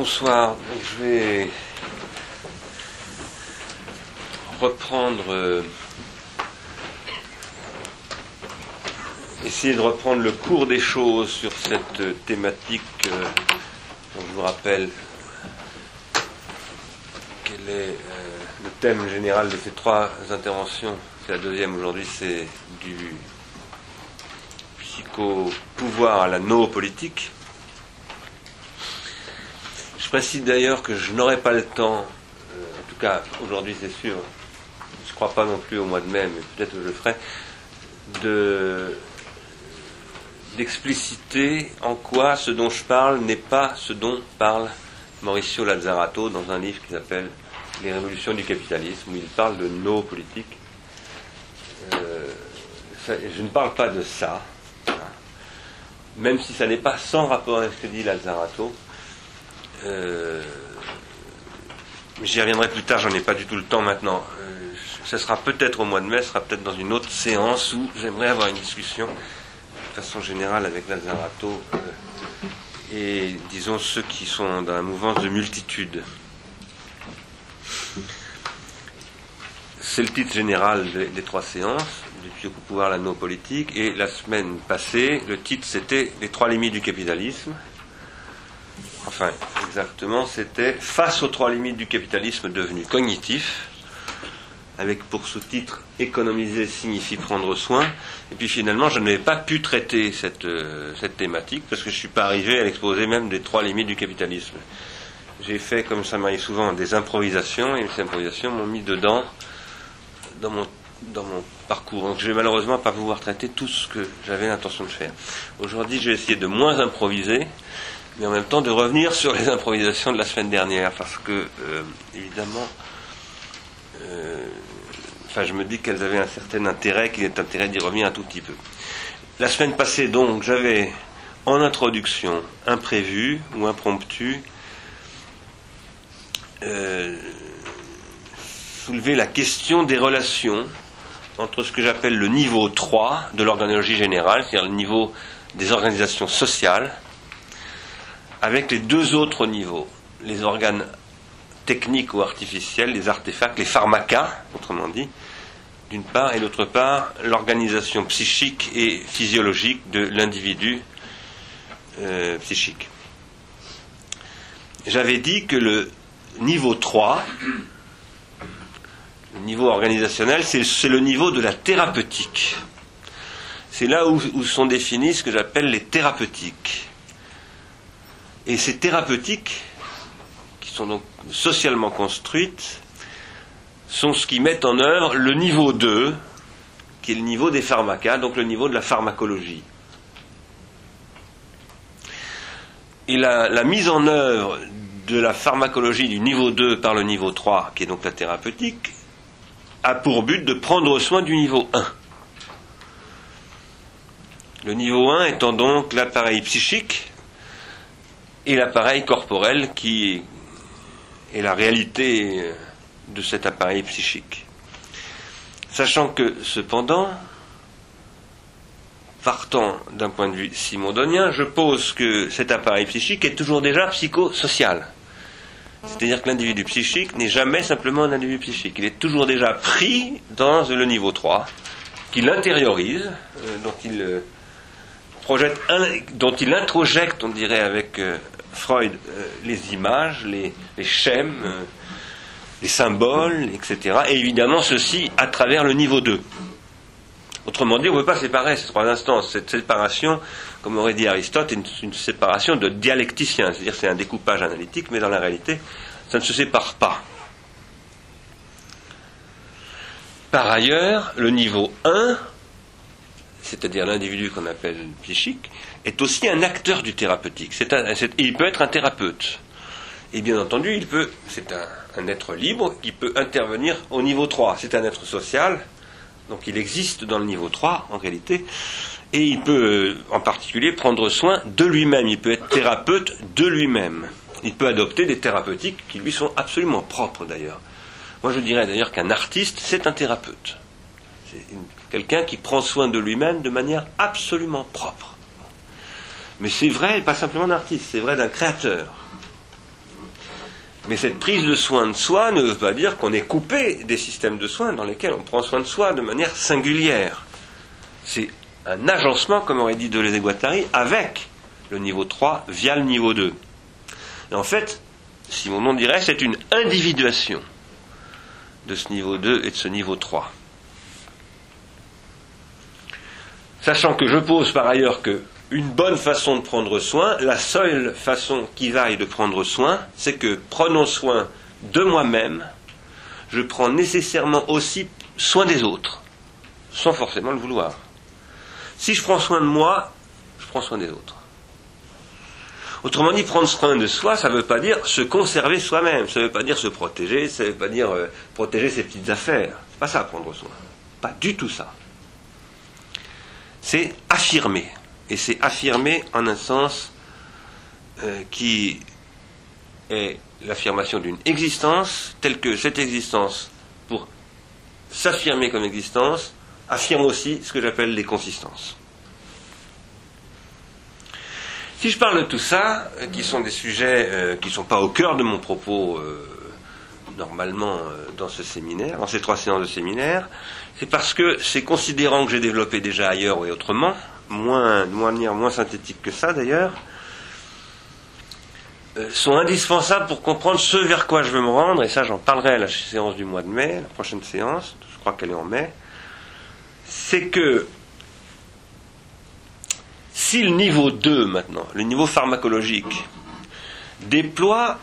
bonsoir. Je vais reprendre, euh, essayer de reprendre le cours des choses sur cette thématique euh, je vous rappelle quel est euh, le thème général de ces trois interventions. C'est la deuxième aujourd'hui, c'est du psycho-pouvoir à la no-politique. Je précise d'ailleurs que je n'aurai pas le temps, en tout cas aujourd'hui c'est sûr, je ne crois pas non plus au mois de mai, mais peut-être que je le ferai, de, d'expliciter en quoi ce dont je parle n'est pas ce dont parle Mauricio Lazzarato dans un livre qui s'appelle Les révolutions du capitalisme, où il parle de nos politiques. Euh, je ne parle pas de ça, hein. même si ça n'est pas sans rapport avec ce que dit Lazzarato. Euh, j'y reviendrai plus tard, j'en ai pas du tout le temps maintenant. Euh, ce sera peut-être au mois de mai, ce sera peut-être dans une autre séance où j'aimerais avoir une discussion de façon générale avec Lazzarato euh, et disons ceux qui sont dans la mouvance de multitude. C'est le titre général des, trois séances, du pouvoir, la non politique, et la semaine passée, le titre c'était Les trois limites du capitalisme enfin exactement, c'était Face aux trois limites du capitalisme devenu cognitif, avec pour sous-titre Économiser signifie prendre soin. Et puis finalement, je n'avais pas pu traiter cette, euh, cette thématique parce que je ne suis pas arrivé à l'exposer même des trois limites du capitalisme. J'ai fait, comme ça m'arrive souvent, des improvisations et ces improvisations m'ont mis dedans dans mon, dans mon parcours. Donc je vais malheureusement pas pouvoir traiter tout ce que j'avais l'intention de faire. Aujourd'hui, je vais essayer de moins improviser mais en même temps de revenir sur les improvisations de la semaine dernière, parce que, euh, évidemment, euh, je me dis qu'elles avaient un certain intérêt, qu'il est intérêt d'y revenir un tout petit peu. La semaine passée, donc, j'avais en introduction imprévu ou impromptu euh, soulevé la question des relations entre ce que j'appelle le niveau 3 de l'organologie générale, c'est-à-dire le niveau des organisations sociales, avec les deux autres niveaux, les organes techniques ou artificiels, les artefacts, les pharmacas, autrement dit, d'une part, et d'autre part, l'organisation psychique et physiologique de l'individu euh, psychique. J'avais dit que le niveau 3, le niveau organisationnel, c'est le niveau de la thérapeutique. C'est là où, où sont définis ce que j'appelle les thérapeutiques. Et ces thérapeutiques, qui sont donc socialement construites, sont ce qui met en œuvre le niveau 2, qui est le niveau des pharmacas, donc le niveau de la pharmacologie. Et la, mise en œuvre de la pharmacologie du niveau 2 par le niveau 3, qui est donc la thérapeutique, a pour but de prendre soin du niveau 1. Le niveau 1 étant donc l'appareil psychique et l'appareil corporel qui est la réalité de cet appareil psychique. Sachant que, cependant, partant d'un point de vue simondonien, je pose que cet appareil psychique est toujours déjà psychosocial. C'est-à-dire que l'individu psychique n'est jamais simplement un individu psychique. Il est toujours déjà pris dans le niveau 3, qu'il intériorise, euh, dont il euh, dont il introjecte, on dirait avec euh, Freud, euh, les images, les, schèmes, euh, les symboles, etc. Et évidemment, ceci à travers le niveau 2. Autrement dit, on ne peut pas séparer ces trois instances. Cette séparation, comme aurait dit Aristote, est une, une séparation de dialecticien, c'est-à-dire c'est un découpage analytique, mais dans la réalité, ça ne se sépare pas. Par ailleurs, le niveau 1, c'est-à-dire l'individu qu'on appelle psychique, est aussi un acteur du thérapeutique. il peut être un thérapeute. Et bien entendu, il peut, c'est un, être libre qui peut intervenir au niveau 3. C'est un être social, donc il existe dans le niveau 3 en réalité, et il peut euh, en particulier prendre soin de lui-même. Il peut être thérapeute de lui-même. Il peut adopter des thérapeutiques qui lui sont absolument propres d'ailleurs. Moi je dirais d'ailleurs qu'un artiste, c'est un thérapeute. C'est quelqu'un qui prend soin de lui-même de manière absolument propre. Mais c'est vrai, pas simplement d'un artiste, c'est vrai d'un créateur. Mais cette prise de soin de soi ne veut pas dire qu'on est coupé des systèmes de soins dans lesquels on prend soin de soi de manière singulière. C'est un agencement, comme aurait dit Deleuze et Guattari, avec le niveau 3 via le niveau 2. Et en fait, si mon nom dirait, c'est une individuation de ce niveau 2 et de ce niveau 3. Sachant que je pose par ailleurs que une bonne façon de prendre soin, la seule façon qui vaille de prendre soin, c'est que prenons soin de moi-même, je prends nécessairement aussi soin des autres, sans forcément le vouloir. Si je prends soin de moi, je prends soin des autres. Autrement dit, prendre soin de soi, ça ne veut pas dire se conserver soi-même, ça ne veut pas dire se protéger, ça ne veut pas dire euh, protéger ses petites affaires. C'est pas ça prendre soin. Pas du tout ça. C'est affirmer. Et c'est affirmer en un sens euh, qui est l'affirmation d'une existence, telle que cette existence, pour s'affirmer comme existence, affirme aussi ce que j'appelle les consistances. Si je parle de tout ça, euh, qui sont des sujets euh, qui ne sont pas au cœur de mon propos normalement dans ce séminaire, dans ces trois séances de séminaire, c'est parce que ces considérants que j'ai développés déjà ailleurs et autrement, moins, manière moins synthétique que ça d'ailleurs, sont indispensables pour comprendre ce vers quoi je veux me rendre, et ça j'en parlerai à la séance du mois de mai, la prochaine séance, je crois qu'elle est en mai, c'est que si le niveau 2 maintenant, le niveau pharmacologique, déploie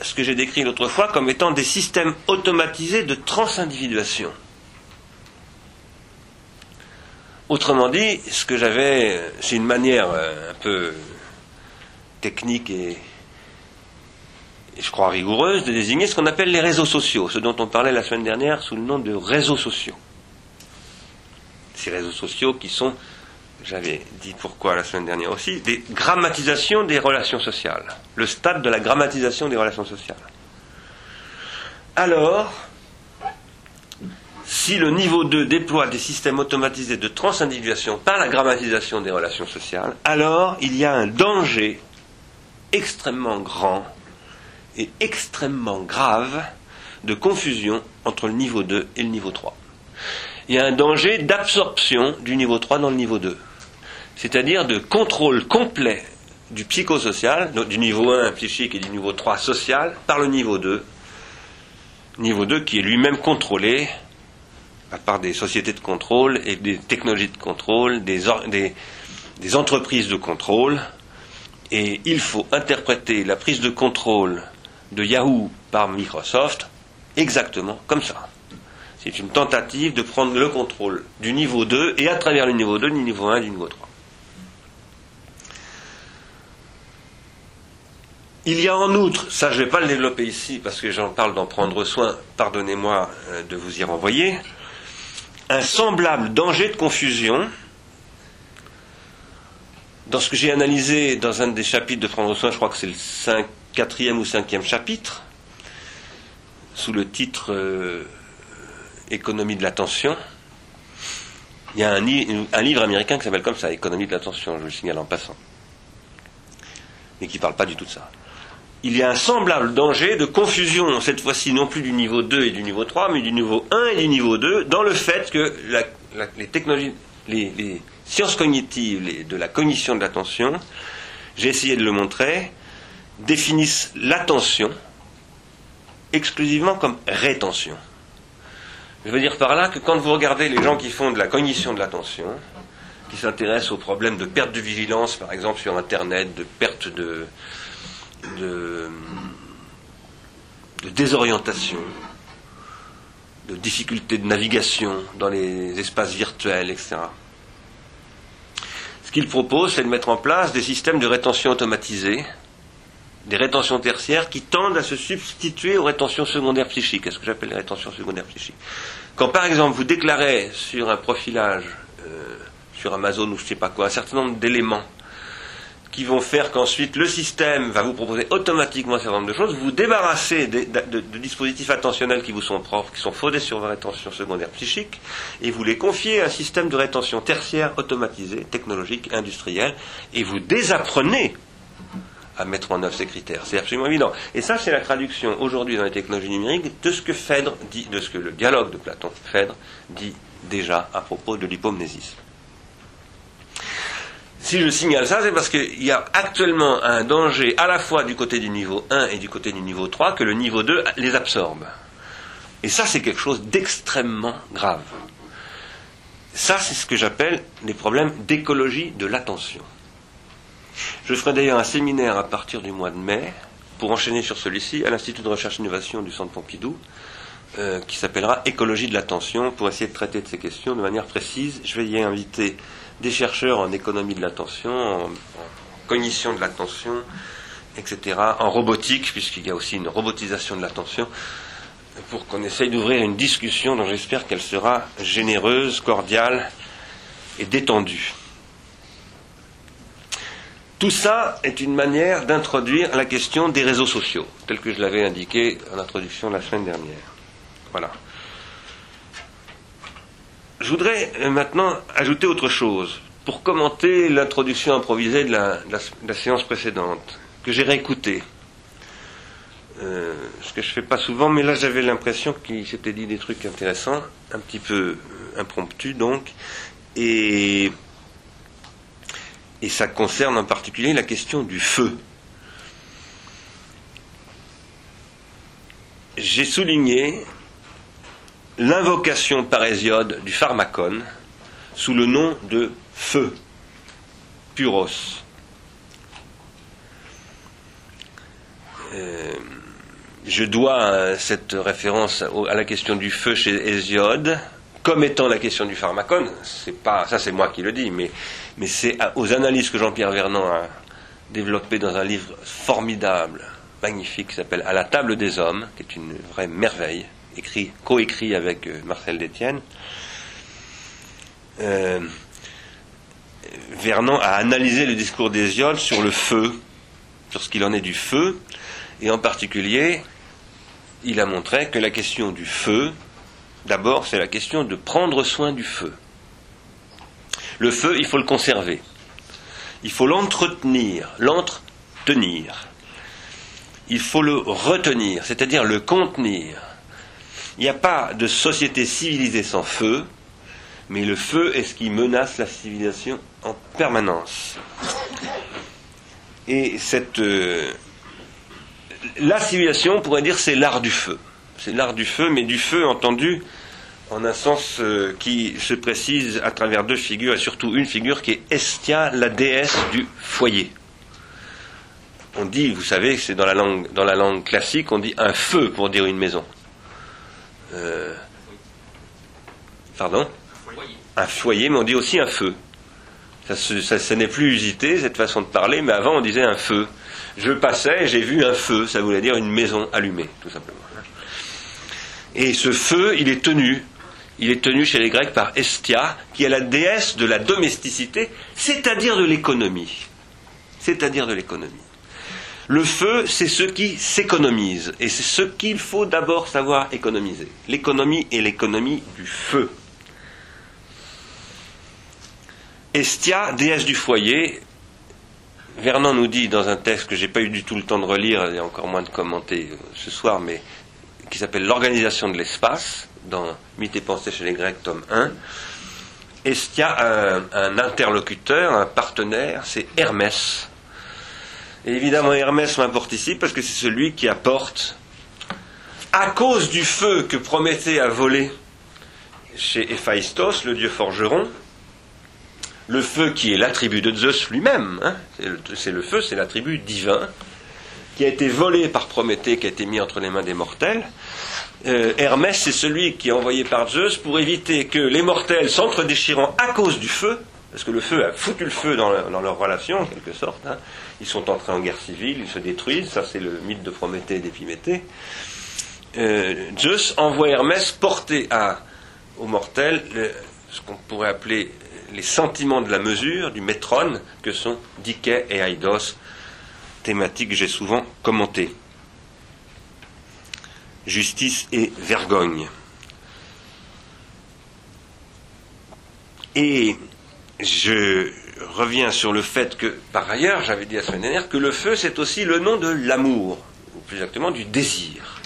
ce que j'ai décrit l'autre fois comme étant des systèmes automatisés de transindividuation. Autrement dit, ce que j'avais, c'est une manière euh, un peu technique et, et, je crois rigoureuse de désigner ce qu'on appelle les réseaux sociaux, ce dont on parlait la semaine dernière sous le nom de réseaux sociaux. Ces réseaux sociaux qui sont j'avais dit pourquoi la semaine dernière aussi, des grammatisations des relations sociales. Le stade de la grammatisation des relations sociales. Alors, si le niveau 2 déploie des systèmes automatisés de transindividuation par la grammatisation des relations sociales, alors il y a un danger extrêmement grand et extrêmement grave de confusion entre le niveau 2 et le niveau 3. Il y a un danger d'absorption du niveau 3 dans le niveau 2 c'est-à-dire de contrôle complet du psychosocial, du niveau 1 psychique et du niveau 3 social, par le niveau 2. Niveau 2 qui est lui-même contrôlé par des sociétés de contrôle et des technologies de contrôle, des, des, entreprises de contrôle. Et il faut interpréter la prise de contrôle de Yahoo par Microsoft exactement comme ça. C'est une tentative de prendre le contrôle du niveau 2 et à travers le niveau 2 du niveau 1 et du niveau 3. Il y a en outre, ça je ne vais pas le développer ici parce que j'en parle d'en prendre soin, pardonnez-moi euh, de vous y renvoyer, un semblable danger de confusion dans ce que j'ai analysé dans un des chapitres de prendre soin, je crois que c'est le quatrième ou cinquième chapitre, sous le titre euh, Économie de l'attention. Il y a un, un livre américain qui s'appelle comme ça, Économie de l'attention, je le signale en passant, mais qui ne parle pas du tout de ça il y a un semblable danger de confusion, cette fois-ci non plus du niveau 2 et du niveau 3, mais du niveau 1 et du niveau 2, dans le fait que les technologies, les, sciences cognitives de la cognition de l'attention, j'ai essayé de le montrer, définissent l'attention exclusivement comme rétention. Je veux dire par là que quand vous regardez les gens qui font de la cognition de l'attention, qui s'intéressent aux problèmes de perte de vigilance, par exemple sur Internet, de perte de, de, désorientation, de difficultés de navigation dans les espaces virtuels, etc. Ce qu'il propose, c'est de mettre en place des systèmes de rétention automatisés, des rétentions tertiaires qui tendent à se substituer aux rétentions secondaires psychiques. Qu'est-ce que j'appelle les rétentions secondaires psychiques Quand par exemple vous déclarez sur un profilage, euh, sur Amazon ou je ne sais pas quoi, un certain nombre d'éléments qui vont faire qu'ensuite le système va vous proposer automatiquement un certain nombre de choses, vous débarrassez de, dispositifs attentionnels qui vous sont propres, qui sont fondés sur vos rétentions secondaires psychiques, et vous les confiez à un système de rétention tertiaire automatisé, technologique, industriel, et vous désapprenez à mettre en œuvre ces critères. C'est absolument évident. Et ça, c'est la traduction aujourd'hui dans les technologies numériques de ce que Phèdre dit, le dialogue de Platon, Phèdre, dit déjà à propos de l'hypomnésisme. Si je signale ça, c'est parce qu'il y a actuellement un danger à la fois du côté du niveau 1 et du côté du niveau 3 que le niveau 2 les absorbe. Et ça, c'est quelque chose d'extrêmement grave. Ça, c'est ce que j'appelle les problèmes d'écologie de l'attention. Je ferai d'ailleurs un séminaire à partir du mois de mai, pour enchaîner sur celui-ci, à l'Institut de recherche et innovation du Centre Pompidou, euh, qui s'appellera Écologie de l'attention, pour essayer de traiter de ces questions de manière précise. Je vais y inviter des chercheurs en économie de l'attention, en, cognition de l'attention, etc., en robotique, puisqu'il y a aussi une robotisation de l'attention, pour qu'on essaye d'ouvrir une discussion dont j'espère qu'elle sera généreuse, cordiale et détendue. Tout ça est une manière d'introduire la question des réseaux sociaux, tel que je l'avais indiqué en introduction la semaine dernière. Voilà. Je voudrais euh, maintenant ajouter autre chose pour commenter l'introduction improvisée de la, séance précédente, que j'ai réécoutée. Euh, ce que je ne fais pas souvent, mais là j'avais l'impression qu'il s'était dit des trucs intéressants, un petit peu euh, impromptus donc, et, et ça concerne en particulier la question du feu. J'ai souligné l'invocation par Hésiode du pharmacone sous le nom de feu, puros. Euh, je dois cette référence à la question du feu chez Hésiode comme étant la question du pharmacone. C'est pas ça, c'est moi qui le dis, mais, mais c'est aux analyses que Jean-Pierre Vernant a développées dans un livre formidable, magnifique, qui s'appelle À la table des hommes, qui est une vraie merveille écrit, coécrit avec euh, Marcel Détienne. Euh, Vernon a analysé le discours d'Hésiode sur le feu, sur ce qu'il en est du feu, et en particulier, il a montré que la question du feu, d'abord, c'est la question de prendre soin du feu. Le feu, il faut le conserver. Il faut l'entretenir, l'entretenir. Il faut le retenir, c'est-à-dire le contenir. Il n'y a pas de société civilisée sans feu, mais le feu est ce qui menace la civilisation en permanence. Et cette. Euh, la civilisation, on pourrait dire, c'est l'art du feu. C'est l'art du feu, mais du feu entendu en un sens euh, qui se précise à travers deux figures, et surtout une figure qui est Estia, la déesse du foyer. On dit, vous savez, c'est dans la langue, dans la langue classique, on dit un feu pour dire une maison. Euh, pardon Un foyer, mais on dit aussi un feu. Ça, ça, n'est plus usité, cette façon de parler, mais avant on disait un feu. Je passais, j'ai vu un feu, ça voulait dire une maison allumée, tout simplement. Et ce feu, il est tenu. Il est tenu chez les Grecs par Estia, qui est la déesse de la domesticité, c'est-à-dire de l'économie. C'est-à-dire de l'économie. Le feu, c'est ce qui s'économise. Et c'est ce qu'il faut d'abord savoir économiser. L'économie est l'économie du feu. Estia, déesse du foyer, Vernon nous dit dans un texte que j'ai pas eu du tout le temps de relire et encore moins de commenter euh, ce soir, mais qui s'appelle L'organisation de l'espace, dans Mythes et pensées chez les Grecs, tome 1. Estia a un interlocuteur, un partenaire, c'est Hermès, évidemment, Hermès m'importe ici parce que c'est celui qui apporte, à cause du feu que Prométhée a volé chez Héphaïstos, le dieu forgeron, le feu qui est l'attribut de Zeus lui-même, hein, c'est le, feu, c'est l'attribut divin, qui a été volé par Prométhée, qui a été mis entre les mains des mortels. Euh, Hermès, c'est celui qui est envoyé par Zeus pour éviter que les mortels s'entre-déchirant à cause du feu, parce que le feu a foutu le feu dans, leur relation, en quelque sorte. Hein. Ils sont entrés en guerre civile, ils se détruisent, ça c'est le mythe de Prométhée et d'Épiméthée. Euh, Zeus envoie Hermès porter à, aux mortels ce qu'on pourrait appeler les sentiments de la mesure, du métron, que sont Dike et Aidos, thématiques que j'ai souvent commentées. Justice et vergogne. Et je revient sur le fait que, par ailleurs, j'avais dit la semaine dernière, que le feu, c'est aussi le nom de l'amour, ou plus exactement du désir.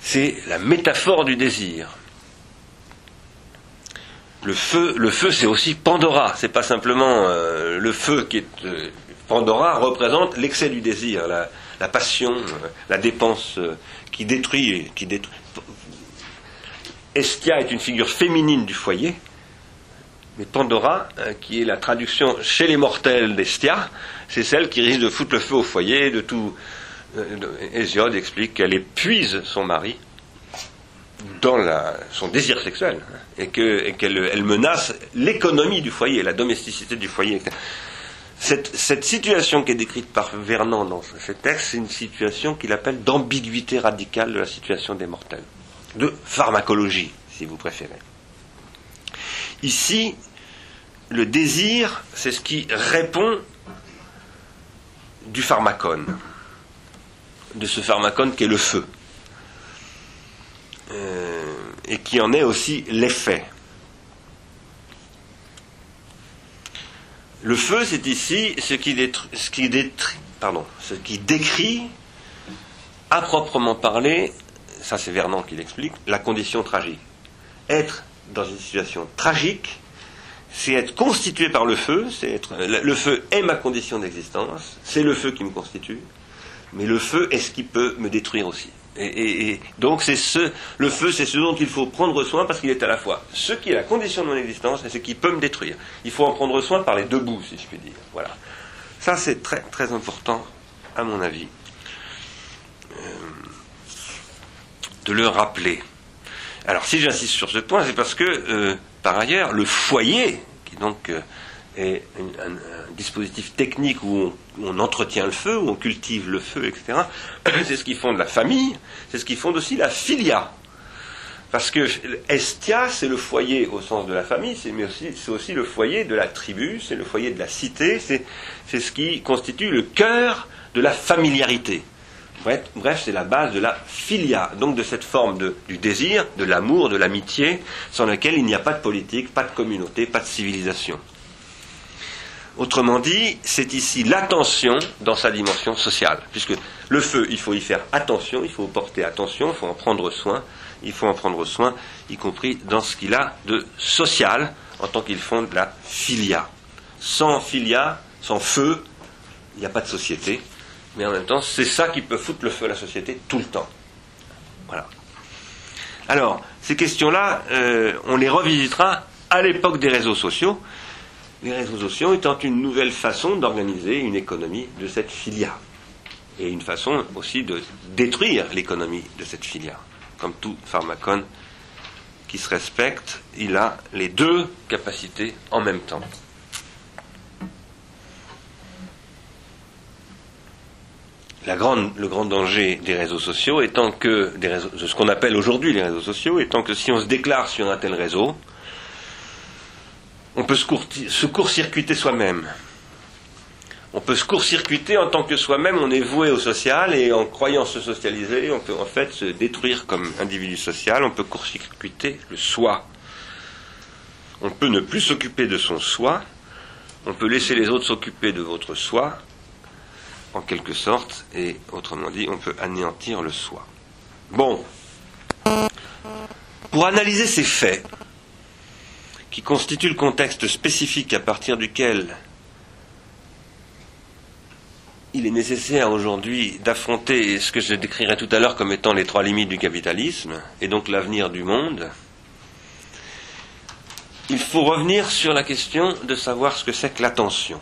C'est la métaphore du désir. Le feu, le feu, c'est aussi Pandora. C'est pas simplement euh, le feu qui est. Euh, Pandora représente l'excès du désir, la, passion, euh, la dépense qui détruit, qui détruit. Estia est une figure féminine du foyer, mais Pandora, qui est la traduction chez les mortels d'Estia, c'est celle qui risque de foutre le feu au foyer, de tout. Hésiode explique qu'elle épuise son mari dans son désir sexuel et qu'elle menace l'économie du foyer, la domesticité du foyer. Cette, situation qui est décrite par Vernon dans ce texte, c'est une situation qu'il appelle d'ambiguïté radicale de la situation des mortels, de pharmacologie, si vous préférez. Ici, le désir, c'est ce qui répond du pharmacone, de ce pharmacone qui est le feu. Euh, et qui en est aussi l'effet. Le feu, c'est ici ce qui, ce, qui pardon, ce qui décrit, à proprement parler, ça c'est Vernon qui l'explique, la condition tragique. Être dans une situation tragique, c'est être constitué par le feu, c'est être le feu est ma condition d'existence, c'est le feu qui me constitue, mais le feu est ce qui peut me détruire aussi. Et, donc c'est ce, le feu, c'est ce dont il faut prendre soin parce qu'il est à la fois ce qui est la condition de mon existence et ce qui peut me détruire. Il faut en prendre soin par les deux bouts, si je puis dire. Voilà. Ça, c'est très très important, à mon avis, euh, de le rappeler. Alors, si j'insiste sur ce point, c'est parce que, euh, par ailleurs, le foyer, qui donc euh, est un, dispositif technique où on, entretient le feu, où on cultive le feu, etc. C'est ce qui fonde la famille, c'est ce qui fonde aussi la filia. Parce que Estia, c'est le foyer au sens de la famille, c'est aussi le foyer de la tribu, c'est le foyer de la cité, c'est, ce qui constitue le cœur de la familiarité. Bref, c'est la base de la filia, donc de cette forme du désir, de l'amour, de l'amitié, sans laquelle il n'y a pas de politique, pas de communauté, pas de civilisation. Autrement dit, c'est ici l'attention dans sa dimension sociale, puisque le feu, il faut y faire attention, il faut porter attention, il faut en prendre soin, il faut en prendre soin, y compris dans ce qu'il a de social, en tant qu'il fonde la filia. Sans filia, sans feu, il n'y a pas de société, mais en même temps, c'est ça qui peut foutre le feu à la société tout le temps. Voilà. Alors, ces questions-là, euh, on les revisitera à l'époque des réseaux sociaux, les réseaux sociaux étant une nouvelle façon d'organiser une économie de cette filia. Et une façon aussi de détruire l'économie de cette filia. Comme tout pharmacone qui se respecte, il a les deux capacités en même temps. Le grand danger des réseaux sociaux étant que, ce qu'on appelle aujourd'hui les réseaux sociaux, étant que si on se déclare sur un tel réseau, on peut se court-circuiter soi-même. On peut se court-circuiter en tant que soi-même, on est voué au social et en croyant se socialiser, on peut en fait se détruire comme individu social, on peut court-circuiter le soi. On peut ne plus s'occuper de son soi, on peut laisser les autres s'occuper de votre soi, en quelque sorte, et autrement dit, on peut anéantir le soi. Bon, pour analyser ces faits, qui constitue le contexte spécifique à partir duquel il est nécessaire aujourd'hui d'affronter ce que je décrirai tout à l'heure comme étant les trois limites du capitalisme, et donc l'avenir du monde, il faut revenir sur la question de savoir ce que c'est que l'attention.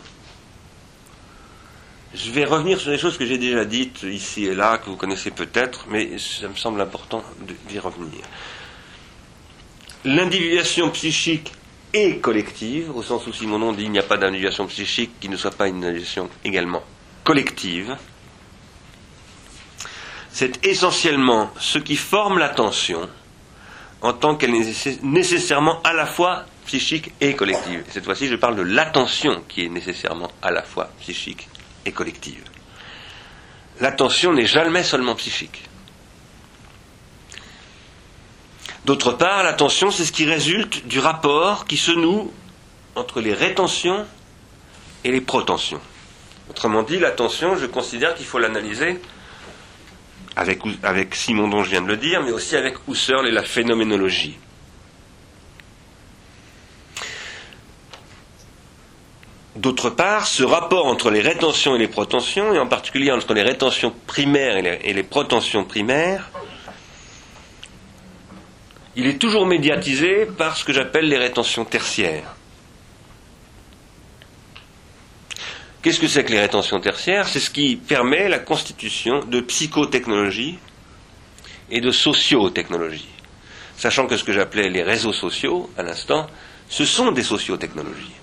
Je vais revenir sur les choses que j'ai déjà dites ici et là, que vous connaissez peut-être, mais ça me semble important d'y revenir. L'individuation psychique et collective, au sens où Simonon dit il n'y a pas d'individuation psychique qui ne soit pas une individuation également collective, c'est essentiellement ce qui forme l'attention en tant qu'elle est nécessairement à la fois psychique et collective. cette fois-ci, je parle de l'attention qui est nécessairement à la fois psychique et collective. L'attention n'est jamais seulement psychique. D'autre part, l'attention, c'est ce qui résulte du rapport qui se noue entre les rétentions et les protensions. Autrement dit, l'attention, je considère qu'il faut l'analyser avec, avec Simon dont je viens de le dire, mais aussi avec Husserl et la phénoménologie. D'autre part, ce rapport entre les rétentions et les protensions, et en particulier entre les rétentions primaires et les, protensions primaires, il est toujours médiatisé par ce que j'appelle les rétentions tertiaires. Qu'est-ce que c'est que les rétentions tertiaires? C'est ce qui permet la constitution de psychotechnologie et de sociotechnologie. Sachant que ce que j'appelais les réseaux sociaux, à l'instant, ce sont des sociotechnologies.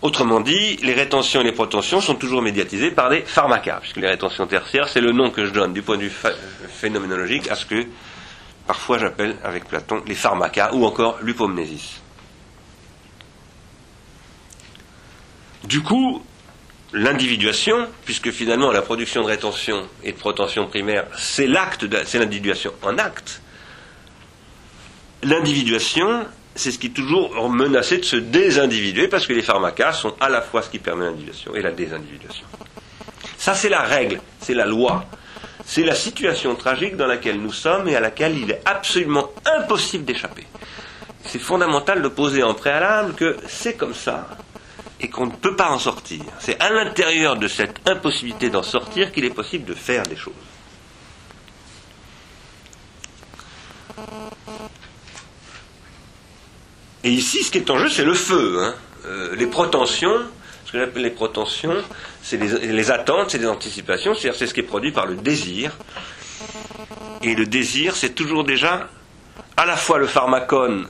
Autrement dit, les rétentions et les protensions sont toujours médiatisées par des pharmacas, puisque les rétentions tertiaires, c'est le nom que je donne du point de vue phénoménologique à ce que parfois j'appelle avec Platon les pharmacas ou encore l'upomnésis. Du coup, l'individuation, puisque finalement la production de rétention et de protention primaire, c'est l'individuation en acte. L'individuation, c'est ce qui est toujours menacé de se désindividuer, parce que les pharmacas sont à la fois ce qui permet l'individuation et la désindividuation. Ça, c'est la règle, c'est la loi. C'est la situation tragique dans laquelle nous sommes et à laquelle il est absolument impossible d'échapper. C'est fondamental de poser en préalable que c'est comme ça, et qu'on ne peut pas en sortir. C'est à l'intérieur de cette impossibilité d'en sortir qu'il est possible de faire des choses. Et ici, ce qui est en jeu, c'est le feu. Hein. Euh, les protensions, ce que j'appelle les protensions, c'est les, attentes, c'est des anticipations, c'est-à-dire c'est ce qui est produit par le désir. Et le désir, c'est toujours déjà à la fois le pharmacone,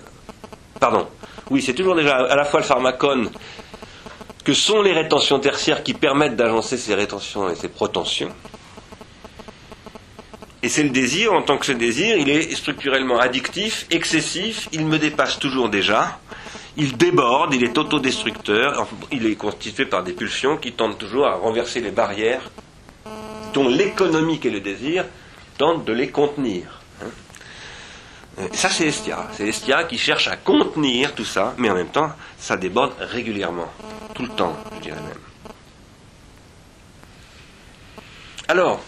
pardon, oui, c'est toujours déjà à la fois le pharmacone que sont les rétentions tertiaires qui permettent d'agencer ces rétentions et ces protensions. Et c'est le désir, en tant que ce désir, il est structurellement addictif, excessif, il me dépasse toujours déjà, il déborde, il est autodestructeur, il est constitué par des pulsions qui tentent toujours à renverser les barrières dont l'économique et le désir tentent de les contenir. Ça, c'est Estia. C'est Estia qui cherche à contenir tout ça, mais en même temps, ça déborde régulièrement. Tout le temps, je dirais même. Alors,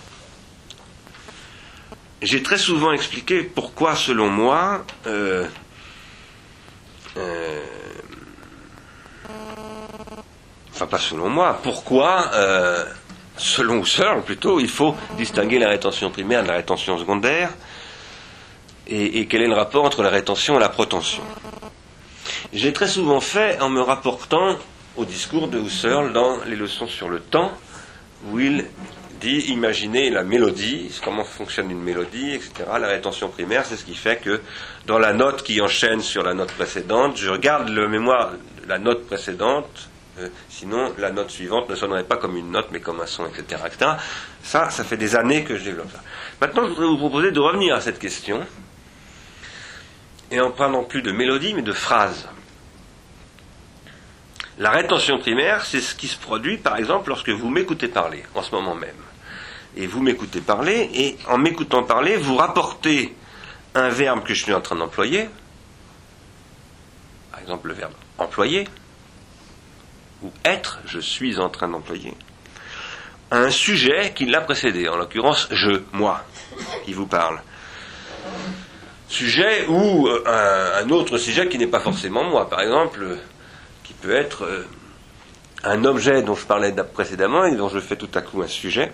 j'ai très souvent expliqué pourquoi, selon moi, euh, euh, enfin pas selon moi, pourquoi, euh, selon Husserl plutôt, il faut distinguer la rétention primaire de la rétention secondaire, et, quel est le rapport entre la rétention et la protension. J'ai très souvent fait en me rapportant au discours de Husserl dans les leçons sur le temps, où il dit imaginez la mélodie, comment fonctionne une mélodie, etc. La rétention primaire, c'est ce qui fait que dans la note qui enchaîne sur la note précédente, je regarde le mémoire la note précédente, euh, sinon la note suivante ne sonnerait pas comme une note mais comme un son, etc., etc. Ça, ça fait des années que je développe ça. Maintenant, je voudrais vous proposer de revenir à cette question et en parlant plus de mélodie, mais de phrases. La rétention primaire, c'est ce qui se produit, par exemple, lorsque vous m'écoutez parler, en ce moment même. Et vous m'écoutez parler, et en m'écoutant parler, vous rapportez un verbe que je suis en train d'employer, par exemple le verbe employer, ou être, je suis en train d'employer, à un sujet qui l'a précédé, en l'occurrence je, moi, qui vous parle. Sujet ou euh, un, autre sujet qui n'est pas forcément moi. Par exemple, qui peut être euh, un objet dont je parlais précédemment et dont je fais tout à coup un sujet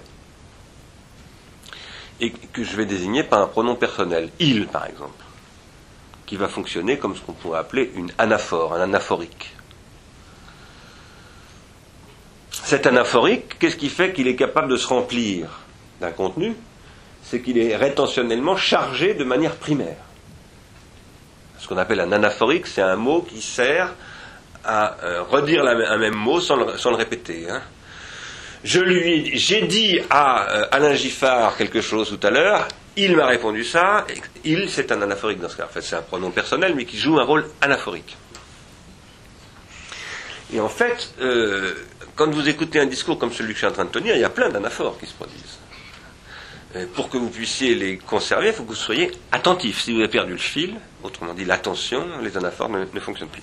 et que je vais désigner par un pronom personnel. Il, par exemple, qui va fonctionner comme ce qu'on pourrait appeler une anaphore, un anaphorique. Cet anaphorique, qu'est-ce qui fait qu'il est capable de se remplir d'un contenu? C'est qu'il est rétentionnellement chargé de manière primaire ce qu'on appelle un anaphorique, c'est un mot qui sert à euh, redire un même mot sans le, répéter. Hein. Je lui, j'ai dit à euh, Alain Giffard quelque chose tout à l'heure. Il m'a répondu ça. il, c'est un anaphorique dans ce cas. En fait, c'est un pronom personnel, mais qui joue un rôle anaphorique. Et en fait, euh, quand vous écoutez un discours comme celui que je suis en train de tenir, il y a plein d'anaphores qui se produisent. pour que vous puissiez les conserver, il faut que vous soyez attentif. Si vous avez perdu le fil, autrement dit l'attention, les anaphores ne fonctionnent plus.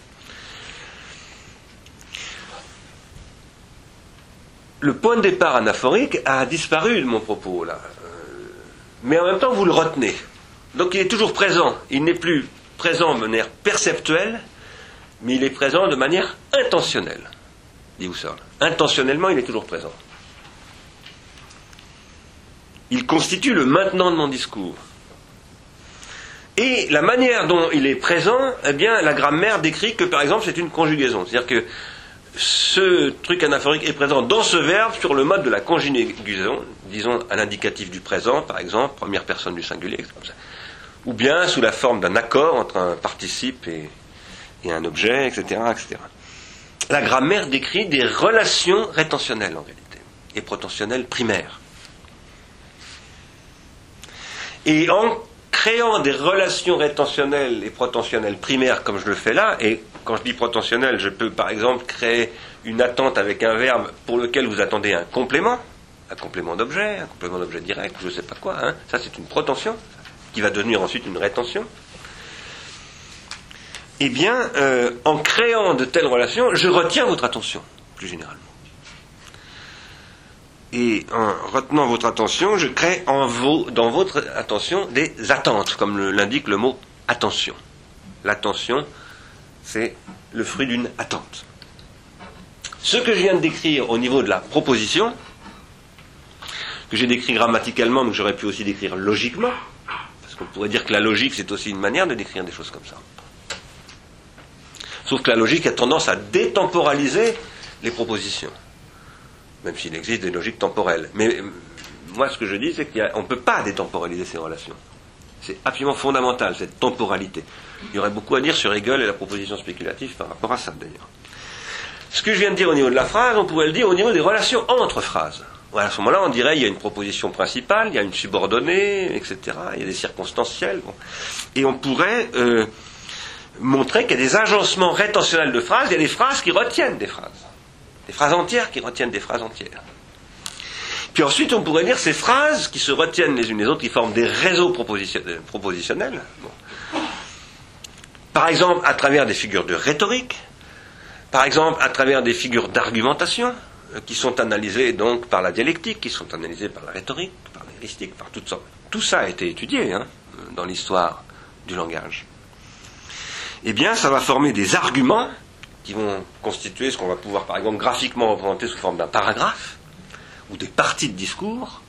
Le point de départ anaphorique a disparu de mon propos là, Euh, mais en même temps vous le retenez. Donc il est toujours présent. Il n'est plus présent de manière perceptuelle, mais il est présent de manière intentionnelle. Dit Husserl. Intentionnellement, il est toujours présent. Il constitue le maintenant de mon discours. Et la manière dont il est présent, eh bien, la grammaire décrit que, par exemple, c'est une conjugaison. C'est-à-dire que ce truc anaphorique est présent dans ce verbe sur le mode de la conjugaison, disons à l'indicatif du présent, par exemple, première personne du singulier, comme ou bien sous la forme d'un accord entre un participe et, et un objet, etc., etc. La grammaire décrit des relations rétentionnelles en réalité, et protentionnelles primaires. Et en créant des relations rétentionnelles et protentionnelles primaires comme je le fais là, et quand je dis protentionnel, je peux par exemple créer une attente avec un verbe pour lequel vous attendez un complément, un complément d'objet, un complément d'objet direct, je ne sais pas quoi, hein. ça c'est une protension, qui va devenir ensuite une rétention. Eh bien, euh, en créant de telles relations, je retiens votre attention, plus généralement. Et en retenant votre attention, je crée dans votre attention des attentes, comme l'indique le mot attention. L'attention, c'est le fruit d'une attente. Ce que je viens de décrire au niveau de la proposition, que j'ai décrit grammaticalement, mais que j'aurais pu aussi décrire logiquement, parce qu'on pourrait dire que la logique, c'est aussi une manière de décrire des choses comme ça. Sauf que la logique a tendance à détemporaliser les propositions, même s'il existe des logiques temporelles. Mais moi, ce que je dis, c'est qu'on ne peut pas détemporaliser ces relations. C'est absolument fondamental, cette temporalité. Il y aurait beaucoup à dire sur Hegel et la proposition spéculative par rapport à ça, d'ailleurs. Ce que je viens de dire au niveau de la phrase, on pourrait le dire au niveau des relations entre phrases. à ce moment-là, on dirait il y a une proposition principale, il y a une subordonnée, etc. Il y a des circonstanciels. Et on pourrait euh, montrer qu'il y a des agencements rétentionnels de phrases, il y a des phrases qui retiennent des phrases. Des phrases entières qui retiennent des phrases entières. Puis ensuite, on pourrait dire ces phrases qui se retiennent les unes les autres, qui forment des réseaux propositionnels. Par exemple, à travers des figures de rhétorique, par exemple, à travers des figures d'argumentation, euh, qui sont analysées donc par la dialectique, qui sont analysées par la rhétorique, par l'heuristique, par toutes sortes. Tout ça a été étudié hein, dans l'histoire du langage. Eh bien, ça va former des arguments qui vont constituer ce qu'on va pouvoir, par exemple, graphiquement représenter sous forme d'un paragraphe ou des parties de discours.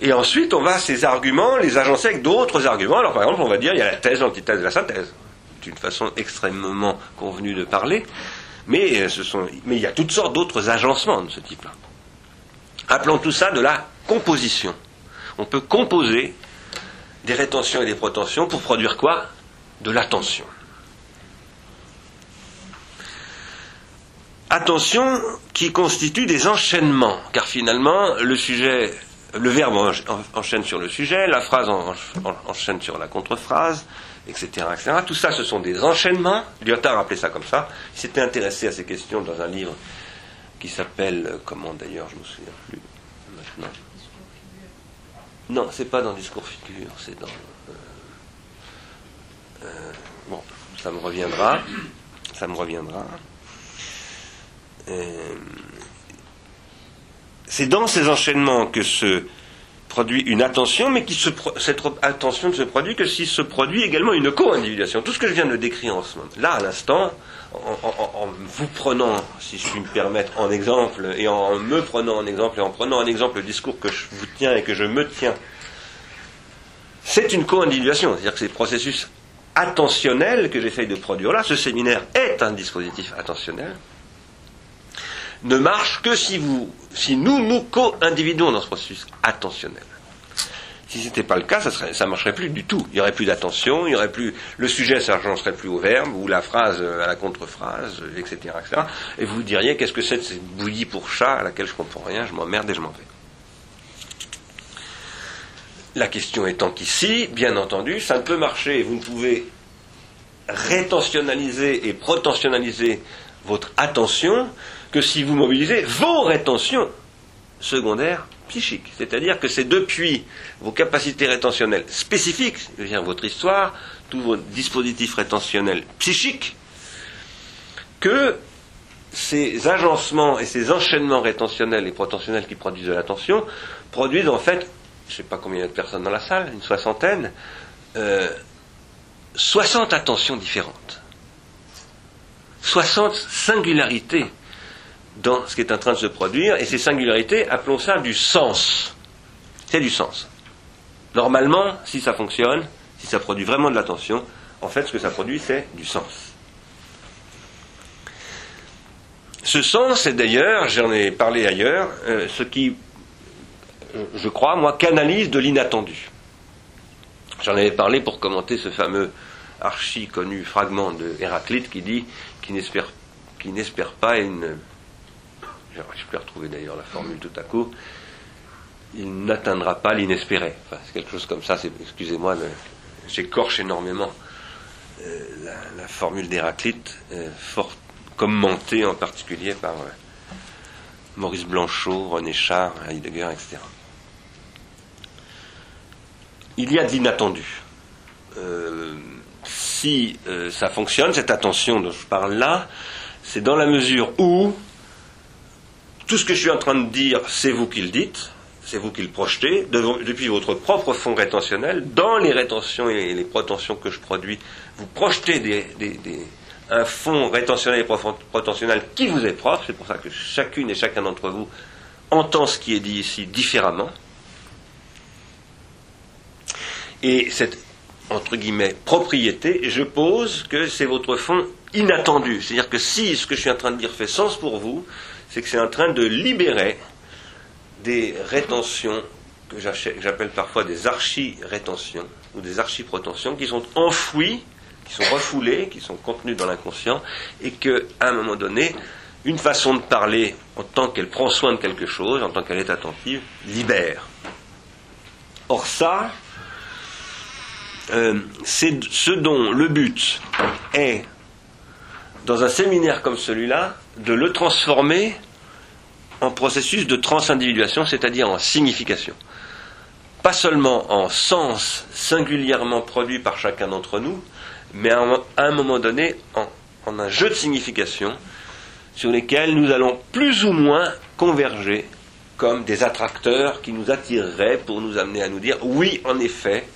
Et ensuite, on va ces arguments les agencer avec d'autres arguments. Alors, par exemple, on va dire il y a la thèse, l'antithèse et la synthèse. C'est une façon extrêmement convenue de parler. Sont, mais il y a toutes sortes d'autres agencements de ce type-là. Appelons tout ça de la composition. On peut composer des rétentions et des protensions pour produire quoi? De l'attention. Attention qui constitue des enchaînements, car finalement le sujet, le verbe enchaîne sur le sujet, la phrase enchaîne sur la contre-phrase, etc., etc. Tout ça, ce sont des enchaînements. Lyotard appelait ça comme ça. Il s'était intéressé à ces questions dans un livre qui s'appelle, euh, comment d'ailleurs, je ne me souviens plus maintenant. Non, c'est pas dans Discours Figure, c'est dans. Euh, euh, bon, ça me reviendra. Ça me reviendra. C'est dans ces enchaînements que se produit une attention, mais qui cette attention ne se produit que s'il se produit également une co-individuation. Tout ce que je viens de décrire en ce moment, là à l'instant, en, en, vous prenant, si je puis me permettre, en exemple, et en me prenant en exemple, et en prenant en exemple le discours que je vous tiens et que je me tiens, c'est une co-individuation, c'est-à-dire que ces processus attentionnels que j'essaye de produire là, ce séminaire est un dispositif attentionnel, ne marche que si, vous, si nous nous co-individuons dans ce processus attentionnel. Si ce n'était pas le cas, ça ne marcherait plus du tout. Il n'y aurait plus d'attention, il y aurait plus le sujet s'agencerait plus au verbe ou la phrase à la contre-phrase, etc., etc. Et vous diriez qu'est-ce que c'est de cette bouillie pour chat à laquelle je comprends rien, je m'emmerde et je m'en vais. La question étant qu'ici, bien entendu, ça ne peut marcher. Vous ne pouvez rétentionnaliser et protentionnaliser votre attention que si vous mobilisez vos rétentions secondaires psychique. C'est-à-dire que c'est depuis vos capacités rétentionnelles spécifiques, dire votre histoire, tous vos dispositifs rétentionnels psychiques, que ces agencements et ces enchaînements rétentionnels et protentionnels qui produisent de l'attention produisent en fait, je ne sais pas combien il y a de personnes dans la salle, une soixantaine, 60 euh, attentions différentes. 60 singularités dans ce qui est en train de se produire, et ces singularités, appelons ça du sens. C'est du sens. Normalement, si ça fonctionne, si ça produit vraiment de l'attention, en fait, ce que ça produit, c'est du sens. Ce sens est d'ailleurs, j'en ai parlé ailleurs, euh, ce qui, je crois, moi, canalise de l'inattendu. J'en avais parlé pour commenter ce fameux archi connu fragment de Héraclite qui dit qu'il n'espère, n'espère pas une. Je peux retrouver d'ailleurs la formule tout à coup. Il n'atteindra pas l'inespéré. C'est quelque chose comme ça. excusez-moi, j'écorche énormément euh, la, formule d'Héraclite, euh, fort commenté en particulier par euh, Maurice Blanchot, René Char, Heidegger, etc. Il y a de l'inattendu. Si ça fonctionne, cette attention dont je parle là, c'est dans la mesure où tout ce que je suis en train de dire, c'est vous qui le dites, c'est vous qui le projetez, depuis votre propre fond rétentionnel, dans les rétentions et les protensions que je produis, vous projetez un fond rétentionnel et potentionnel qui vous est propre. C'est pour ça que chacune et chacun d'entre vous entend ce qui est dit ici différemment. Et cette, entre guillemets, propriété, je pose que c'est votre fond inattendu. C'est-à-dire que si ce que je suis en train de dire fait sens pour vous, c'est que c'est en train de libérer des rétentions que j'appelle parfois des archi-rétentions ou des archi-protensions qui sont enfouies qui sont refoulés, qui sont contenus dans l'inconscient, et qu'à un moment donné, une façon de parler, en tant qu'elle prend soin de quelque chose, en tant qu'elle est attentive, libère. Or ça, euh, c'est ce dont le but est, dans un séminaire comme celui-là, de le transformer en processus de transindividuation, c'est-à-dire en signification. Pas seulement en sens singulièrement produit par chacun d'entre nous, mais à un, moment donné en, un jeu de signification sur lesquels nous allons plus ou moins converger comme des attracteurs qui nous attireraient pour nous amener à nous dire oui, en effet,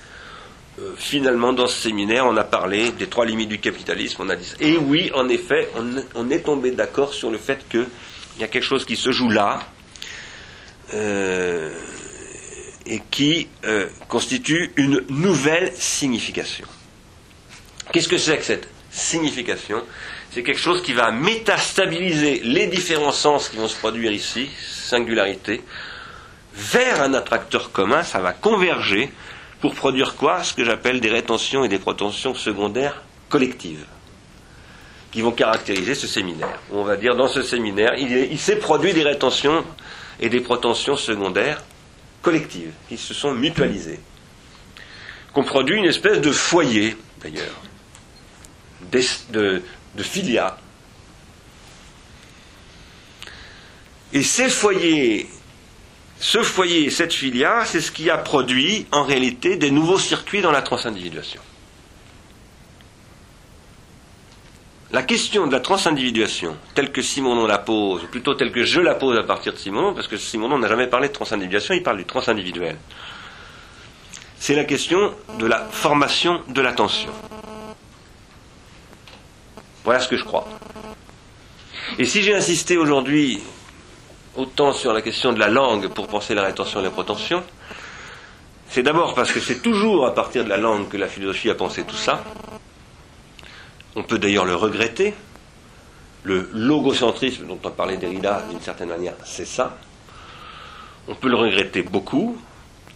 euh, finalement, dans ce séminaire, on a parlé des trois limites du capitalisme. On a dit, et oui, en effet, on, est tombé d'accord sur le fait qu'il y a quelque chose qui se joue là euh, et qui euh, constitue une nouvelle signification. Qu'est-ce que c'est que cette signification? C'est quelque chose qui va métastabiliser les différents sens qui vont se produire ici, singularité, vers un attracteur commun, ça va converger pour produire quoi? Ce que j'appelle des rétentions et des protensions secondaires collectives, qui vont caractériser ce séminaire. On va dire dans ce séminaire, il, s'est produit des rétentions et des protensions secondaires collectives, qui se sont mutualisées, qu'on produit une espèce de foyer, d'ailleurs de, de filia. Et ces foyers, ce foyer, cette filia, c'est ce qui a produit en réalité des nouveaux circuits dans la transindividuation. La question de la transindividuation, telle que Simonon la pose, ou plutôt telle que je la pose à partir de Simonon, parce que Simonon n'a jamais parlé de transindividuation, il parle du transindividuel. C'est la question de la formation de l'attention. Voilà ce que je crois. Et si j'ai insisté aujourd'hui autant sur la question de la langue pour penser la rétention et la protention, c'est d'abord parce que c'est toujours à partir de la langue que la philosophie a pensé tout ça. On peut d'ailleurs le regretter. Le logocentrisme dont on parlait Derrida, d'une certaine manière, c'est ça. On peut le regretter beaucoup,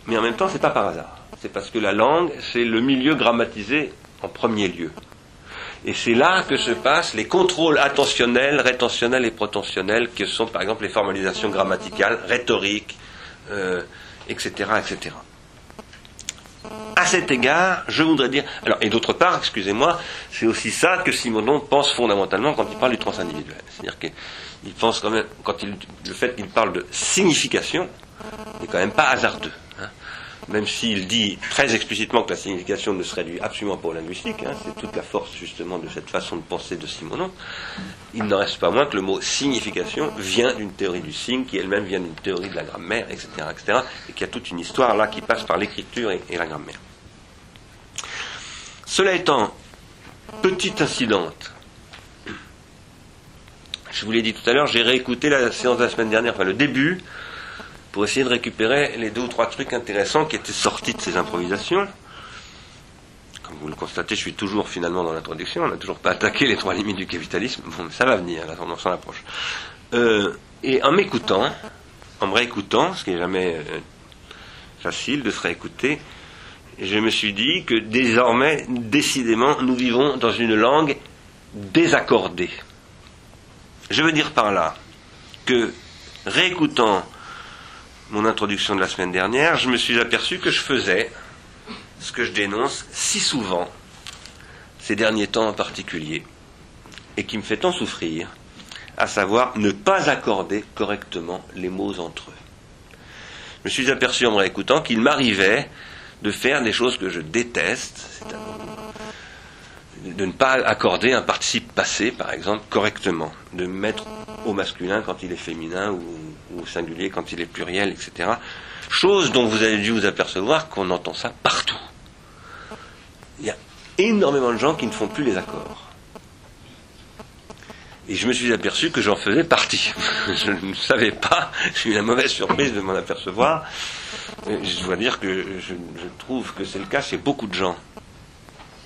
mais en même temps, c'est pas par hasard. C'est parce que la langue, c'est le milieu grammatisé en premier lieu. Et c'est là que se passent les contrôles attentionnels, rétentionnels et protentionnels, que sont par exemple les formalisations grammaticales, rhétoriques, etc., euh, etc. À cet égard, je voudrais dire. Alors, et d'autre part, excusez-moi, c'est aussi ça que Simonon pense fondamentalement quand il parle du transindividuel. C'est-à-dire qu'il pense quand même, quand il, le fait qu'il parle de signification, n'est quand même pas hasardeux. Même s'il dit très explicitement que la signification ne se réduit absolument pas au linguistique, hein, c'est toute la force justement de cette façon de penser de Simonon, il n'en reste pas moins que le mot signification vient d'une théorie du signe qui elle-même vient d'une théorie de la grammaire, etc., etc., et qu'il y a toute une histoire là qui passe par l'écriture et la grammaire. Cela étant, petite incidente, je vous l'ai dit tout à l'heure, j'ai réécouté la séance de la semaine dernière, enfin le début, pour essayer de récupérer les deux ou trois trucs intéressants qui étaient sortis de ces improvisations. Comme vous le constatez, je suis toujours finalement dans l'introduction, on n'a toujours pas attaqué les trois limites du capitalisme. Bon, mais ça va venir, la tendance en approche. Euh, et en m'écoutant, en me réécoutant, ce qui n'est jamais euh, facile de se réécouter, je me suis dit que désormais, décidément, nous vivons dans une langue désaccordée. Je veux dire par là que, réécoutant mon introduction de la semaine dernière, je me suis aperçu que je faisais ce que je dénonce si souvent, ces derniers temps en particulier, et qui me fait tant souffrir, à savoir ne pas accorder correctement les mots entre eux. Je me suis aperçu en réécoutant qu'il m'arrivait de faire des choses que je déteste, de ne pas accorder un participe passé, par exemple, correctement, de mettre au masculin quand il est féminin ou, au singulier quand il est pluriel, etc. Chose dont vous avez dû vous apercevoir qu'on entend ça partout. Il y a énormément de gens qui ne font plus les accords. Et je me suis aperçu que j'en faisais partie. je ne savais pas, j'ai eu la mauvaise surprise de m'en apercevoir. Je dois dire que je, trouve que c'est le cas chez beaucoup de gens.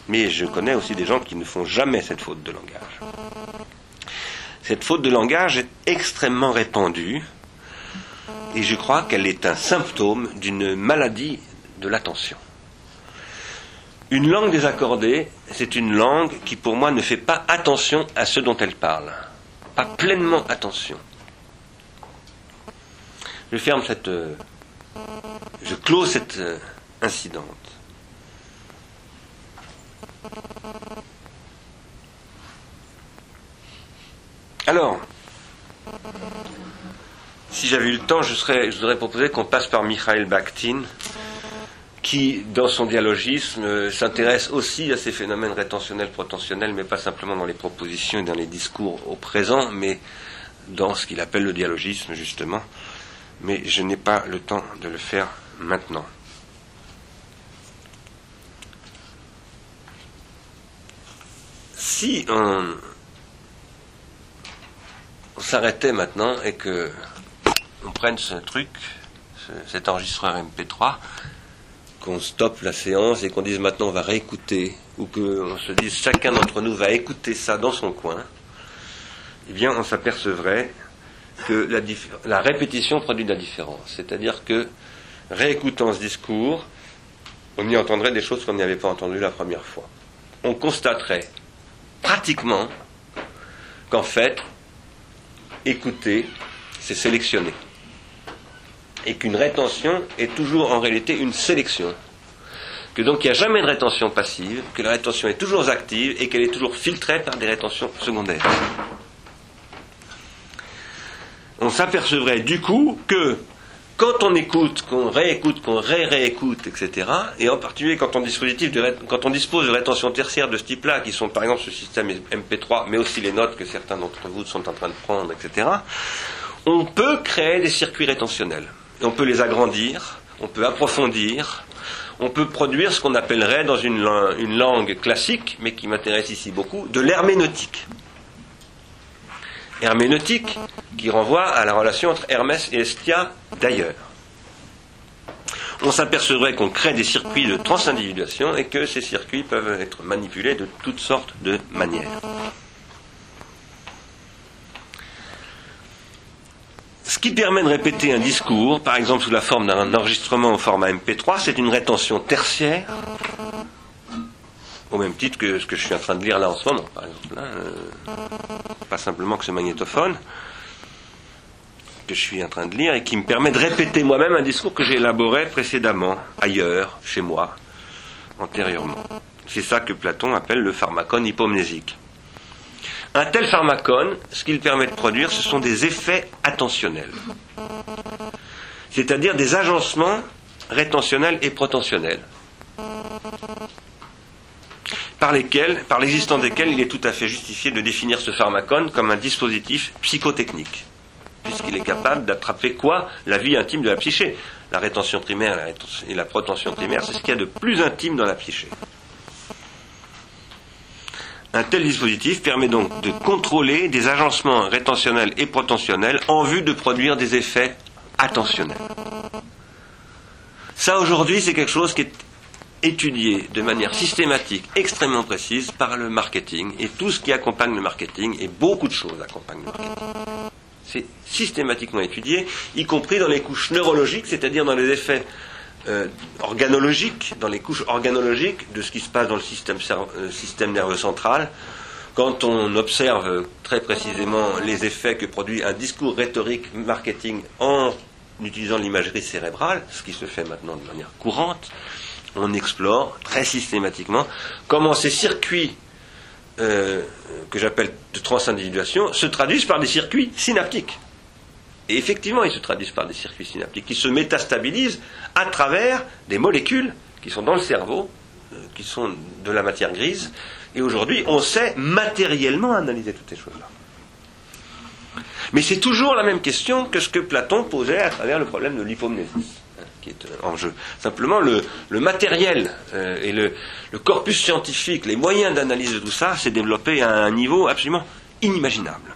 Mais je connais aussi des gens qui ne font jamais cette faute de langage. Cette faute de langage est extrêmement répandue et je crois qu'elle est un symptôme d'une maladie de l'attention. Une langue désaccordée, c'est une langue qui pour moi ne fait pas attention à ce dont elle parle, pas pleinement attention. Je ferme cette... Euh, je close cette euh, incidente. Alors, si j'avais eu le temps, je, voudrais proposer qu'on passe par Mikhail Bakhtin, qui, dans son dialogisme, euh, s'intéresse aussi à ces phénomènes rétentionnels, potentionnels, mais pas simplement dans les propositions et dans les discours au présent, mais dans ce qu'il appelle le dialogisme, justement. Mais je n'ai pas le temps de le faire maintenant. Si on, s'arrêtait maintenant et que on prenne ce truc, cet enregistreur MP3, qu'on stoppe la séance et qu'on dise maintenant on va réécouter, ou qu'on se dise chacun d'entre nous va écouter ça dans son coin, eh bien on s'apercevrait que la, la, répétition produit de la différence. C'est-à-dire que réécoutant ce discours, on y entendrait des choses qu'on n'y avait pas entendues la première fois. On constaterait pratiquement qu'en fait, écouter, c'est sélectionner. Et qu'une rétention est toujours en réalité une sélection. Que donc il n'y a jamais de rétention passive, que la rétention est toujours active et qu'elle est toujours filtrée par des rétentions secondaires. On s'apercevrait du coup que quand on écoute, qu'on réécoute, qu'on ré-réécoute, etc., et en particulier quand on, dispose de rétention tertiaire de ce type-là, qui sont par exemple ce système MP3, mais aussi les notes que certains d'entre vous sont en train de prendre, etc., on peut créer des circuits rétentionnels. on peut les agrandir, on peut approfondir, on peut produire ce qu'on appellerait dans une, une langue classique, mais qui m'intéresse ici beaucoup, de l'herméneutique herméneutique qui renvoie à la relation entre Hermès et Estia d'ailleurs. On s'apercevrait qu'on crée des circuits de transindividuation et que ces circuits peuvent être manipulés de toutes sortes de manières. Ce qui permet de répéter un discours, par exemple sous la forme d'un enregistrement au format MP3, c'est une rétention tertiaire au même titre que ce que je suis en train de lire là en ce moment, par exemple. Hein, euh, pas simplement que ce magnétophone que je suis en train de lire et qui me permet de répéter moi-même un discours que j'ai élaboré précédemment, ailleurs, chez moi, antérieurement. C'est ça que Platon appelle le pharmacone hypomnésique. Un tel pharmacone, ce qu'il permet de produire, ce sont des effets attentionnels. c'est-à-dire des agencements rétentionnels et protentionnels, par l'existence desquels il est tout à fait justifié de définir ce pharmacone comme un dispositif psychotechnique, puisqu'il est capable d'attraper quoi? La vie intime de la psyché. La rétention primaire et la protention primaire, c'est ce qu'il y a de plus intime dans la psyché. Un tel dispositif permet donc de contrôler des agencements rétentionnels et protentionnels en vue de produire des effets attentionnels. Ça aujourd'hui, c'est quelque chose qui est étudié de manière systématique, extrêmement précise par le marketing et tout ce qui accompagne le marketing et beaucoup de choses accompagnent le marketing. C'est systématiquement étudié, y compris dans les couches neurologiques, c'est-à-dire dans les effets euh, organologiques, dans les couches organologiques de ce qui se passe dans le système, euh, système nerveux central. Quand on observe très précisément les effets que produit un discours rhétorique marketing en utilisant l'imagerie cérébrale, ce qui se fait maintenant de manière courante, on explore très systématiquement comment ces circuits euh, que j'appelle de transindividuation se traduisent par des circuits synaptiques. Et effectivement, ils se traduisent par des circuits synaptiques qui se métastabilisent à travers des molécules qui sont dans le cerveau, euh, qui sont de la matière grise. Et aujourd'hui, on sait matériellement analyser toutes ces choses-là. Mais c'est toujours la même question que ce que Platon posait à travers le problème de l'hypomnésis qui est euh, en jeu. Simplement, le, matériel euh, et le, corpus scientifique, les moyens d'analyse de tout ça, s'est développé à un niveau absolument inimaginable.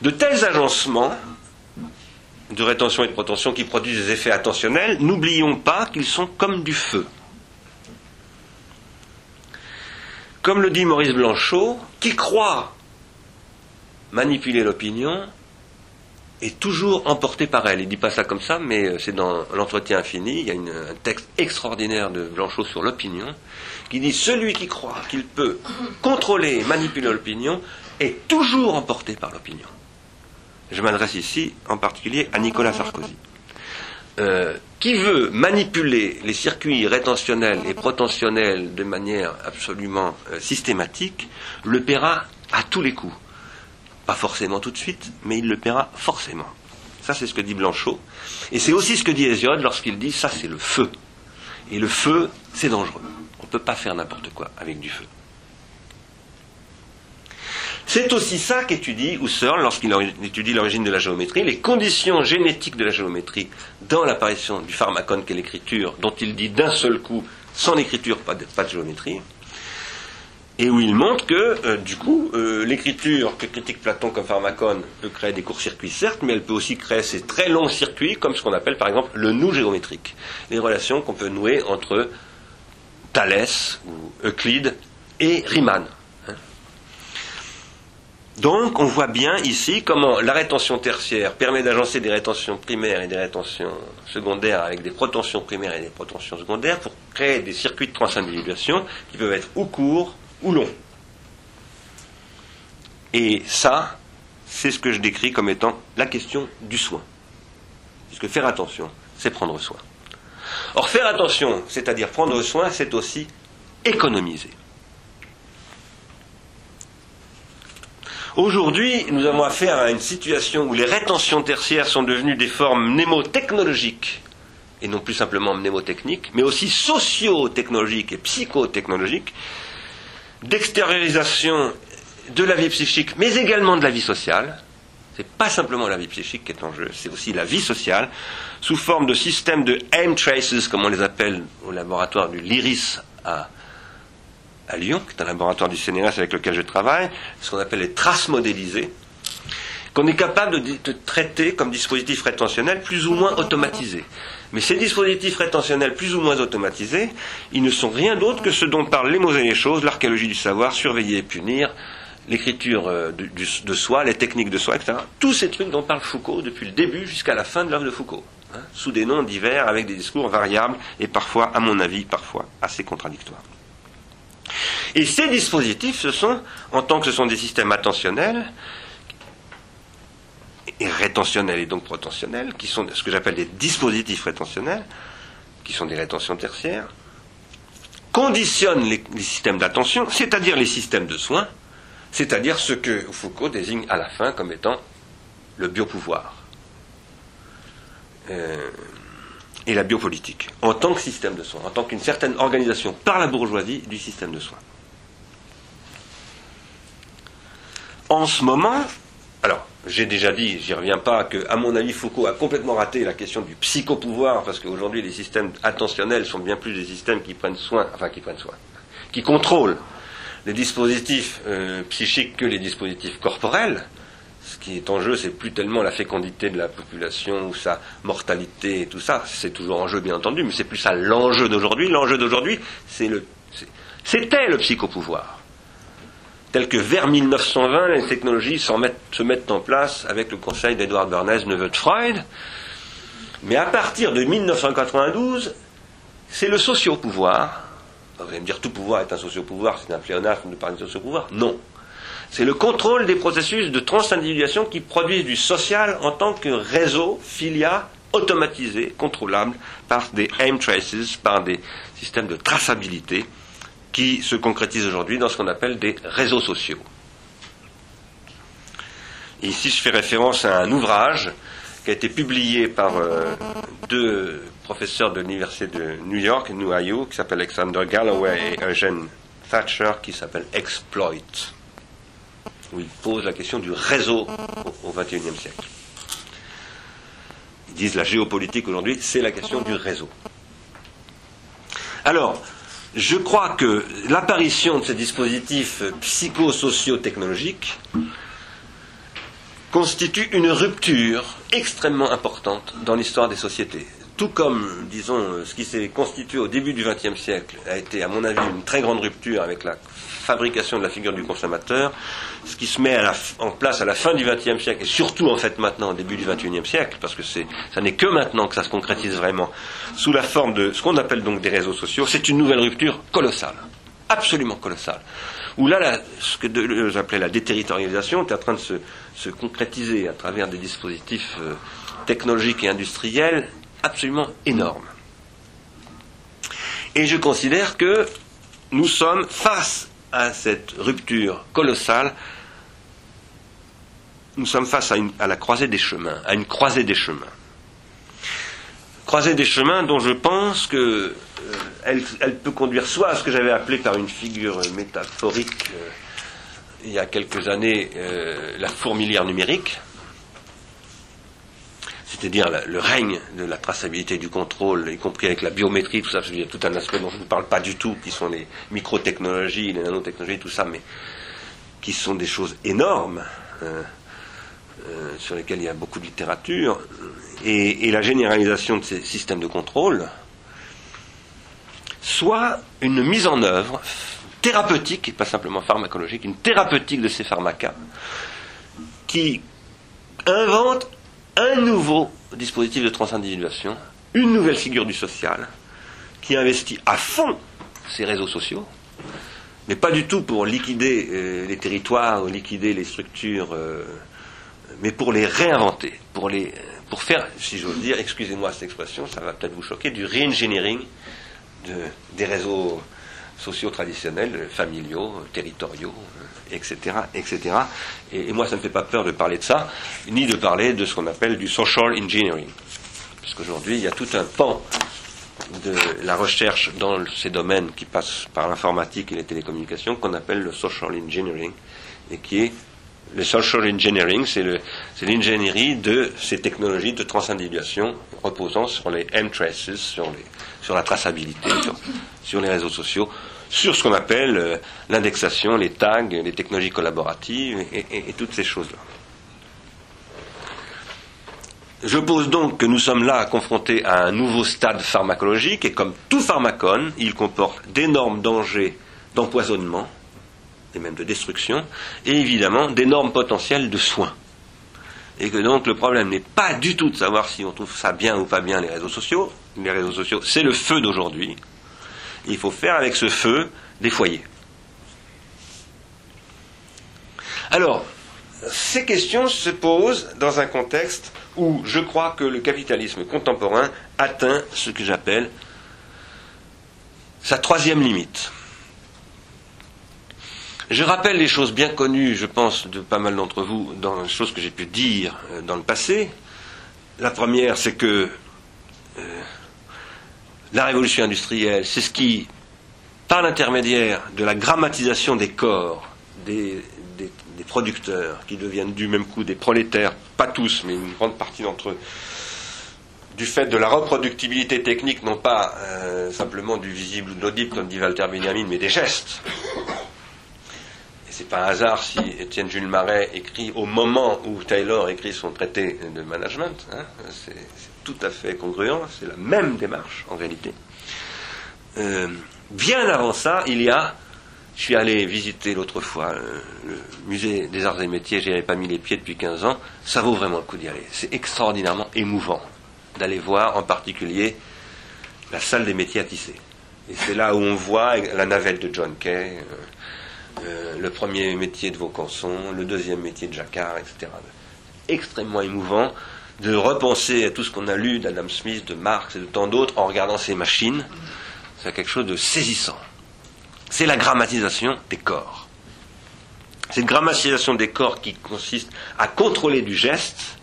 De tels agencements de rétention et de protention qui produisent des effets attentionnels, n'oublions pas qu'ils sont comme du feu. Comme le dit Maurice Blanchot, qui croit manipuler l'opinion est toujours emporté par elle. Il ne dit pas ça comme ça, mais euh, c'est dans l'entretien infini. Il y a un texte extraordinaire de Blanchot sur l'opinion qui dit celui qui croit qu'il peut contrôler et manipuler l'opinion est toujours emporté par l'opinion. Je m'adresse ici en particulier à Nicolas Sarkozy. Euh, qui veut manipuler les circuits rétentionnels et protentionnels de manière absolument euh, systématique, le paiera à tous les coups. Pas forcément tout de suite, mais il le paiera forcément. Ça, c'est ce que dit Blanchot. Et c'est aussi ce que dit Hésiode lorsqu'il dit ça, c'est le feu. Et le feu, c'est dangereux. On ne peut pas faire n'importe quoi avec du feu. C'est aussi ça qu'étudie Husserl lorsqu'il étudie l'origine de la géométrie, les conditions génétiques de la géométrie dans l'apparition du pharmacone qu'est l'écriture, dont il dit d'un seul coup, sans l'écriture, pas de géométrie et où il montre que, euh, du coup, euh, l'écriture que critique Platon comme pharmacone peut créer des courts-circuits, certes, mais elle peut aussi créer ces très longs circuits, comme ce qu'on appelle par exemple le nous géométrique. Les relations qu'on peut nouer entre Thalès ou Euclide et Riemann. Hein. Donc, on voit bien ici comment la rétention tertiaire permet d'agencer des rétentions primaires et des rétentions secondaires avec des protensions primaires et des protensions secondaires pour créer des circuits de transindividuation qui peuvent être ou courts ou long. Et ça, c'est ce que je décris comme étant la question du soin. Puisque faire attention, c'est prendre soin. Or, faire attention, c'est-à-dire prendre soin, c'est aussi économiser. Aujourd'hui, nous avons affaire à une situation où les rétentions tertiaires sont devenues des formes mnémotechnologiques, et non plus simplement mnémotechniques, mais aussi socio-technologiques et psychotechnologiques, d'extériorisation de la vie psychique, mais également de la vie sociale. Ce n'est pas simplement la vie psychique qui est en jeu, c'est aussi la vie sociale, sous forme de systèmes de aim traces, comme on les appelle au laboratoire du LIRIS à, Lyon, qui est un laboratoire du CNRS avec lequel je travaille, ce qu'on appelle les traces modélisées, qu'on est capable de, de, traiter comme dispositifs rétentionnels plus ou moins automatisés. Mais ces dispositifs rétentionnels plus ou moins automatisés, ils ne sont rien d'autre que ce dont parlent les mots et les choses, l'archéologie du savoir, surveiller et punir, l'écriture euh, de, soi, les techniques de soi, etc. Tous ces trucs dont parle Foucault depuis le début jusqu'à la fin de l'œuvre de Foucault, hein, sous des noms divers, avec des discours variables et parfois, à mon avis, parfois assez contradictoires. Et ces dispositifs, ce sont, en tant que ce sont des systèmes attentionnels, et rétentionnels et donc protentionnels, qui sont ce que j'appelle des dispositifs rétentionnels, qui sont des rétentions tertiaires, conditionnent les, systèmes d'attention, c'est-à-dire les systèmes de soins, c'est-à-dire ce que Foucault désigne à la fin comme étant le biopouvoir euh, et la biopolitique, en tant que système de soins, en tant qu'une certaine organisation par la bourgeoisie du système de soins. En ce moment, alors, j'ai déjà dit, j'y reviens pas, que, à mon avis, Foucault a complètement raté la question du psychopouvoir, parce qu'aujourd'hui, les systèmes attentionnels sont bien plus des systèmes qui prennent soin, enfin, qui prennent soin, qui contrôlent les dispositifs euh, psychiques que les dispositifs corporels. Ce qui est en jeu, c'est plus tellement la fécondité de la population ou sa mortalité et tout ça. C'est toujours en jeu, bien entendu, mais c'est plus ça l'enjeu d'aujourd'hui. L'enjeu d'aujourd'hui, c'est le, c'était le psychopouvoir. Tel que vers 1920, les technologies se mettent en place avec le conseil d'Edward Bernays, neveu de Freud. Mais à partir de 1992, c'est le sociopouvoir vous allez me dire tout pouvoir est un sociopouvoir, c'est un pléonasme de parler de sociopouvoir. Non. C'est le contrôle des processus de transindividuation qui produisent du social en tant que réseau, filia, automatisé, contrôlable par des aim traces, par des systèmes de traçabilité qui se concrétisent aujourd'hui dans ce qu'on appelle des réseaux sociaux. ici, je fais référence à un ouvrage qui a été publié par euh, deux professeur de l'université de New York, New Ohio, qui s'appelle Alexander Galloway et Eugene Thatcher, qui s'appelle Exploit, où il pose la question du réseau au XXIe siècle. Ils disent la géopolitique aujourd'hui, c'est la question du réseau. Alors, je crois que l'apparition de ces dispositifs psychosociotechnologiques constitue une rupture extrêmement importante dans l'histoire des sociétés. Tout comme, disons, ce qui s'est constitué au début du XXe siècle a été, à mon avis, une très grande rupture avec la fabrication de la figure du consommateur, ce qui se met en place à la fin du XXe siècle, et surtout en fait maintenant au début du XXIe siècle, parce que ça n'est que maintenant que ça se concrétise vraiment, sous la forme de ce qu'on appelle donc des réseaux sociaux, c'est une nouvelle rupture colossale, absolument colossale. Où là, ce que j'appelais la déterritorialisation est en train de se, concrétiser à travers des dispositifs euh, technologiques et industriels absolument énorme. Et je considère que nous sommes face à cette rupture colossale, nous sommes face à, la croisée des chemins, à une croisée des chemins. Croisée des chemins dont je pense que euh, peut conduire soit à ce que j'avais appelé par une figure métaphorique euh, il y a quelques années euh, la fourmilière numérique, c'est-à-dire le règne de la traçabilité du contrôle, y compris avec la biométrie, tout ça, il y a tout un aspect dont je ne parle pas du tout, qui sont les microtechnologies, les nanotechnologies, tout ça, mais qui sont des choses énormes, euh, euh, sur lesquelles il y a beaucoup de littérature, et, la généralisation de ces systèmes de contrôle, soit une mise en œuvre thérapeutique, et pas simplement pharmacologique, une thérapeutique de ces pharmacas, qui invente un nouveau dispositif de transindividuation, une nouvelle figure du social, qui investit à fond ces réseaux sociaux, mais pas du tout pour liquider euh, les territoires, liquider les structures, euh, mais pour les réinventer, pour, les, pour faire, si j'ose dire, excusez-moi cette expression, ça va peut-être vous choquer, du re-engineering de, des réseaux sociaux traditionnels, familiaux, territoriaux, etc. etc. Et, moi, ça ne me fait pas peur de parler de ça, ni de parler de ce qu'on appelle du social engineering. Parce qu'aujourd'hui, il y a tout un pan de la recherche dans ces domaines qui passent par l'informatique et les télécommunications qu'on appelle le social engineering, et qui est le social engineering, c'est l'ingénierie de ces technologies de transindividuation reposant sur les M-traces, sur la traçabilité, sur les réseaux sociaux, sur ce qu'on appelle euh, l'indexation, les tags, les technologies collaboratives et, toutes ces choses-là. Je pose donc que nous sommes là confrontés à un nouveau stade pharmacologique et comme tout pharmacone, il comporte d'énormes dangers d'empoisonnement et même de destruction et évidemment d'énormes potentiels de soins. Et que donc le problème n'est pas du tout de savoir si on trouve ça bien ou pas bien les réseaux sociaux. Les réseaux sociaux, c'est le feu d'aujourd'hui il faut faire avec ce feu des foyers. Alors, ces questions se posent dans un contexte où je crois que le capitalisme contemporain atteint ce que j'appelle sa troisième limite. Je rappelle les choses bien connues, je pense, de pas mal d'entre vous, dans les choses que j'ai pu dire euh, dans le passé. La première, c'est que euh, la révolution industrielle, c'est ce qui, par l'intermédiaire de la grammatisation des corps des, producteurs, qui deviennent du même coup des prolétaires, pas tous, mais une grande partie d'entre eux, du fait de la reproductibilité technique, non pas euh, simplement du visible ou de l'audible, comme dit Walter Benjamin, mais des gestes. Et c'est pas un hasard si Étienne Jules Marais écrit au moment où Taylor écrit son traité de management. Hein, tout à fait congruent, c'est la même démarche en réalité. Euh, bien avant ça, il y a je suis allé visiter l'autre fois euh, le musée des arts et métiers, j'y avais pas mis les pieds depuis 15 ans. Ça vaut vraiment le coup d'y aller. C'est extraordinairement émouvant d'aller voir en particulier la salle des métiers à tisser. Et c'est là où on voit la navette de John Kay, euh, le premier métier de Vaucanson, le deuxième métier de Jacquard, etc. Extrêmement émouvant de repenser à tout ce qu'on a lu d'Adam Smith, de Marx et de tant d'autres en regardant ces machines. C'est quelque chose de saisissant c'est la grammatisation des corps. C'est une grammatisation des corps qui consiste à contrôler du geste,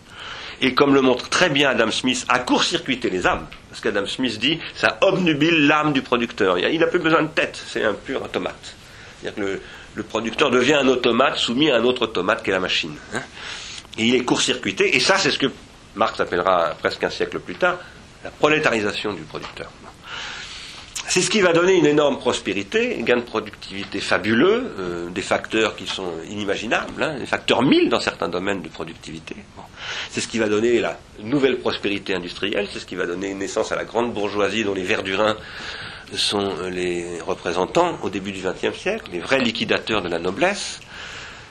et comme le montre très bien Adam Smith, à court-circuiter les âmes. Parce qu'Adam Smith dit, ça obnubile l'âme du producteur. Il n'a plus besoin de tête, c'est un pur automate. C'est-à-dire que le, producteur devient un automate soumis à un autre automate qui est la machine. Hein. et il est court-circuité, et ça c'est ce que Marx appellera presque un siècle plus tard, la prolétarisation du producteur. C'est ce qui va donner une énorme prospérité, un gain de productivité fabuleux, euh, des facteurs qui sont inimaginables, hein, des facteurs 1000 dans certains domaines de productivité. C'est ce qui va donner la nouvelle prospérité industrielle, c'est ce qui va donner naissance à la grande bourgeoisie dont les Verdurins sont les représentants au début du XXe siècle, les vrais liquidateurs de la noblesse,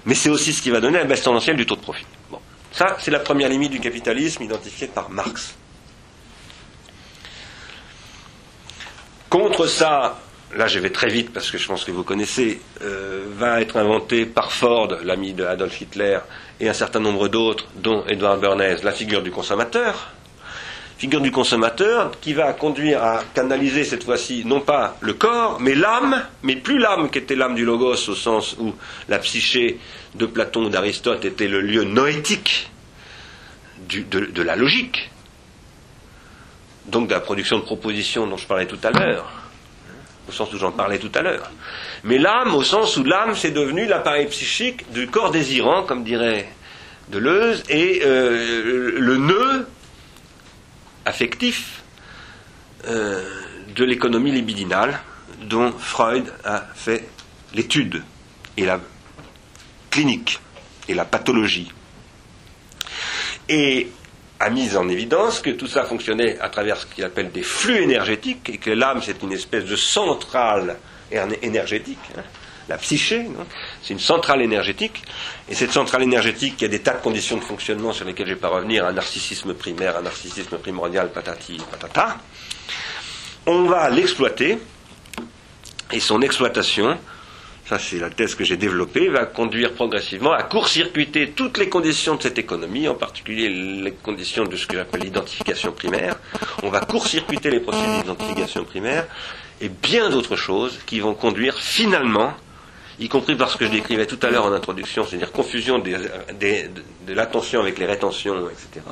mais c'est aussi ce qui va donner la baisse tendancielle du taux de profit. Ça, c'est la première limite du capitalisme identifiée par Marx. Contre ça, là je vais très vite parce que je pense que vous connaissez, euh, va être inventé par Ford, l'ami de Adolf Hitler, et un certain nombre d'autres, dont Edward Bernays, la figure du consommateur. Figure du consommateur qui va conduire à canaliser cette fois-ci non pas le corps, mais l'âme, mais plus l'âme qui était l'âme du logos au sens où la psyché de Platon ou d'Aristote était le lieu noétique de la logique, donc de la production de propositions dont je parlais tout à l'heure, au sens où j'en parlais tout à l'heure. Mais l'âme, au sens où l'âme, c'est devenu l'appareil psychique du corps désirant, comme dirait Deleuze, et euh, le nœud affectif euh, de l'économie libidinale dont Freud a fait l'étude et la clinique et la pathologie. Et a mis en évidence que tout ça fonctionnait à travers ce qu'il appelle des flux énergétiques et que l'âme c'est une espèce de centrale énergétique. Hein. la psyché, c'est une centrale énergétique, et cette centrale énergétique, il y a des tas de conditions de fonctionnement sur lesquelles je ne vais pas revenir, un narcissisme primaire, un narcissisme primordial, patati, patata. On va l'exploiter, et son exploitation ça c'est la thèse que j'ai développée, va conduire progressivement à court-circuiter toutes les conditions de cette économie, en particulier les conditions de ce que j'appelle l'identification primaire. On va court-circuiter les procédures d'identification primaire et bien d'autres choses qui vont conduire finalement, y compris parce que je décrivais tout à l'heure en introduction, c'est-à-dire confusion de l'attention avec les rétentions, etc.,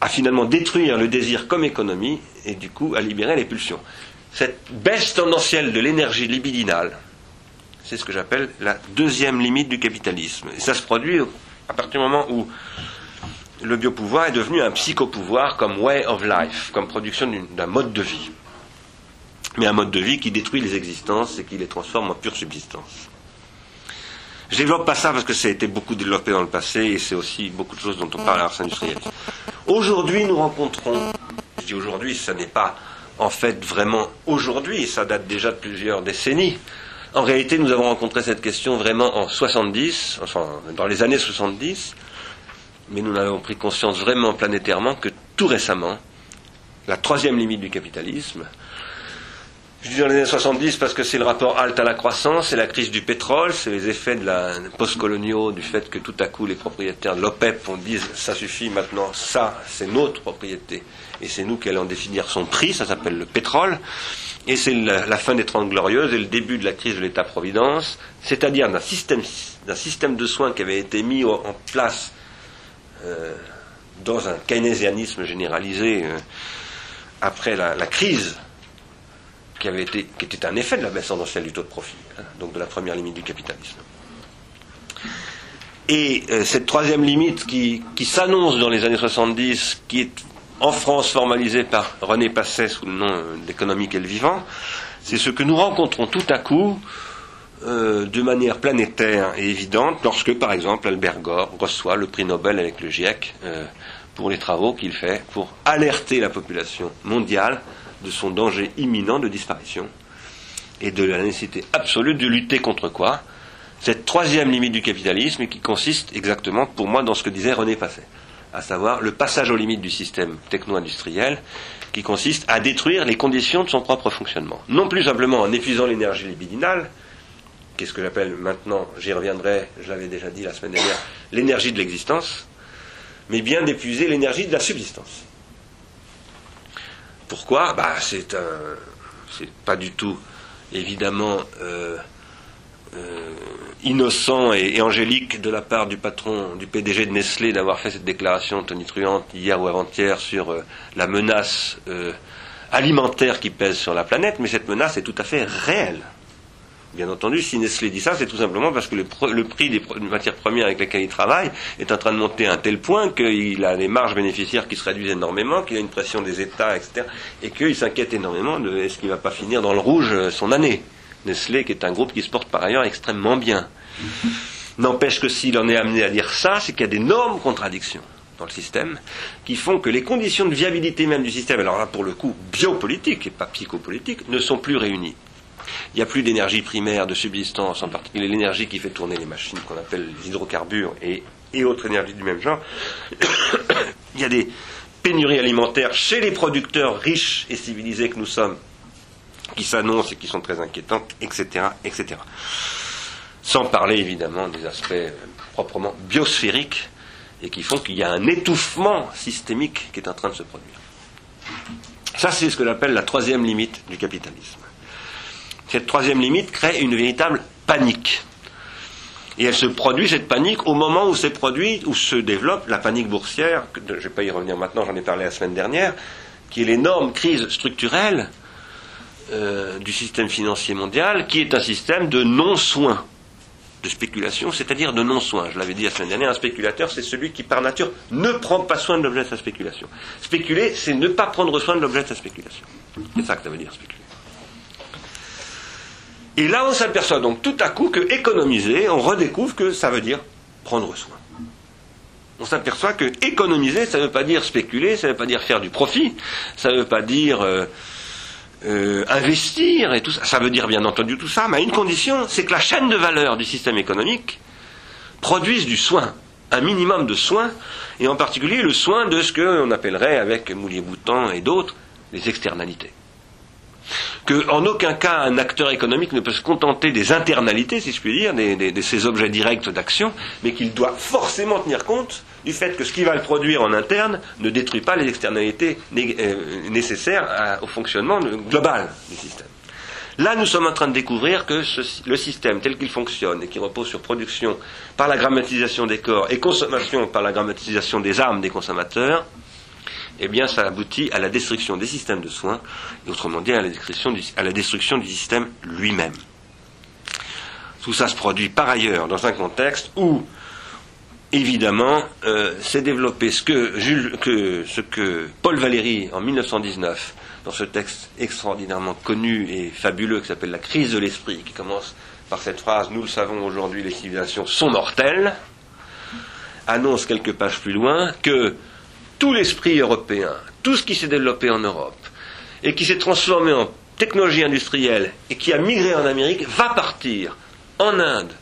à finalement détruire le désir comme économie et du coup à libérer les pulsions. Cette baisse tendancielle de l'énergie libidinale, c'est ce que j'appelle la deuxième limite du capitalisme. Et ça se produit à partir du moment où le biopouvoir est devenu un psychopouvoir comme way of life, comme production d'un mode de vie. Mais un mode de vie qui détruit les existences et qui les transforme en pure subsistance. Je développe pas ça parce que ça a été beaucoup développé dans le passé et c'est aussi beaucoup de choses dont on parle à l'ars industrielle. Aujourd'hui, nous rencontrons, je dis aujourd'hui, ça n'est pas en fait vraiment aujourd'hui, ça date déjà de plusieurs décennies, en réalité, nous avons rencontré cette question vraiment en 70, enfin dans les années 70, mais nous n'avons pris conscience vraiment planétairement que tout récemment, la troisième limite du capitalisme, je dis dans les années 70 parce que c'est le rapport halte à la croissance, c'est la crise du pétrole, c'est les effets de la post-coloniaux, du fait que tout à coup les propriétaires de l'OPEP on dise ça suffit maintenant, ça c'est notre propriété et c'est nous qui allons définir son prix, ça s'appelle le pétrole. Et c'est la, fin des Trente Glorieuses et le début de la crise de l'État-providence, c'est-à-dire d'un système, d'un système de soins qui avait été mis en place euh, dans un keynésianisme généralisé euh, après la, crise qui, était un effet de la baisse tendancielle du taux de profit, hein, donc de la première limite du capitalisme. Et euh, cette troisième limite qui, qui s'annonce dans les années 70, qui est en France formalisée par René Passet sous le nom d'économique et le vivant, c'est ce que nous rencontrons tout à coup euh, de manière planétaire et évidente lorsque, par exemple, Albert Gore reçoit le prix Nobel avec le GIEC euh, pour les travaux qu'il fait pour alerter la population mondiale de son danger imminent de disparition et de la nécessité absolue de lutter contre quoi? Cette troisième limite du capitalisme qui consiste exactement, pour moi, dans ce que disait René Passet, à savoir le passage aux limites du système techno-industriel qui consiste à détruire les conditions de son propre fonctionnement. Non plus simplement en épuisant l'énergie libidinale, qu'est-ce que j'appelle maintenant, j'y reviendrai, je l'avais déjà dit la semaine dernière, l'énergie de l'existence, mais bien d'épuiser l'énergie de la subsistance. Pourquoi? Bah, C'est pas du tout évidemment euh, euh, innocent et, angélique de la part du patron, du PDG de Nestlé d'avoir fait cette déclaration tonitruante hier ou avant-hier sur euh, la menace alimentaire qui pèse sur la planète, mais cette menace est tout à fait réelle. Bien entendu, si Nestlé dit ça, c'est tout simplement parce que le, prix des matières premières avec lesquelles il travaille est en train de monter à un tel point qu'il a des marges bénéficiaires qui se réduisent énormément, qu'il a une pression des États, etc. Et qu'il s'inquiète énormément de est-ce qu'il ne va pas finir dans le rouge euh, son année. Nestlé, qui est un groupe qui se porte par ailleurs extrêmement bien. N'empêche que s'il en est amené à dire ça, c'est qu'il y a d'énormes contradictions dans le système qui font que les conditions de viabilité même du système, alors là pour le coup biopolitique et pas psychopolitique, ne sont plus réunies. Il n'y a plus d'énergie primaire de subsistance, en particulier l'énergie qui fait tourner les machines qu'on appelle les hydrocarbures et, autres énergies du même genre. Il y a des pénuries alimentaires chez les producteurs riches et civilisés que nous sommes, qui s'annoncent et qui sont très inquiétantes, etc., etc. Sans parler évidemment des aspects euh, proprement biosphériques et qui font qu'il y a un étouffement systémique qui est en train de se produire. Ça, c'est ce que j'appelle la troisième limite du capitalisme. Cette troisième limite crée une véritable panique. Et elle se produit, cette panique, au moment où s'est produit, où se développe la panique boursière, je ne vais pas y revenir maintenant, j'en ai parlé la semaine dernière, qui est l'énorme crise structurelle euh, du système financier mondial, qui est un système de non-soin, de spéculation, c'est-à-dire de non-soin. Je l'avais dit la semaine dernière, un spéculateur, c'est celui qui, par nature, ne prend pas soin de l'objet de sa spéculation. Spéculer, c'est ne pas prendre soin de l'objet de sa spéculation. C'est ça que ça veut dire, spéculer. Et là, on s'aperçoit donc tout à coup que économiser, on redécouvre que ça veut dire prendre soin. On s'aperçoit que économiser, ça ne veut pas dire spéculer, ça ne veut pas dire faire du profit, ça ne veut pas dire euh, euh, investir et tout ça. Ça veut dire bien entendu tout ça, mais à une condition, c'est que la chaîne de valeur du système économique produise du soin, un minimum de soin, et en particulier le soin de ce qu'on appellerait, avec Moulier-Boutan et d'autres, les externalités qu'en aucun cas un acteur économique ne peut se contenter des internalités, si je puis dire, de ces objets directs d'action, mais qu'il doit forcément tenir compte du fait que ce qui va le produire en interne ne détruit pas les externalités euh, nécessaires au fonctionnement global du système. Là, nous sommes en train de découvrir que le système tel qu'il fonctionne et qui repose sur production par la grammatisation des corps et consommation par la grammatisation des armes des consommateurs, eh bien, ça aboutit à la destruction des systèmes de soins, et autrement dit, à la destruction du, système lui-même. Tout ça se produit par ailleurs dans un contexte où, évidemment, euh, s'est développé ce que Paul Valéry, en 1919, dans ce texte extraordinairement connu et fabuleux qui s'appelle La crise de l'esprit, qui commence par cette phrase Nous le savons aujourd'hui, les civilisations sont mortelles, annonce quelques pages plus loin que tout l'esprit européen, tout ce qui s'est développé en Europe et qui s'est transformé en technologie industrielle et qui a migré en Amérique va partir en Inde,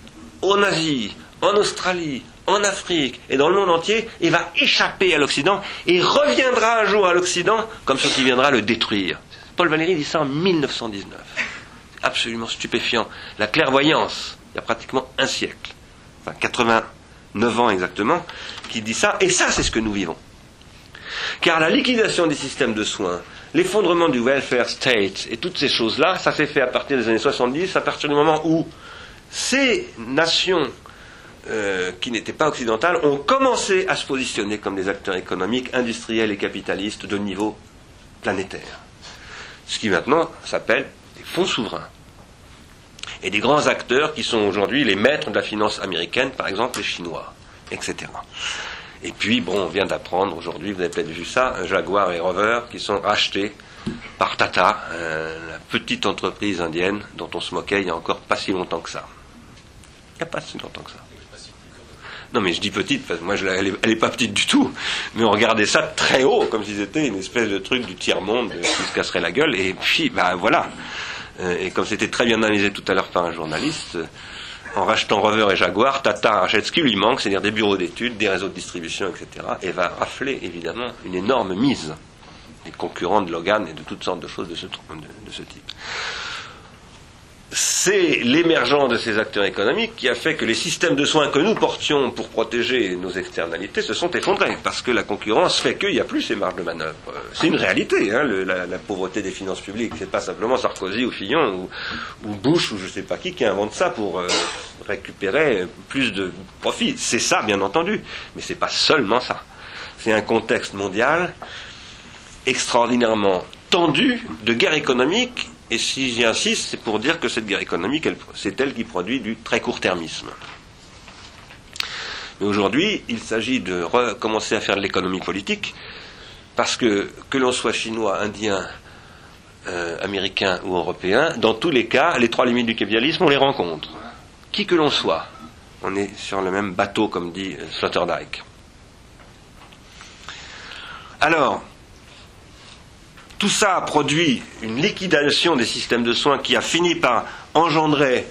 en Asie, en Australie, en Afrique et dans le monde entier et va échapper à l'Occident et reviendra un jour à l'Occident comme ce qui viendra le détruire. Paul Valéry dit ça en 1919. Absolument stupéfiant. La clairvoyance, il y a pratiquement un siècle, enfin 89 ans exactement, qui dit ça, et ça c'est ce que nous vivons. Car la liquidation des systèmes de soins, l'effondrement du welfare state et toutes ces choses-là, ça s'est fait à partir des années 70, à partir du moment où ces nations euh, qui n'étaient pas occidentales ont commencé à se positionner comme des acteurs économiques, industriels et capitalistes de niveau planétaire. Ce qui maintenant s'appelle des fonds souverains. Et des grands acteurs qui sont aujourd'hui les maîtres de la finance américaine, par exemple les Chinois, etc. Et puis, bon, on vient d'apprendre aujourd'hui, vous avez peut-être vu ça, Jaguar et Rover qui sont rachetés par Tata, euh, la petite entreprise indienne dont on se moquait il n'y a encore pas si longtemps que ça. Il n'y a pas si longtemps que ça. Non, mais je dis petite, parce que moi, elle, n'est pas petite du tout. Mais on regardait ça très haut, comme si c'était une espèce de truc du tiers-monde qui se casserait la gueule. Et puis, bah voilà. Euh, et comme c'était très bien analysé tout à l'heure par un journaliste, en rachetant Rover et Jaguar, Tata rachète ce qui lui manque, c'est-à-dire des bureaux d'études, des réseaux de distribution, etc. Et va rafler, évidemment, une énorme mise. des concurrents de Logan et de toutes sortes de choses de ce, de ce type c'est l'émergence de ces acteurs économiques qui a fait que les systèmes de soins que nous portions pour protéger nos externalités se sont effondrés, parce que la concurrence fait qu'il n'y a plus ces marges de manœuvre. C'est une réalité, hein, la, pauvreté des finances publiques. C'est pas simplement Sarkozy ou Fillon ou, Bush ou je sais pas qui qui invente ça pour euh, récupérer plus de profit. C'est ça, bien entendu, mais c'est pas seulement ça. C'est un contexte mondial extraordinairement tendu de guerre économique et si j'y insiste, c'est pour dire que cette guerre économique, c'est elle qui produit du très court-termisme. Mais aujourd'hui, il s'agit de recommencer à faire de l'économie politique, parce que que l'on soit chinois, indien, euh, américain ou européen, dans tous les cas, les trois limites du capitalisme, on les rencontre. Qui que l'on soit, on est sur le même bateau, comme dit Sloterdijk. Alors, tout ça a produit une liquidation des systèmes de soins qui a fini par engendrer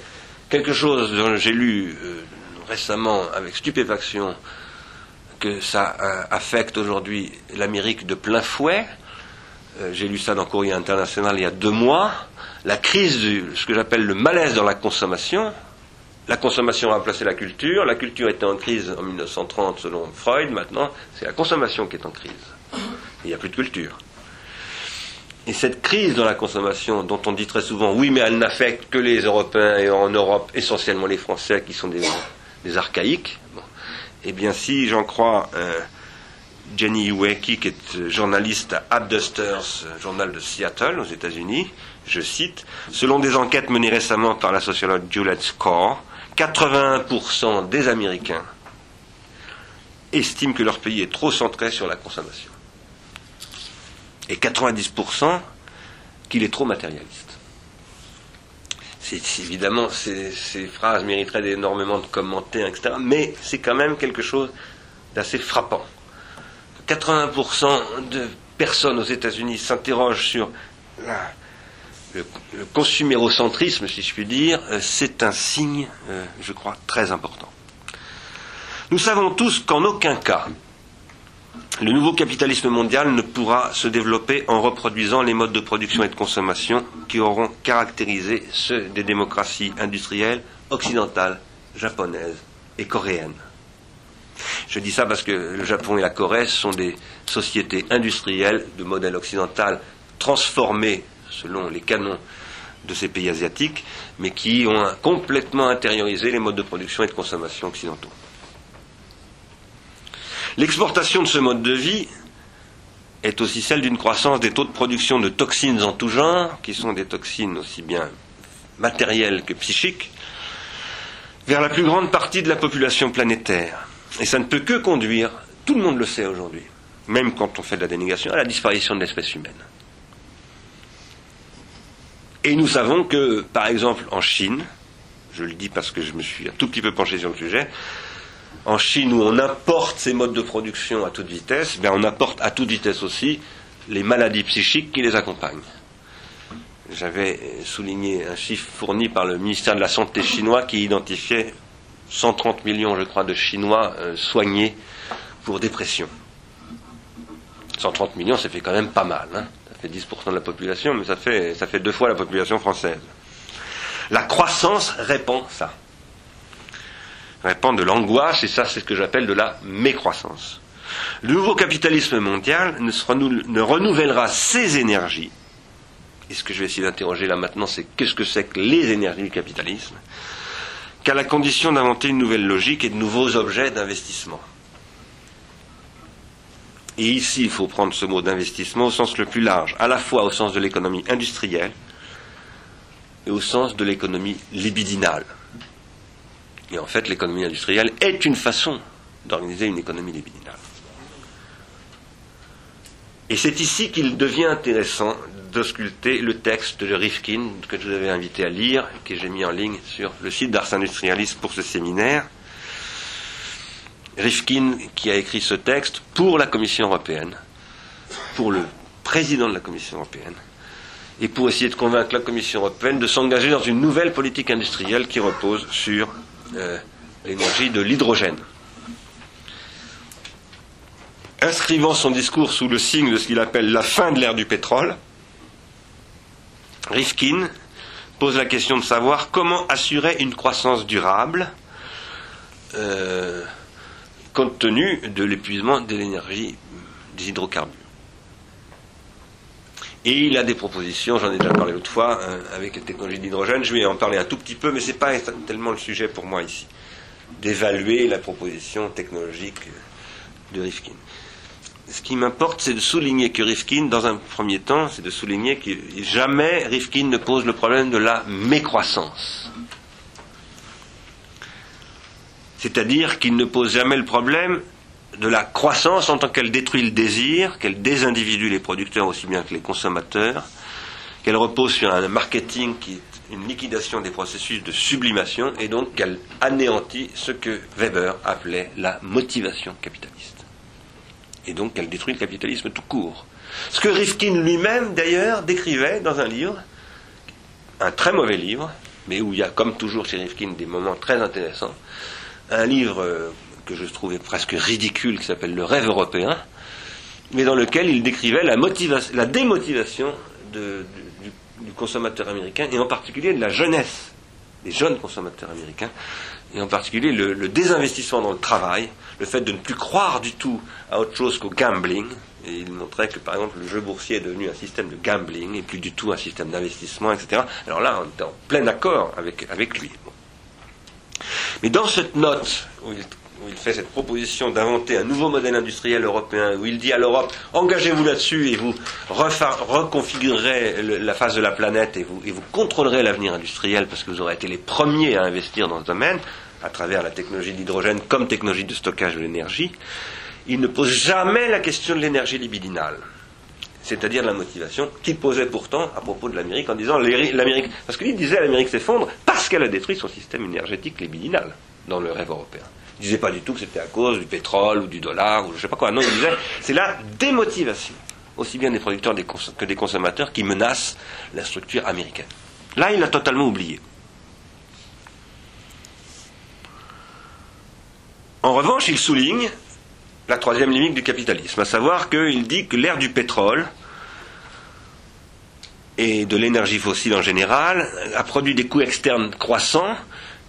quelque chose dont j'ai lu euh, récemment avec stupéfaction que ça euh, affecte aujourd'hui l'Amérique de plein fouet. Euh, j'ai lu ça dans Courrier International il y a deux mois. La crise, de ce que j'appelle le malaise dans la consommation. La consommation a remplacé la culture. La culture était en crise en 1930 selon Freud. Maintenant, c'est la consommation qui est en crise. Il n'y a plus de culture. Et cette crise dans la consommation, dont on dit très souvent, oui, mais elle n'affecte que les Européens et en Europe essentiellement les Français qui sont des, archaïques. Eh bien, si j'en crois euh, Jenny Ueki, qui est journaliste à Addusters, journal de Seattle aux États-Unis, je cite, selon des enquêtes menées récemment par la sociologue Juliette Score, 81% des Américains estiment que leur pays est trop centré sur la consommation et 90% qu'il est trop matérialiste. C'est, évidemment, ces, phrases mériteraient énormément de commentaires, etc. Mais c'est quand même quelque chose d'assez frappant. 80% de personnes aux États-Unis s'interrogent sur le, consumérocentrisme, si je puis dire. Euh, c'est un signe, euh, je crois, très important. Nous savons tous qu'en aucun cas, le nouveau capitalisme mondial ne pourra se développer en reproduisant les modes de production et de consommation qui auront caractérisé ceux des démocraties industrielles occidentales, japonaises et coréennes. Je dis ça parce que le Japon et la Corée sont des sociétés industrielles de modèle occidental transformées selon les canons de ces pays asiatiques, mais qui ont complètement intériorisé les modes de production et de consommation occidentaux. L'exportation de ce mode de vie est aussi celle d'une croissance des taux de production de toxines en tout genre, qui sont des toxines aussi bien matérielles que psychiques, vers la plus grande partie de la population planétaire. Et ça ne peut que conduire, tout le monde le sait aujourd'hui, même quand on fait de la dénégation, à la disparition de l'espèce humaine. Et nous savons que, par exemple, en Chine, je le dis parce que je me suis un tout petit peu penché sur le sujet, en Chine où on importe ces modes de production à toute vitesse, ben on apporte à toute vitesse aussi les maladies psychiques qui les accompagnent. J'avais souligné un chiffre fourni par le ministère de la Santé chinois qui identifiait 130 millions, je crois, de Chinois euh, soignés pour dépression. 130 millions, ça fait quand même pas mal. Hein. ça fait 10% de la population, mais ça fait, ça fait deux fois la population française. La croissance répand ça répand de l'angoisse, et ça c'est ce que j'appelle de la mécroissance. Le nouveau capitalisme mondial ne, ne renouvellera ses énergies. Et ce que je vais essayer d'interroger là maintenant, c'est qu'est-ce que c'est que les énergies du capitalisme? Qu'à la condition d'inventer une nouvelle logique et de nouveaux objets d'investissement. Et ici, il faut prendre ce mot d'investissement au sens le plus large, à la fois au sens de l'économie industrielle et au sens de l'économie libidinale. Et en fait, l'économie industrielle est une façon d'organiser une économie libidinale. Et c'est ici qu'il devient intéressant d'ausculter le texte de Rifkin que je vous avais invité à lire, que j'ai mis en ligne sur le site d'Ars Industrialis pour ce séminaire. Rifkin qui a écrit ce texte pour la Commission européenne, pour le président de la Commission européenne, et pour essayer de convaincre la Commission européenne de s'engager dans une nouvelle politique industrielle qui repose sur euh, l'énergie de l'hydrogène. Inscrivant son discours sous le signe de ce qu'il appelle la fin de l'ère du pétrole, Rifkin pose la question de savoir comment assurer une croissance durable euh, compte tenu de l'épuisement de l'énergie des hydrocarbures. Et il a des propositions, j'en ai déjà parlé l'autre fois, hein, avec les technologies d'hydrogène, je vais en parler un tout petit peu, mais ce n'est pas tellement le sujet pour moi ici, d'évaluer la proposition technologique de Rifkin. Ce qui m'importe, c'est de souligner que Rifkin, dans un premier temps, c'est de souligner que jamais Rifkin ne pose le problème de la mécroissance. C'est-à-dire qu'il ne pose jamais le problème de la croissance en tant qu'elle détruit le désir, qu'elle désindividue les producteurs aussi bien que les consommateurs, qu'elle repose sur un marketing qui est une liquidation des processus de sublimation et donc qu'elle anéantit ce que Weber appelait la motivation capitaliste. Et donc qu'elle détruit le capitalisme tout court. Ce que Rifkin lui-même d'ailleurs décrivait dans un livre, un très mauvais livre, mais où il y a comme toujours chez Rifkin des moments très intéressants, un livre euh, que je trouvais presque ridicule qui s'appelle Le rêve européen, mais dans lequel il décrivait la, démotivation du, consommateur américain, et en particulier de la jeunesse, des jeunes consommateurs américains, et en particulier le, désinvestissement dans le travail, le fait de ne plus croire du tout à autre chose qu'au gambling. Et il montrait que, par exemple, le jeu boursier est devenu un système de gambling et plus du tout un système d'investissement, etc. Alors là, on est en plein accord avec, avec lui. Mais dans cette note où il, fait cette proposition d'inventer un nouveau modèle industriel européen, où il dit à l'Europe, engagez-vous là-dessus et vous reconfigurerez la face de la planète et vous, contrôlerez l'avenir industriel parce que vous aurez été les premiers à investir dans ce domaine, à travers la technologie d'hydrogène comme technologie de stockage de l'énergie, il ne pose jamais la question de l'énergie libidinale c'est-à-dire la motivation qu'il posait pourtant à propos de l'Amérique en disant l'Amérique, parce qu'il disait l'Amérique s'effondre parce qu'elle a détruit son système énergétique libidinal dans le rêve européen. Il disait pas du tout que c'était à cause du pétrole ou du dollar ou je sais pas quoi. Non, il disait c'est la démotivation, aussi bien des producteurs que des consommateurs, qui menace la structure américaine. Là, il a totalement oublié. En revanche, il souligne la troisième limite du capitalisme, à savoir qu'il dit que l'ère du pétrole et de l'énergie fossile en général a produit des coûts externes croissants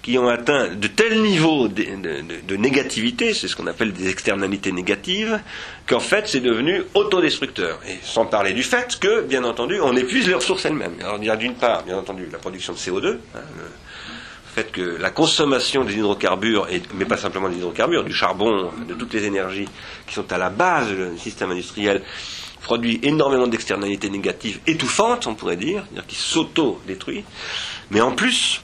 qui ont atteint de tels niveaux de, négativité, c'est ce qu'on appelle des externalités négatives, qu'en fait c'est devenu autodestructeur. Et sans parler du fait que, bien entendu, on épuise les ressources elles-mêmes. Alors il y d'une part, bien entendu, la production de CO2, hein, fait que la consommation des hydrocarbures, mais pas simplement des hydrocarbures, du charbon, de toutes les énergies qui sont à la base du système industriel, produit énormément d'externalités négatives étouffantes, on pourrait dire, dire qui s'auto-détruit. Mais en plus,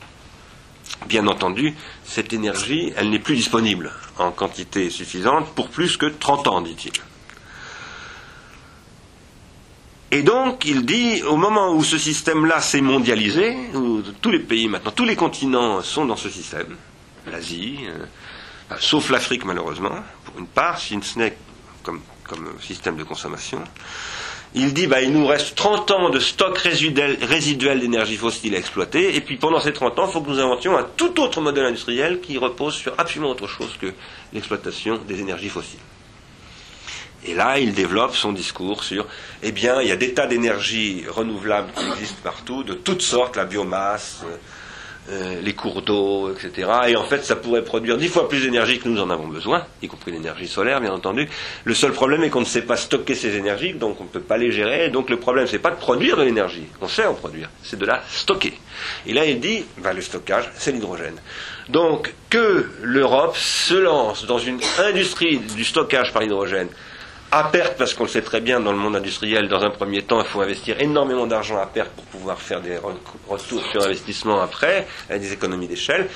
bien entendu, cette énergie, elle n'est plus disponible en quantité suffisante pour plus que 30 ans, dit-il. Et donc, il dit, au moment où ce système-là s'est mondialisé, où tous les pays maintenant, tous les continents sont dans ce système, l'Asie, euh, sauf l'Afrique malheureusement, pour une part, si ce n'est comme, système de consommation, il dit bah, il nous reste 30 ans de stock résiduel, d'énergie fossile à exploiter, et puis pendant ces 30 ans, il faut que nous inventions un tout autre modèle industriel qui repose sur absolument autre chose que l'exploitation des énergies fossiles. Et là, il développe son discours sur, eh bien, il y a des tas d'énergies renouvelables qui existent partout, de toutes sortes, la biomasse, euh, les cours d'eau, etc. Et en fait, ça pourrait produire dix fois plus d'énergie que nous en avons besoin, y compris l'énergie solaire, bien entendu. Le seul problème est qu'on ne sait pas stocker ces énergies, donc on ne peut pas les gérer. Donc le problème, c'est pas de produire de l'énergie, on sait en produire, c'est de la stocker. Et là, il dit, bah, le stockage, c'est l'hydrogène. Donc que l'Europe se lance dans une industrie du stockage par hydrogène à perte, parce qu'on le sait très bien dans le monde industriel, dans un premier temps, il faut investir énormément d'argent à perte pour pouvoir faire des retours sur investissement après, avec des économies d'échelle.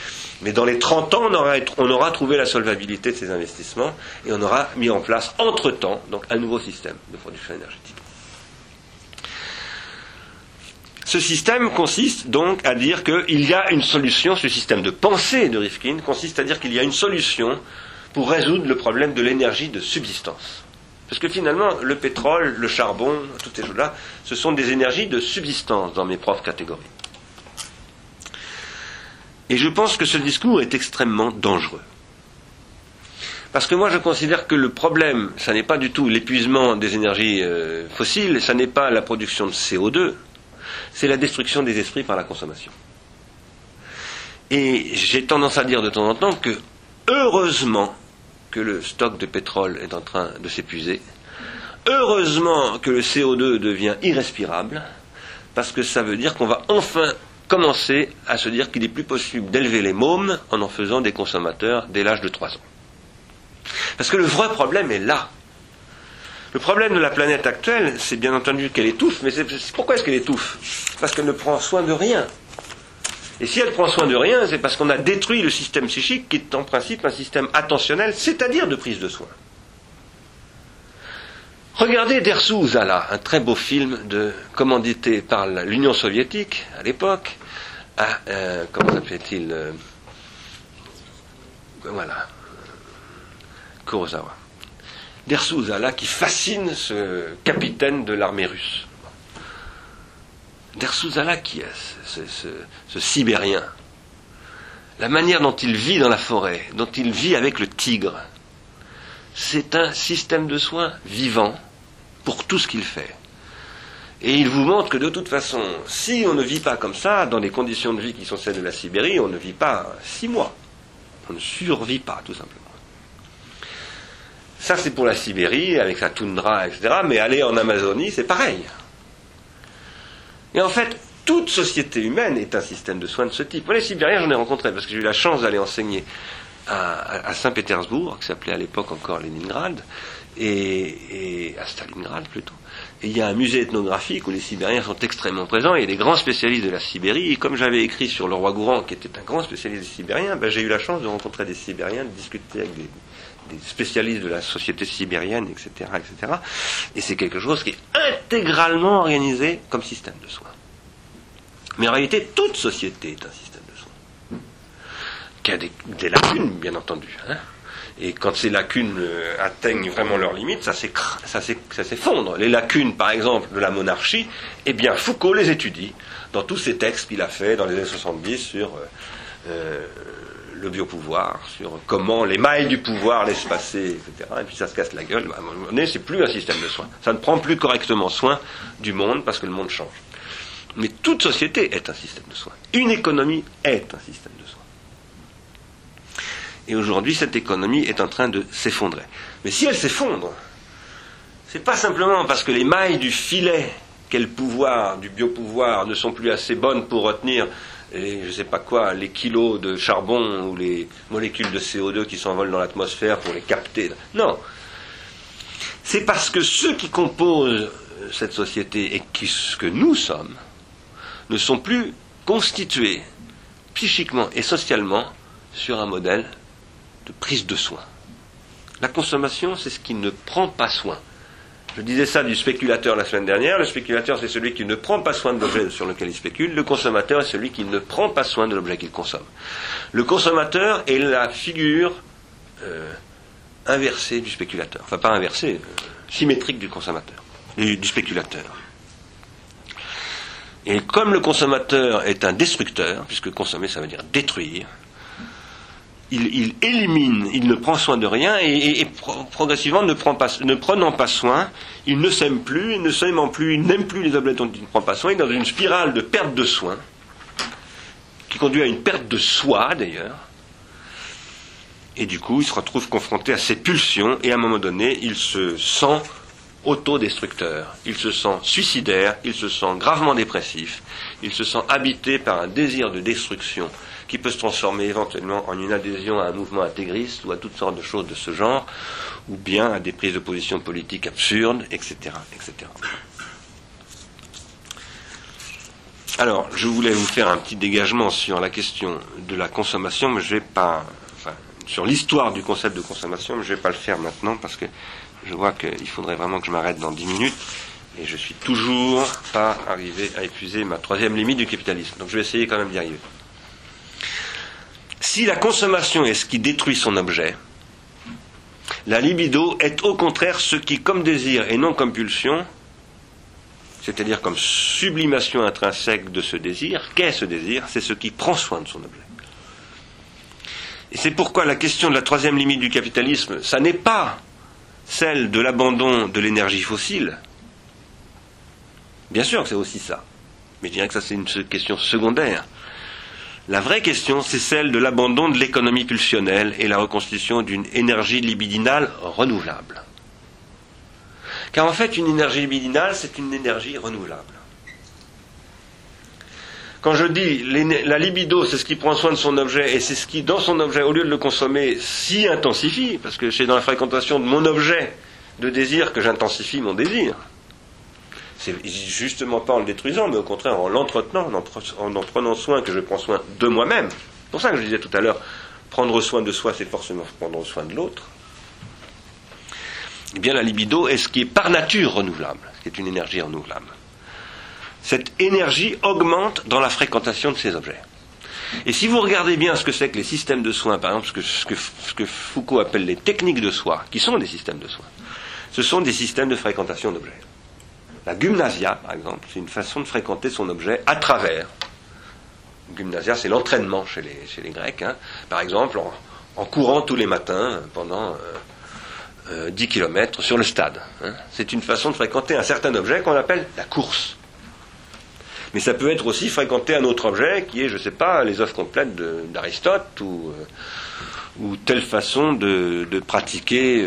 Mais dans les 30 ans, on aura, on aura trouvé la solvabilité de ces investissements et on aura mis en place, entre-temps, un nouveau système de production énergétique. Ce système consiste donc à dire qu'il y a une solution, ce système de pensée de Rifkin consiste à dire qu'il y a une solution pour résoudre le problème de l'énergie de subsistance. Parce que finalement, le pétrole, le charbon, toutes ces choses-là, ce sont des énergies de subsistance dans mes propres catégories. Et je pense que ce discours est extrêmement dangereux. Parce que moi, je considère que le problème, ce n'est pas du tout l'épuisement des énergies euh, fossiles, ce n'est pas la production de CO2, c'est la destruction des esprits par la consommation. Et j'ai tendance à dire de temps en temps que, heureusement, que le stock de pétrole est en train de s'épuiser. Heureusement que le CO2 devient irrespirable, parce que ça veut dire qu'on va enfin commencer à se dire qu'il est plus possible d'élever les mômes en en faisant des consommateurs dès l'âge de 3 ans. Parce que le vrai problème est là. Le problème de la planète actuelle, c'est bien entendu qu'elle étouffe, mais pourquoi est-ce qu'elle étouffe? Parce qu'elle ne prend soin de rien. Et si elle prend soin de rien, c'est parce qu'on a détruit le système psychique qui est en principe un système attentionnel, c'est-à-dire de prise de soin. Regardez Dersu Zala, un très beau film commandité par l'Union soviétique à l'époque, à, euh, comment s'appelait-il euh, Voilà, Kurosawa. Dersu Zala qui fascine ce capitaine de l'armée russe. Dersouzala qui est ce, Sibérien, la manière dont il vit dans la forêt, dont il vit avec le tigre, c'est un système de soins vivant pour tout ce qu'il fait. Et il vous montre que de toute façon, si on ne vit pas comme ça, dans des conditions de vie qui sont celles de la Sibérie, on ne vit pas six mois. On ne survit pas, tout simplement. Ça, c'est pour la Sibérie, avec sa toundra, etc. Mais aller en Amazonie, c'est pareil. Et en fait, toute société humaine est un système de soins de ce type. Moi, les Sibériens, j'en ai rencontré parce que j'ai eu la chance d'aller enseigner à, Saint-Pétersbourg, qui s'appelait à l'époque encore Leningrad, et, à Stalingrad plutôt. Et il y a un musée ethnographique où les Sibériens sont extrêmement présents. Il y a des grands spécialistes de la Sibérie. Et comme j'avais écrit sur le roi Gourand, qui était un grand spécialiste des Sibériens, ben, j'ai eu la chance de rencontrer des Sibériens, de discuter avec des, des spécialistes de la société sibérienne, etc. etc. Et c'est quelque chose qui est intégralement organisé comme système de soins. Mais en réalité, toute société est un système de soins. Qui a des, lacunes, bien entendu. Hein. et quand ces lacunes euh, atteignent vraiment leurs limites, ça s'effondre. Les lacunes, par exemple, de la monarchie, eh bien, Foucault les étudie dans tous ces textes qu'il a fait dans les années 70 sur euh, euh, le biopouvoir, sur comment les mailles du pouvoir laissent passer, etc. Et puis ça se casse la gueule. À un moment donné, c'est plus un système de soins. Ça ne prend plus correctement soin du monde parce que le monde change. Mais toute société est un système de soins. Une économie est un système de soins. Et aujourd'hui, cette économie est en train de s'effondrer. Mais si elle s'effondre, c'est pas simplement parce que les mailles du filet qu'est le pouvoir, du biopouvoir, ne sont plus assez bonnes pour retenir et je sais pas quoi, les kilos de charbon ou les molécules de CO2 qui s'envolent dans l'atmosphère pour les capter. Non. C'est parce que ceux qui composent cette société et qui, ce que nous sommes ne sont plus constitués psychiquement et socialement sur un modèle de prise de soin. La consommation, c'est ce qui ne prend pas soin. Je disais ça du spéculateur la semaine dernière. Le spéculateur, c'est celui qui ne prend pas soin de l'objet sur lequel il spécule. Le consommateur est celui qui ne prend pas soin de l'objet qu'il consomme. Le consommateur est la figure euh, inversée du spéculateur. Enfin, pas inversée, euh, symétrique du consommateur, et du spéculateur. Et comme le consommateur est un destructeur, puisque consommer ça veut dire détruire, il, élimine, il ne prend soin de rien et, progressivement ne, prend pas, ne, prenant pas soin, il ne s'aime plus, il ne s'aimant plus, il n'aime plus les objets dont il ne prend pas soin, il est dans une spirale de perte de soins qui conduit à une perte de soi d'ailleurs. Et du coup, il se retrouve confronté à ces pulsions et à un moment donné, il se sent autodestructeur, il se sent suicidaire, il se sent gravement dépressif, il se sent habité par un désir de destruction qui peut se transformer éventuellement en une adhésion à un mouvement intégriste ou à toutes sortes de choses de ce genre, ou bien à des prises de position politiques absurdes, etc. etc. Alors, je voulais vous faire un petit dégagement sur la question de la consommation, mais je vais pas, enfin, sur l'histoire du concept de consommation, mais je ne vais pas le faire maintenant parce que je vois qu'il faudrait vraiment que je m'arrête dans dix minutes et je suis toujours pas arrivé à épuiser ma troisième limite du capitalisme. Donc je vais essayer quand même d'y arriver. Si la consommation est ce qui détruit son objet, la libido est au contraire ce qui, comme désir et non comme pulsion, c'est-à-dire comme sublimation intrinsèque de ce désir, qu'est ce désir C'est ce qui prend soin de son objet. Et c'est pourquoi la question de la troisième limite du capitalisme, ça n'est pas celle de l'abandon de l'énergie fossile. Bien sûr que c'est aussi ça, mais je dirais que ça c'est une question secondaire. La vraie question, c'est celle de l'abandon de l'économie pulsionnelle et la reconstitution d'une énergie libidinale renouvelable. Car en fait, une énergie libidinale, c'est une énergie renouvelable. Quand je dis la libido, c'est ce qui prend soin de son objet et c'est ce qui, dans son objet, au lieu de le consommer, s'y intensifie, parce que c'est dans la fréquentation de mon objet de désir que j'intensifie mon désir. C'est justement pas en le détruisant, mais au contraire en l'entretenant, en en prenant soin que je prends soin de moi-même. C'est pour ça que je disais tout à l'heure, prendre soin de soi, c'est forcément prendre soin de l'autre. Eh bien, la libido est ce qui est par nature renouvelable, ce qui est une énergie renouvelable. Cette énergie augmente dans la fréquentation de ces objets. Et si vous regardez bien ce que c'est que les systèmes de soins, par exemple, ce que, Foucault appelle les techniques de soi, qui sont des systèmes de soins, ce sont des systèmes de fréquentation d'objets. La gymnasia, par exemple, c'est une façon de fréquenter son objet à travers. Gymnasia, c'est l'entraînement chez les, Grecs. Hein. Par exemple, en, courant tous les matins pendant 10 euh, euh, km sur le stade. Hein. C'est une façon de fréquenter un certain objet qu'on appelle la course. Mais ça peut être aussi fréquenter un autre objet qui est, je ne sais pas, les œuvres complètes d'Aristote ou, euh, ou, telle façon de, pratiquer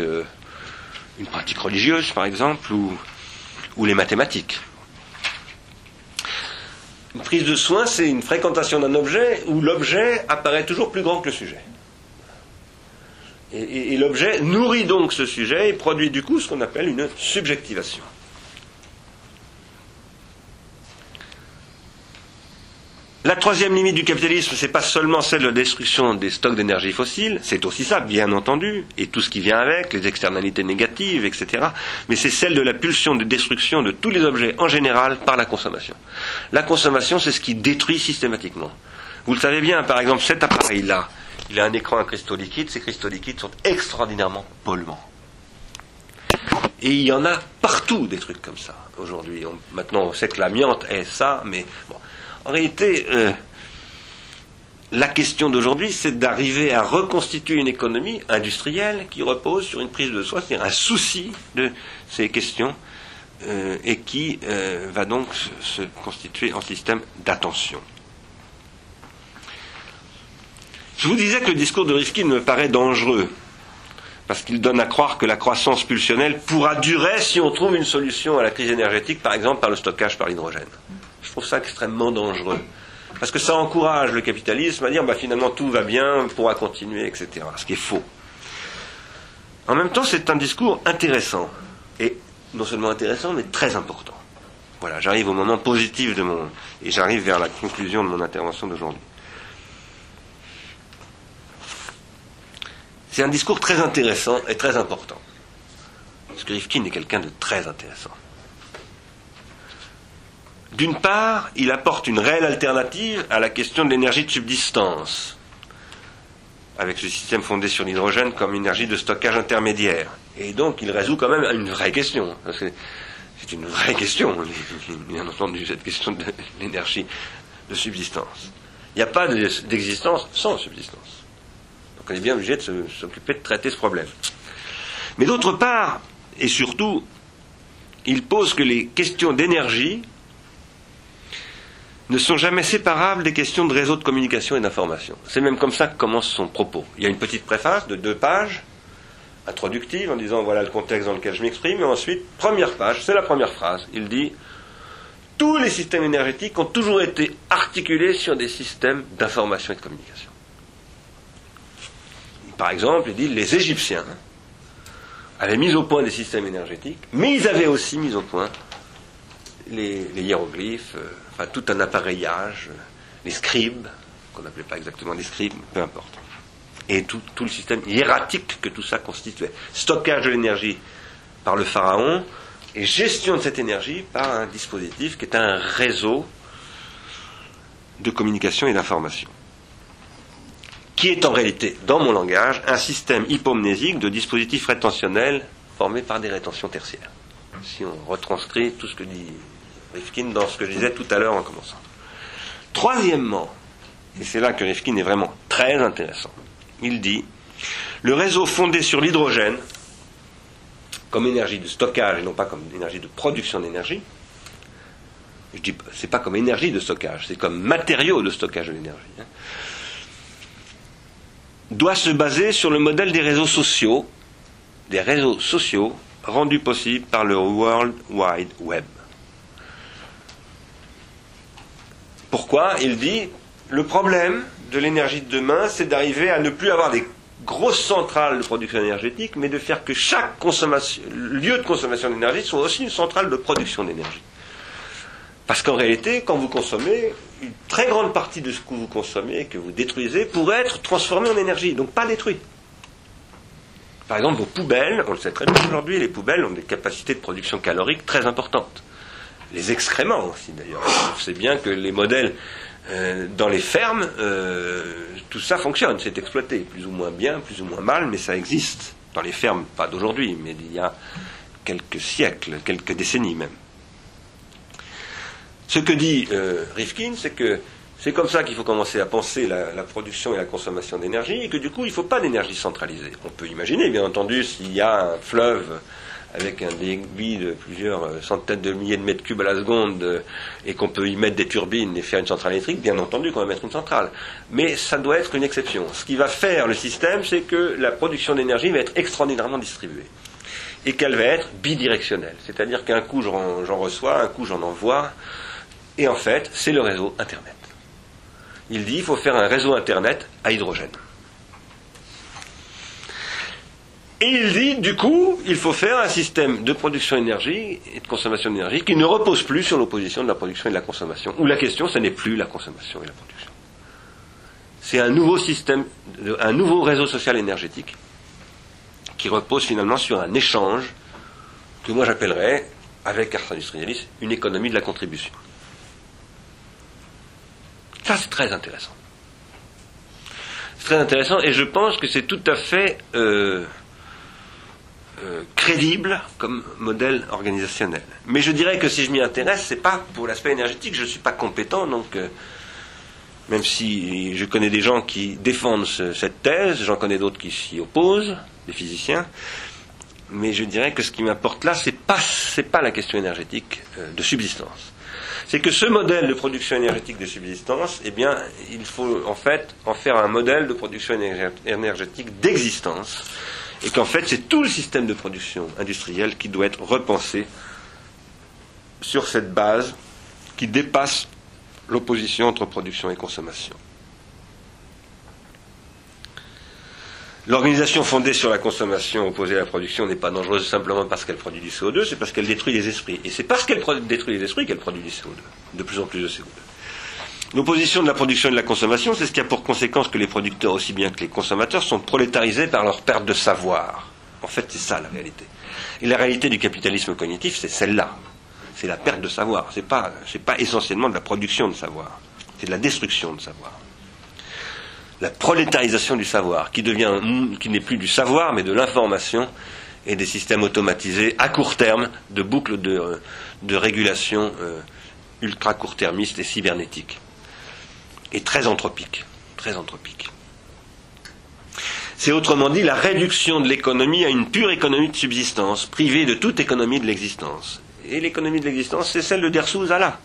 une pratique religieuse, par exemple, ou, les mathématiques. Une prise de soin, c'est une fréquentation d'un objet où l'objet apparaît toujours plus grand que le sujet. Et, et l'objet nourrit donc ce sujet et produit du coup ce qu'on appelle une subjectivation. La troisième limite du capitalisme, c'est pas seulement celle de la destruction des stocks d'énergie fossile, c'est aussi ça, bien entendu, et tout ce qui vient avec, les externalités négatives, etc. Mais c'est celle de la pulsion de destruction de tous les objets en général par la consommation. La consommation, c'est ce qui détruit systématiquement. Vous le savez bien, par exemple, cet appareil-là, il a un écran à cristaux liquides, ces cristaux liquides sont extraordinairement polluants. Et il y en a partout des trucs comme ça aujourd'hui. maintenant, on sait que l'amiante est ça, mais. En réalité, euh, la question d'aujourd'hui, c'est d'arriver à reconstituer une économie industrielle qui repose sur une prise de soi, c'est-à-dire un souci de ces questions, euh, et qui euh, va donc se constituer en système d'attention. Je vous disais que le discours de Rifkin me paraît dangereux, parce qu'il donne à croire que la croissance pulsionnelle pourra durer si on trouve une solution à la crise énergétique, par exemple par le stockage par l'hydrogène. Je trouve ça extrêmement dangereux. Parce que ça encourage le capitalisme à dire bah, finalement tout va bien, on pourra continuer, etc. Ce qui est faux. En même temps, c'est un discours intéressant. Et non seulement intéressant, mais très important. Voilà, j'arrive au moment positif de mon. Et j'arrive vers la conclusion de mon intervention d'aujourd'hui. C'est un discours très intéressant et très important. Parce que Rifkin est quelqu'un de très intéressant. D'une part, il apporte une réelle alternative à la question de l'énergie de subsistance, avec ce système fondé sur l'hydrogène comme énergie de stockage intermédiaire. Et donc, il résout quand même une vraie question. C'est une vraie question, bien entendu, cette question de l'énergie de subsistance. Il n'y a pas d'existence sans subsistance. Donc on est bien obligé de s'occuper de traiter ce problème. Mais d'autre part, et surtout, il pose que les questions d'énergie ne sont jamais séparables des questions de réseau de communication et d'information. C'est même comme ça que commence son propos. Il y a une petite préface de deux pages, introductive, en disant voilà le contexte dans lequel je m'exprime, et ensuite, première page, c'est la première phrase. Il dit tous les systèmes énergétiques ont toujours été articulés sur des systèmes d'information et de communication. Par exemple, il dit les Égyptiens avaient mis au point des systèmes énergétiques, mais ils avaient aussi mis au point les, hiéroglyphes, euh, tout un appareillage, les scribes, qu'on n'appelait pas exactement des scribes, peu importe. Et tout, tout, le système hiératique que tout ça constituait. Stockage de l'énergie par le pharaon et gestion de cette énergie par un dispositif qui est un réseau de communication et d'information qui est en réalité, dans mon langage, un système hypomnésique de dispositifs rétentionnels formés par des rétentions tertiaires. Si on retranscrit tout ce que dit Rifkin dans ce que je disais tout à l'heure en commençant. Troisièmement, et c'est là que Rifkin est vraiment très intéressant, il dit le réseau fondé sur l'hydrogène, comme énergie de stockage et non pas comme énergie de production d'énergie, je dis c'est pas comme énergie de stockage, c'est comme matériau de stockage de l'énergie. Hein, doit se baser sur le modèle des réseaux sociaux, des réseaux sociaux rendus possibles par le World Wide Web. Pourquoi Il dit le problème de l'énergie de demain, c'est d'arriver à ne plus avoir des grosses centrales de production énergétique, mais de faire que chaque lieu de consommation d'énergie soit aussi une centrale de production d'énergie. Parce qu'en réalité, quand vous consommez, une très grande partie de ce que vous consommez, que vous détruisez, pourrait être transformée en énergie, donc pas détruit. Par exemple, vos poubelles, on le sait très bien aujourd'hui, les poubelles ont des capacités de production calorique très importantes. Les excréments aussi d'ailleurs. On sait bien que les modèles euh, dans les fermes, euh, tout ça fonctionne, c'est exploité, plus ou moins bien, plus ou moins mal, mais ça existe. Dans les fermes, pas d'aujourd'hui, mais il y a quelques siècles, quelques décennies même. Ce que dit euh, Rifkin, c'est que c'est comme ça qu'il faut commencer à penser la, production et la consommation d'énergie, et que du coup, il ne faut pas d'énergie centralisée. On peut imaginer, bien entendu, s'il y a un fleuve avec un débit de plusieurs euh, centaines de milliers de mètres cubes à la seconde, euh, et qu'on peut y mettre des turbines et faire une centrale électrique, bien entendu qu'on va mettre une centrale. Mais ça doit être une exception. Ce qui va faire le système, c'est que la production d'énergie va être extraordinairement distribuée. Et qu'elle va être bidirectionnelle. C'est-à-dire qu'un coup j'en reçois, un coup j'en envoie, et en fait, c'est le réseau Internet. Il dit qu'il faut faire un réseau Internet à hydrogène. Et il dit, du coup, il faut faire un système de production d'énergie et de consommation d'énergie qui ne repose plus sur l'opposition de la production et de la consommation, où la question, ce n'est plus la consommation et la production. C'est un nouveau système, un nouveau réseau social énergétique qui repose finalement sur un échange que moi j'appellerais, avec Ars Industrialis, une économie de la contribution. Ça, c'est très intéressant. C'est très intéressant et je pense que c'est tout à fait euh, euh, crédible comme modèle organisationnel. Mais je dirais que si je m'y intéresse, c'est pas pour l'aspect énergétique, je ne suis pas compétent, donc euh, même si je connais des gens qui défendent cette thèse, j'en connais d'autres qui s'y opposent, des physiciens, mais je dirais que ce qui m'importe là, c'est pas pas la question énergétique de subsistance c'est que ce modèle de production énergétique de subsistance, eh bien, il faut en fait en faire un modèle de production énergétique d'existence, et qu'en fait, c'est tout le système de production industrielle qui doit être repensé sur cette base qui dépasse l'opposition entre production et consommation. L'organisation fondée sur la consommation opposée à la production n'est pas dangereuse simplement parce qu'elle produit du CO2, c'est parce qu'elle détruit les esprits. Et c'est parce qu'elle détruit les esprits qu'elle produit du CO2, de plus en plus de CO2. L'opposition de la production et de la consommation, c'est ce qui a pour conséquence que les producteurs, aussi bien que les consommateurs, sont prolétarisés par leur perte de savoir. En fait, c'est ça la réalité. Et la réalité du capitalisme cognitif, c'est celle-là. C'est la perte de savoir. Ce n'est pas, pas essentiellement de la production de savoir. C'est de la destruction de savoir la prolétarisation du savoir, qui devient, qui n'est plus du savoir, mais de l'information et des systèmes automatisés à court terme de boucles de, euh, régulation euh, ultra court-termistes et cybernétiques. Et très anthropiques. C'est autrement dit la réduction de l'économie à une pure économie de subsistance, privée de toute économie de l'existence. Et l'économie de l'existence, c'est celle de Dersouz Allah.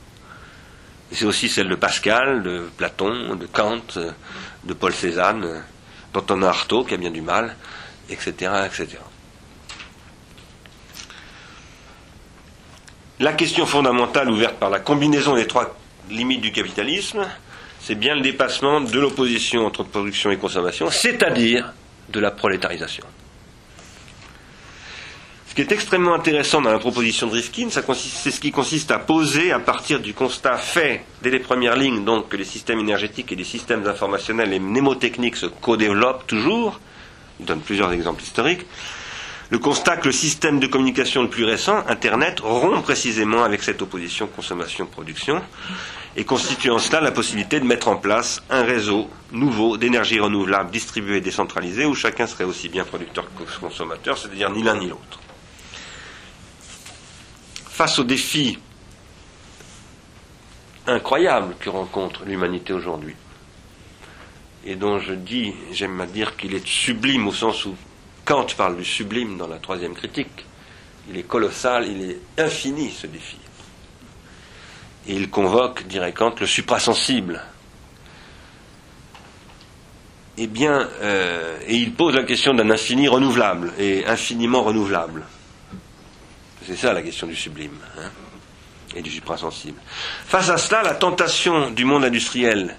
C'est aussi celle de Pascal, de Platon, de Kant, de Paul Cézanne, d'Antonin Artaud, qui a bien du mal, etc., etc. La question fondamentale ouverte par la combinaison des trois limites du capitalisme, c'est bien le dépassement de l'opposition entre production et consommation, c'est-à-dire de la prolétarisation. Ce qui est extrêmement intéressant dans la proposition de Rifkin, c'est ce qui consiste à poser, à partir du constat fait dès les premières lignes, donc que les systèmes énergétiques et les systèmes informationnels et mnémotechniques se co-développent toujours, il donne plusieurs exemples historiques, le constat que le système de communication le plus récent, Internet, rompt précisément avec cette opposition consommation-production et constitue en cela la possibilité de mettre en place un réseau nouveau d'énergie renouvelable distribué et décentralisé où chacun serait aussi bien producteur que consommateur, c'est-à-dire ni l'un ni l'autre. Face aux défis incroyables que rencontre l'humanité aujourd'hui, et dont je dis, j'aime à dire qu'il est sublime au sens où Kant parle du sublime dans la troisième critique. Il est colossal, il est infini ce défi. Il convoque, dirait Kant, le suprasensible. Eh bien, euh, et il pose la question d'un infini renouvelable et infiniment renouvelable. C'est ça la question du sublime hein, et du suprasensible. Face à cela, la tentation du monde industriel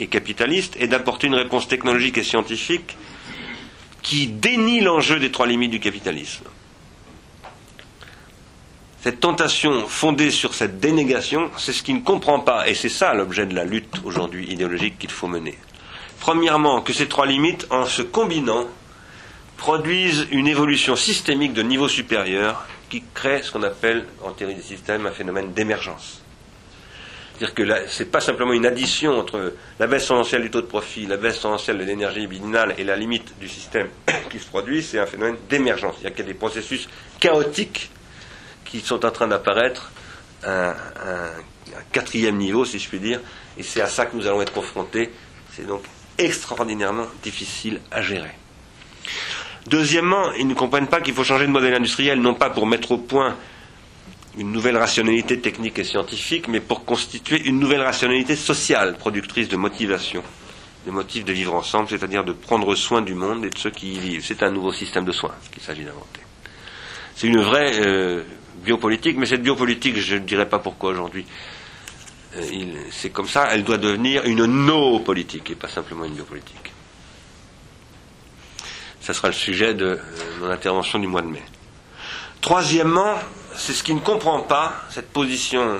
et capitaliste est d'apporter une réponse technologique et scientifique qui dénie l'enjeu des trois limites du capitalisme. Cette tentation fondée sur cette dénégation, c'est ce qui ne comprend pas, et c'est ça l'objet de la lutte aujourd'hui idéologique qu'il faut mener. Premièrement, que ces trois limites, en se combinant, produisent une évolution systémique de niveau supérieur qui crée ce qu'on appelle en théorie des systèmes un phénomène d'émergence. C'est-à-dire que ce n'est pas simplement une addition entre la baisse tendancielle du taux de profit, la baisse tendancielle de l'énergie binale et la limite du système qui se produit, c'est un phénomène d'émergence. Il y a des processus chaotiques qui sont en train d'apparaître à un, quatrième niveau, si je puis dire, et c'est à ça que nous allons être confrontés. C'est donc extraordinairement difficile à gérer. Deuxièmement, ils ne comprennent pas qu'il faut changer de modèle industriel, non pas pour mettre au point une nouvelle rationalité technique et scientifique, mais pour constituer une nouvelle rationalité sociale, productrice de motivation, de motifs de vivre ensemble, c'est-à-dire de prendre soin du monde et de ceux qui y vivent. C'est un nouveau système de soins qu'il s'agit d'inventer. C'est une vraie euh, biopolitique, mais cette biopolitique, je ne dirais pas pourquoi aujourd'hui. Euh, c'est comme ça, elle doit devenir une no-politique et pas simplement une biopolitique. Ça sera le sujet de euh, mon intervention du mois de mai. Troisièmement, c'est ce qui ne comprend pas cette position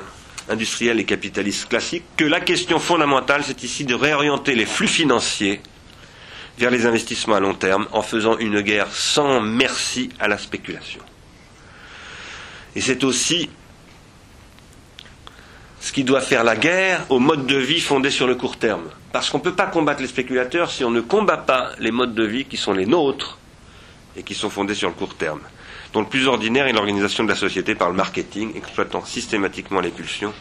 industrielle et capitaliste classique, que la question fondamentale, c'est ici de réorienter les flux financiers vers les investissements à long terme en faisant une guerre sans merci à la spéculation. Et c'est aussi ce qui doit faire la guerre au mode de vie fondé sur le court terme. Parce qu'on ne peut pas combattre les spéculateurs si on ne combat pas les modes de vie qui sont les nôtres et qui sont fondés sur le court terme dont le plus ordinaire est l'organisation de la société par le marketing, exploitant systématiquement les pulsions,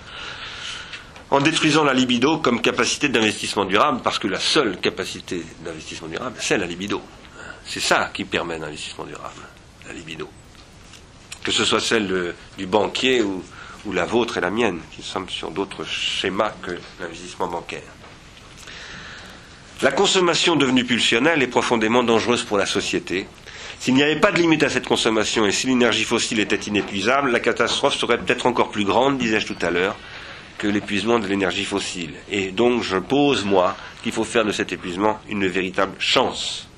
en détruisant la libido comme capacité d'investissement durable, parce que la seule capacité d'investissement durable, c'est la libido. C'est ça qui permet l'investissement durable, la libido. Que ce soit celle du banquier ou, ou la vôtre et la mienne, qui sommes sur d'autres schémas que l'investissement bancaire. La consommation devenue pulsionnelle est profondément dangereuse pour la société, s'il n'y avait pas de limite à cette consommation et si l'énergie fossile était inépuisable, la catastrophe serait peut-être encore plus grande, disais-je tout à l'heure, que l'épuisement de l'énergie fossile. Et donc je pose, moi, qu'il faut faire de cet épuisement une véritable chance.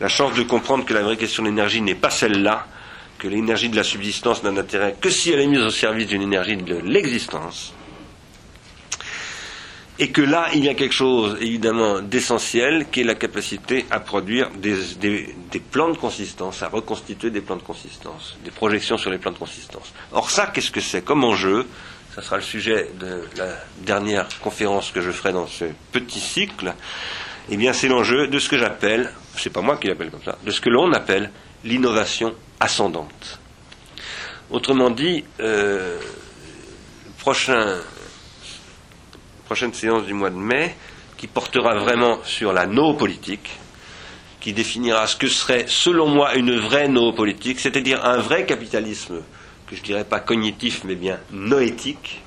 La chance de comprendre que la vraie question de l'énergie n'est pas celle-là, que l'énergie de la subsistance n'a d'intérêt que si elle est mise au service d'une énergie de l'existence, et que là, il y a quelque chose évidemment d'essentiel qui est la capacité à produire des, plans de consistance, à reconstituer des plans de consistance, des projections sur les plans de consistance. Or ça, qu'est-ce que c'est comme enjeu? Ça sera le sujet de la dernière conférence que je ferai dans ce petit cycle. Eh bien, c'est l'enjeu de ce que j'appelle, c'est pas moi qui l'appelle comme ça, de ce que l'on appelle l'innovation ascendante. Autrement dit, euh, prochain prochaine séance du mois de mai, qui portera vraiment sur la no-politique, qui définira ce que serait, selon moi, une vraie no-politique, c'est-à-dire un vrai capitalisme, que je dirais pas cognitif, mais bien noétique,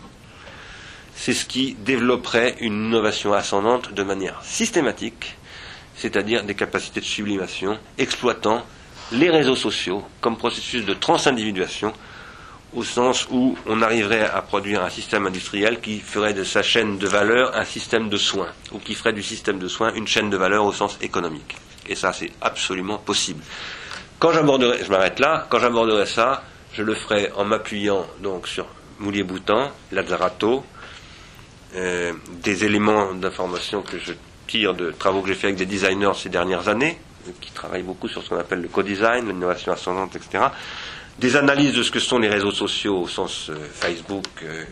c'est ce qui développerait une innovation ascendante de manière systématique, c'est-à-dire des capacités de sublimation, exploitant les réseaux sociaux comme processus de transindividuation, au sens où on arriverait à produire un système industriel qui ferait de sa chaîne de valeur un système de soins, ou qui ferait du système de soins une chaîne de valeur au sens économique. Et ça, c'est absolument possible. Quand j'aborderai, je m'arrête là, quand j'aborderai ça, je le ferai en m'appuyant donc sur Moulier-Boutan, Lazzarato, euh, des éléments d'information que je tire de travaux que j'ai fait avec des designers ces dernières années, qui travaillent beaucoup sur ce qu'on appelle le co-design, l'innovation ascendante, etc. Des analyses de ce que sont les réseaux sociaux au sens euh, Facebook euh,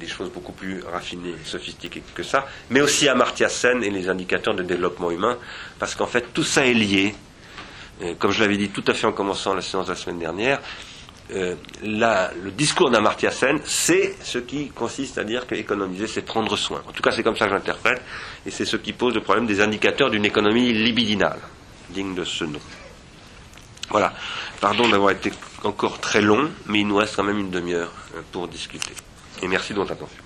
des choses beaucoup plus raffinées sophistiquées que ça, mais aussi Amartya Sen et les indicateurs de développement humain, parce qu'en fait tout ça est lié. comme je l'avais dit tout à fait en commençant la séance de la semaine dernière, euh, le discours d'Amartya Sen, c'est ce qui consiste à dire qu'économiser, c'est prendre soin. En tout cas, c'est comme ça que j'interprète, et c'est ce qui pose le problème des indicateurs d'une économie libidinale, digne de ce nom. Voilà. Pardon d'avoir été encore très long, mais il nous reste quand même une demi-heure euh, pour discuter. Et merci de votre attention.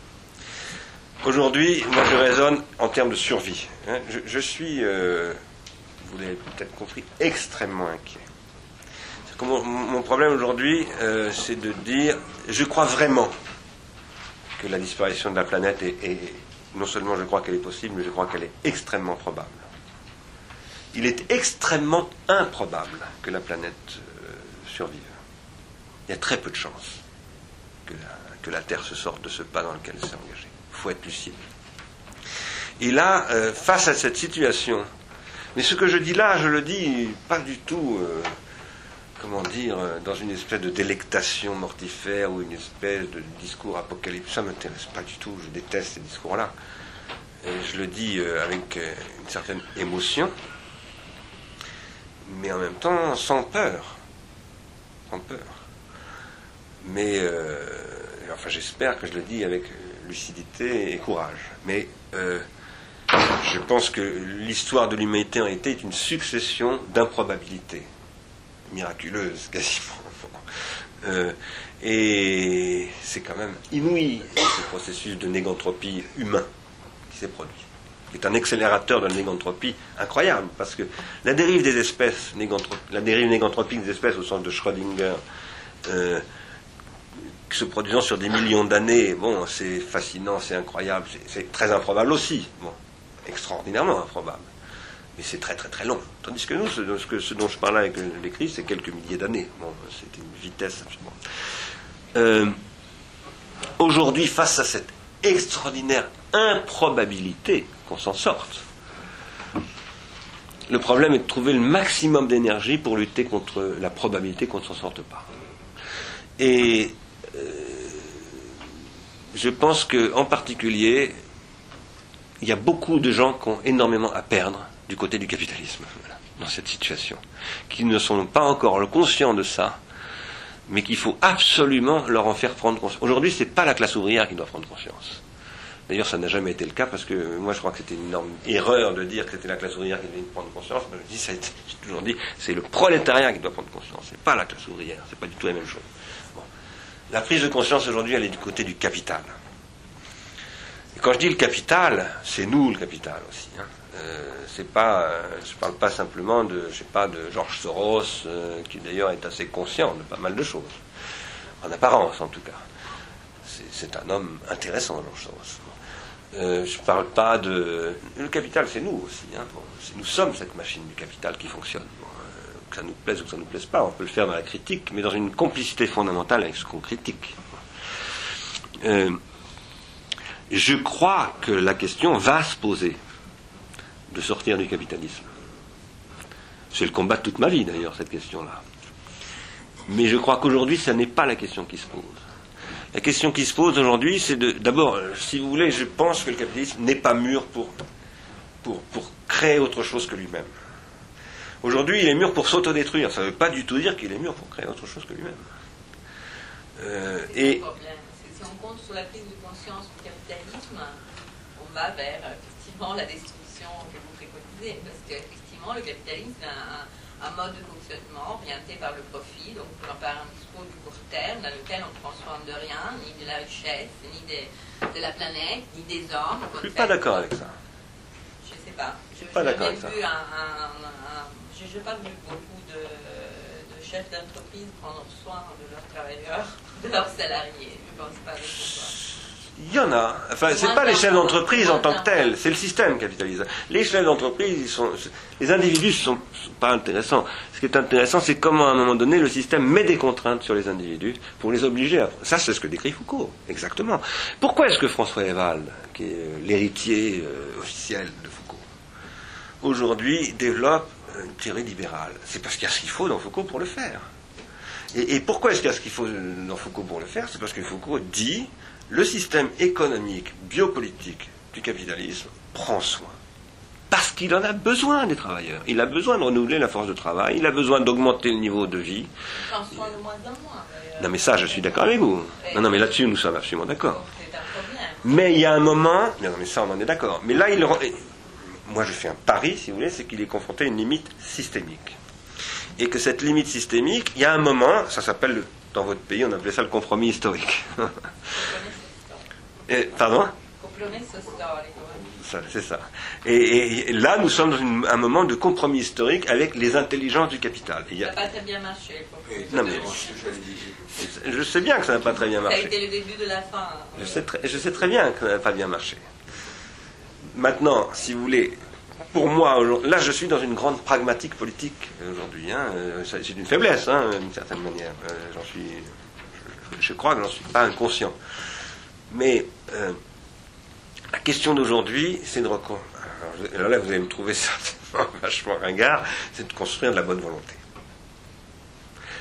Aujourd'hui, moi je raisonne en termes de survie. Hein. Je, suis, euh, vous l'avez peut-être compris, extrêmement inquiet. Mon, problème aujourd'hui, euh, c'est de dire, je crois vraiment que la disparition de la planète est, non seulement je crois qu'elle est possible, mais je crois qu'elle est extrêmement probable. Il est extrêmement improbable que la planète euh, survive. Il y a très peu de chances que la, que la, Terre se sorte de ce pas dans lequel elle s'est engagée. Faut être lucide. Et là, euh, face à cette situation, mais ce que je dis là, je le dis pas du tout comment dire, euh, dans une espèce de délectation mortifère ou une espèce de discours apocalyptique. Ça m'intéresse pas du tout, je déteste ces discours-là. Je le dis euh, avec euh, une certaine émotion, mais en même temps sans peur. Sans peur. Mais, enfin, j'espère que je le dis avec lucidité et courage. Mais je pense que l'histoire de l'humanité en été est une succession d'improbabilités miraculeuse quasiment. Euh, et c'est quand même inouï ce processus de négantropie humain qui s'est produit. C'est un accélérateur de la négantropie incroyable, parce que la dérive des espèces, la dérive des espèces au sens de Schrödinger, euh, se produisant sur des millions d'années, bon, c'est fascinant, c'est incroyable, c'est très improbable aussi, bon, extraordinairement improbable mais c'est très très très long. Tandis que nous, ce, dont je parlais avec l'écrit, c'est quelques milliers d'années. Bon, c'est une vitesse absolument. Euh, aujourd'hui, face à cette extraordinaire improbabilité qu'on s'en sorte, le problème est de trouver le maximum d'énergie pour lutter contre la probabilité qu'on ne s'en sorte pas. Et euh, je pense qu'en particulier, il y a beaucoup de gens qui ont énormément à perdre du côté du capitalisme dans cette situation, qui ne sont pas encore conscients de ça, mais qu'il faut absolument leur en faire prendre conscience. Aujourd'hui, ce n'est pas la classe ouvrière qui doit prendre conscience. D'ailleurs, ça n'a jamais été le cas parce que moi, je crois que c'était une énorme erreur de dire que c'était la classe ouvrière qui devait prendre conscience. je dis, j'ai toujours dit, c'est le prolétariat qui doit prendre conscience. C'est pas la classe ouvrière. C'est pas du tout la même chose. La prise de conscience aujourd'hui, elle est du côté du capital. Et quand je dis le capital, c'est nous le capital aussi. Hein. Euh, pas, euh, je ne parle pas simplement de, je Georges Soros, euh, qui d'ailleurs est assez conscient de pas mal de choses, en apparence en tout cas. C'est un homme intéressant, Georges Soros. je ne parle pas de. Le capital, c'est nous aussi. Hein. nous sommes cette machine du capital qui fonctionne que ça nous plaise ou que ça nous plaise pas, on peut le faire dans la critique, mais dans une complicité fondamentale avec ce qu'on critique. Euh, je crois que la question va se poser de sortir du capitalisme. C'est le combat de toute ma vie d'ailleurs, cette question-là. Mais je crois qu'aujourd'hui, ce n'est pas la question qui se pose. La question qui se pose aujourd'hui, c'est de. D'abord, si vous voulez, je pense que le capitalisme n'est pas mûr pour, pour, pour créer autre chose que lui-même. Aujourd'hui, il est mûr pour s'autodétruire. Ça ne veut pas du tout dire qu'il est mûr pour créer autre chose que lui-même. Euh, et si on compte sur la prise de conscience du capitalisme, on va vers effectivement la destruction que vous préconisez. Parce qu'effectivement, le capitalisme est un, mode de fonctionnement orienté par le profit, donc par un discours du court terme, dans lequel on ne transforme de rien, ni de la richesse, ni de, la planète, ni des hommes. Je ne suis pas d'accord avec ça. Je ne sais pas. Je n'ai pas d'accord avec ça. Vu un je n'ai pas vu beaucoup de, chefs d'entreprise prendre soin de leurs travailleurs, de leurs salariés. Je ne pense pas Il y en a. Enfin, c'est pas les chefs d'entreprise en tant que tels, c'est le système capitaliste. Les chefs d'entreprise, sont, les individus ne sont, pas intéressants. Ce qui est intéressant, c'est comment à un moment donné le système met des contraintes sur les individus pour les obliger à. Ça, c'est ce que décrit Foucault, exactement. Pourquoi est-ce que François Eval, qui est euh, l'héritier euh, officiel de Foucault, aujourd'hui développe une théorie libérale. C'est parce qu'il y a ce qu'il faut dans Foucault pour le faire. Et, pourquoi est-ce qu'il y a ce qu'il faut dans Foucault pour le faire? C'est parce que Foucault dit le système économique, biopolitique du capitalisme prend soin. Parce qu'il en a besoin des travailleurs. Il a besoin de renouveler la force de travail, il a besoin d'augmenter le niveau de vie. Il prend soin de moins en moins. Non mais ça, je suis d'accord avec vous. Non, non, mais là-dessus, nous sommes absolument d'accord. Mais il y a un moment, non, mais ça, on en est d'accord. Mais là, il, moi je fais un pari, si vous voulez, c'est qu'il est confronté à une limite systémique. Et que cette limite systémique, il y a un moment, ça s'appelle, dans votre pays, on appelait ça le compromis historique. et, pardon? C'est ça. Et, là, nous sommes dans un moment de compromis historique avec les intelligences du capital. Ça n'a pas très bien marché. Non, mais, je sais bien que ça n'a pas très bien marché. Ça a été le début de la fin. Je sais très, je sais très bien que ça n'a pas bien marché. Maintenant, si vous voulez, pour moi, là je suis dans une grande pragmatique politique aujourd'hui. Hein, euh, c'est une faiblesse, hein, d'une certaine manière. Euh, j'en suis, je, crois que j'en suis pas inconscient. Mais euh, la question d'aujourd'hui, c'est de reconstruire. Là, vous allez me trouver certainement vachement ringard, c'est de construire de la bonne volonté.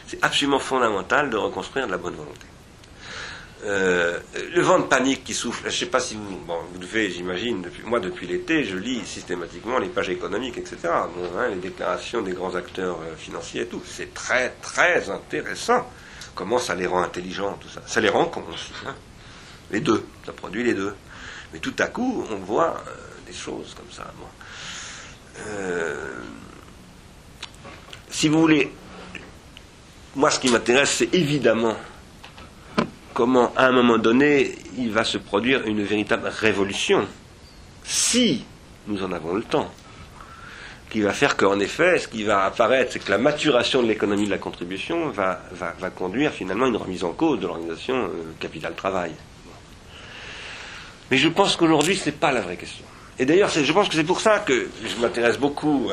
C'est absolument fondamental de reconstruire de la bonne volonté. Euh, le vent de panique qui souffle, je ne sais pas si vous, bon, vous devez, j'imagine, moi depuis l'été, je lis systématiquement les pages économiques, etc. Hein, les déclarations des grands acteurs euh, financiers et tout. C'est très, très intéressant. Comment ça les rend intelligents, tout ça? Ça les rend cons. Hein. Les deux, ça produit les deux. Mais tout à coup, on voit euh, des choses comme ça. si vous voulez, moi ce qui m'intéresse, c'est évidemment comment, à un moment donné, il va se produire une véritable révolution, si nous en avons le temps, qui va faire qu'en effet, ce qui va apparaître, c'est que la maturation de l'économie de la contribution va, conduire finalement à une remise en cause de l'organisation euh, capital-travail. Mais je pense qu'aujourd'hui, ce n'est pas la vraie question. Et d'ailleurs, je pense que c'est pour ça que je m'intéresse beaucoup.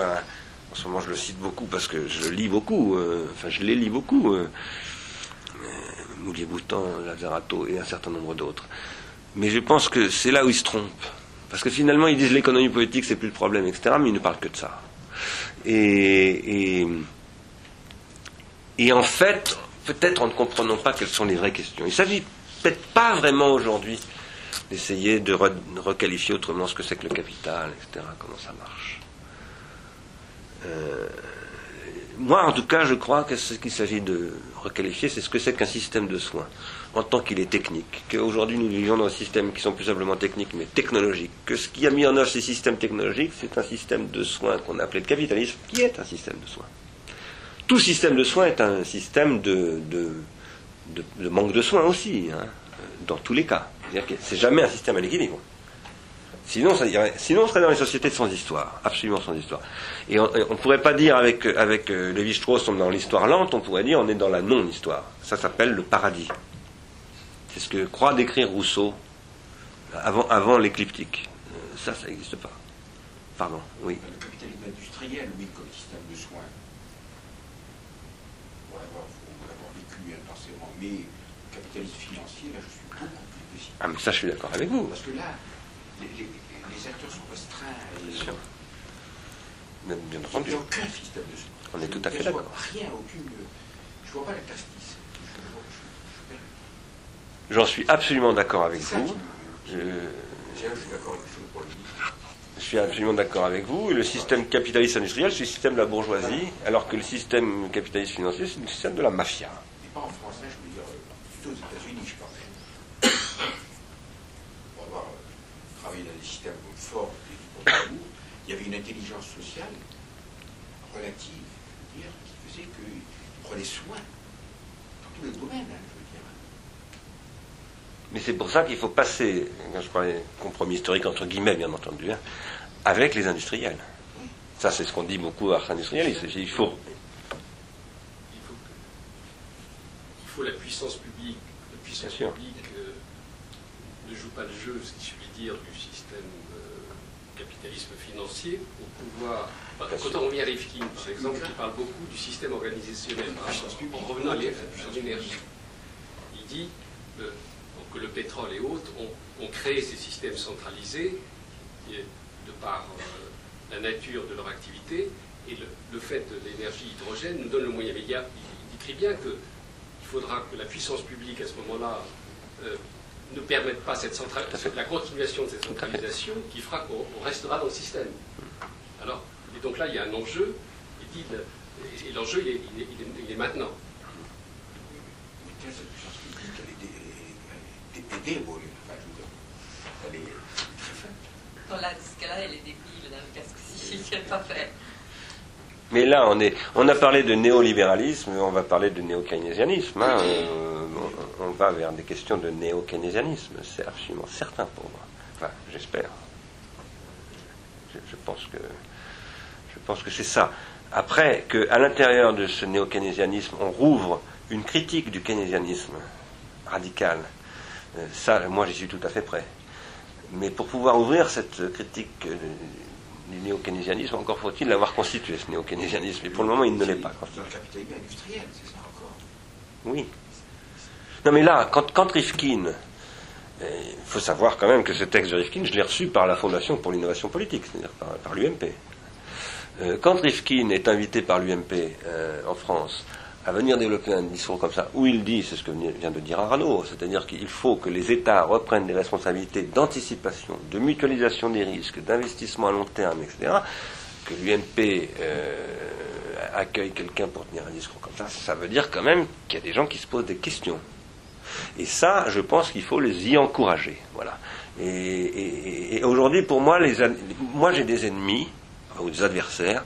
En ce moment, je le cite beaucoup parce que je lis beaucoup, euh, enfin, je les lis beaucoup. Euh, Moulier-Boutan, Lazarato et un certain nombre d'autres. Mais je pense que c'est là où ils se trompent. Parce que finalement, ils disent l'économie politique, c'est plus le problème, etc., mais ils ne parlent que de ça. Et, et, en fait, peut-être en ne comprenant pas quelles sont les vraies questions. Il s'agit respecte pas vraiment aujourd'hui d'essayer de requalifier autrement ce que c'est que le capital, etc., comment ça marche. Euh, moi, en tout cas, je crois qu'il s'agit de requalifier, c'est ce que c'est qu'un système de soins, en tant qu'il est technique. Qu'aujourd'hui, nous vivons dans un système qui sont plus simplement techniques, mais technologiques. Que ce qui a mis en œuvre ces systèmes technologiques, c'est un système de soins qu'on a appelé le capitalisme, qui est un système de soins. Tout système de soins est un système de, de, manque de soins aussi, hein, dans tous les cas. C'est jamais un système à l'équilibre. Sinon, sinon, on serait dans les sociétés sans histoire, absolument sans histoire. Et on ne pourrait pas dire avec, avec euh, Lévi-Strauss, on est dans l'histoire lente, on pourrait dire on est dans la non-histoire. Ça s'appelle le paradis. C'est ce que croit décrire Rousseau avant, avant l'écliptique. Euh, ça, ça n'existe pas. Pardon, oui. Le capitalisme industriel, oui, comme système de soins. Pour l'avoir vécu intensément. Mais le capitalisme financier, là, je suis beaucoup plus pessimiste. Ah, mais ça, je suis d'accord avec vous. Parce que là, les, sont restreints. Bien sûr. Bien entendu. Il n'y a aucun système de. On est tout à fait d'accord. Rien, aucune. Je ne vois pas la. J'en suis absolument d'accord avec vous. Je... Je suis absolument d'accord avec vous. Le système capitaliste industriel, c'est le système de la bourgeoisie, alors que le système capitaliste financier, c'est le système de la mafia. Et pas en français, je veux dire, plutôt aux États-Unis, je pense. Pour avoir travaillé dans des systèmes comme Ford il y avait une intelligence sociale relative, je veux dire, qui faisait qu'ils prenaient soin dans tous les domaines. Hein. Mais c'est pour ça qu'il faut passer, je parlais compromis historique entre guillemets, bien entendu, hein, avec les industriels. Ça, c'est ce qu'on dit beaucoup à industriels. Il faut. Il faut la puissance publique. La puissance publique euh, ne joue pas le jeu, si je puis dire, du capitalisme financier pour pouvoir. quand on revient à Rifkin, par exemple, qui parle beaucoup du système organisationnel, en revenant à d'énergie. Il dit que le pétrole et autres ont, créé ces systèmes centralisés de par euh, la nature de leur activité et le, fait de l'énergie hydrogène nous donne le moyen. Mais il, dit très bien qu'il faudra que la puissance publique à ce moment-là euh, ne permette pas cette la continuation de cette centralisation qui fera qu'on restera dans le système. Alors, et donc là, il y a un enjeu, et l'enjeu, il, il, est maintenant au elle est Dans la là elle est débile, qu'est-ce que qu'elle pas fait mais là, on, est, on a parlé de néolibéralisme, on va parler de néo-keynésianisme. Hein. On, va vers des questions de néo-keynésianisme, c'est absolument certain pour moi. Enfin, j'espère. Je, pense que, c'est ça. Après, qu'à l'intérieur de ce néo-keynésianisme, on rouvre une critique du keynésianisme radical, euh, ça, moi, j'y suis tout à fait prêt. Mais pour pouvoir ouvrir cette critique euh, du néo-keynésianisme, encore faut-il l'avoir constitué, ce néo-keynésianisme. Et pour le moment, il ne l'est pas. C'est le capitalisme industriel, c'est ça encore Oui. Non, mais là, quand, quand Rifkin, euh, il faut savoir quand même que ce texte de Rifkin, je l'ai reçu par la Fondation pour l'innovation politique, c'est-à-dire par, l'UMP. quand Rifkin est invité par l'UMP en France à venir développer un discours comme ça, où il dit, c'est ce que vient de dire Arnaud, c'est-à-dire qu'il faut que les États reprennent des responsabilités d'anticipation, de mutualisation des risques, d'investissement à long terme, etc., que l'UMP euh, accueille quelqu'un pour tenir un discours comme ça, ça veut dire quand même qu'il y a des gens qui se posent des questions. Et ça, je pense qu'il faut les y encourager. Voilà. Et, aujourd'hui, pour moi, les, moi j'ai des ennemis, ou des adversaires.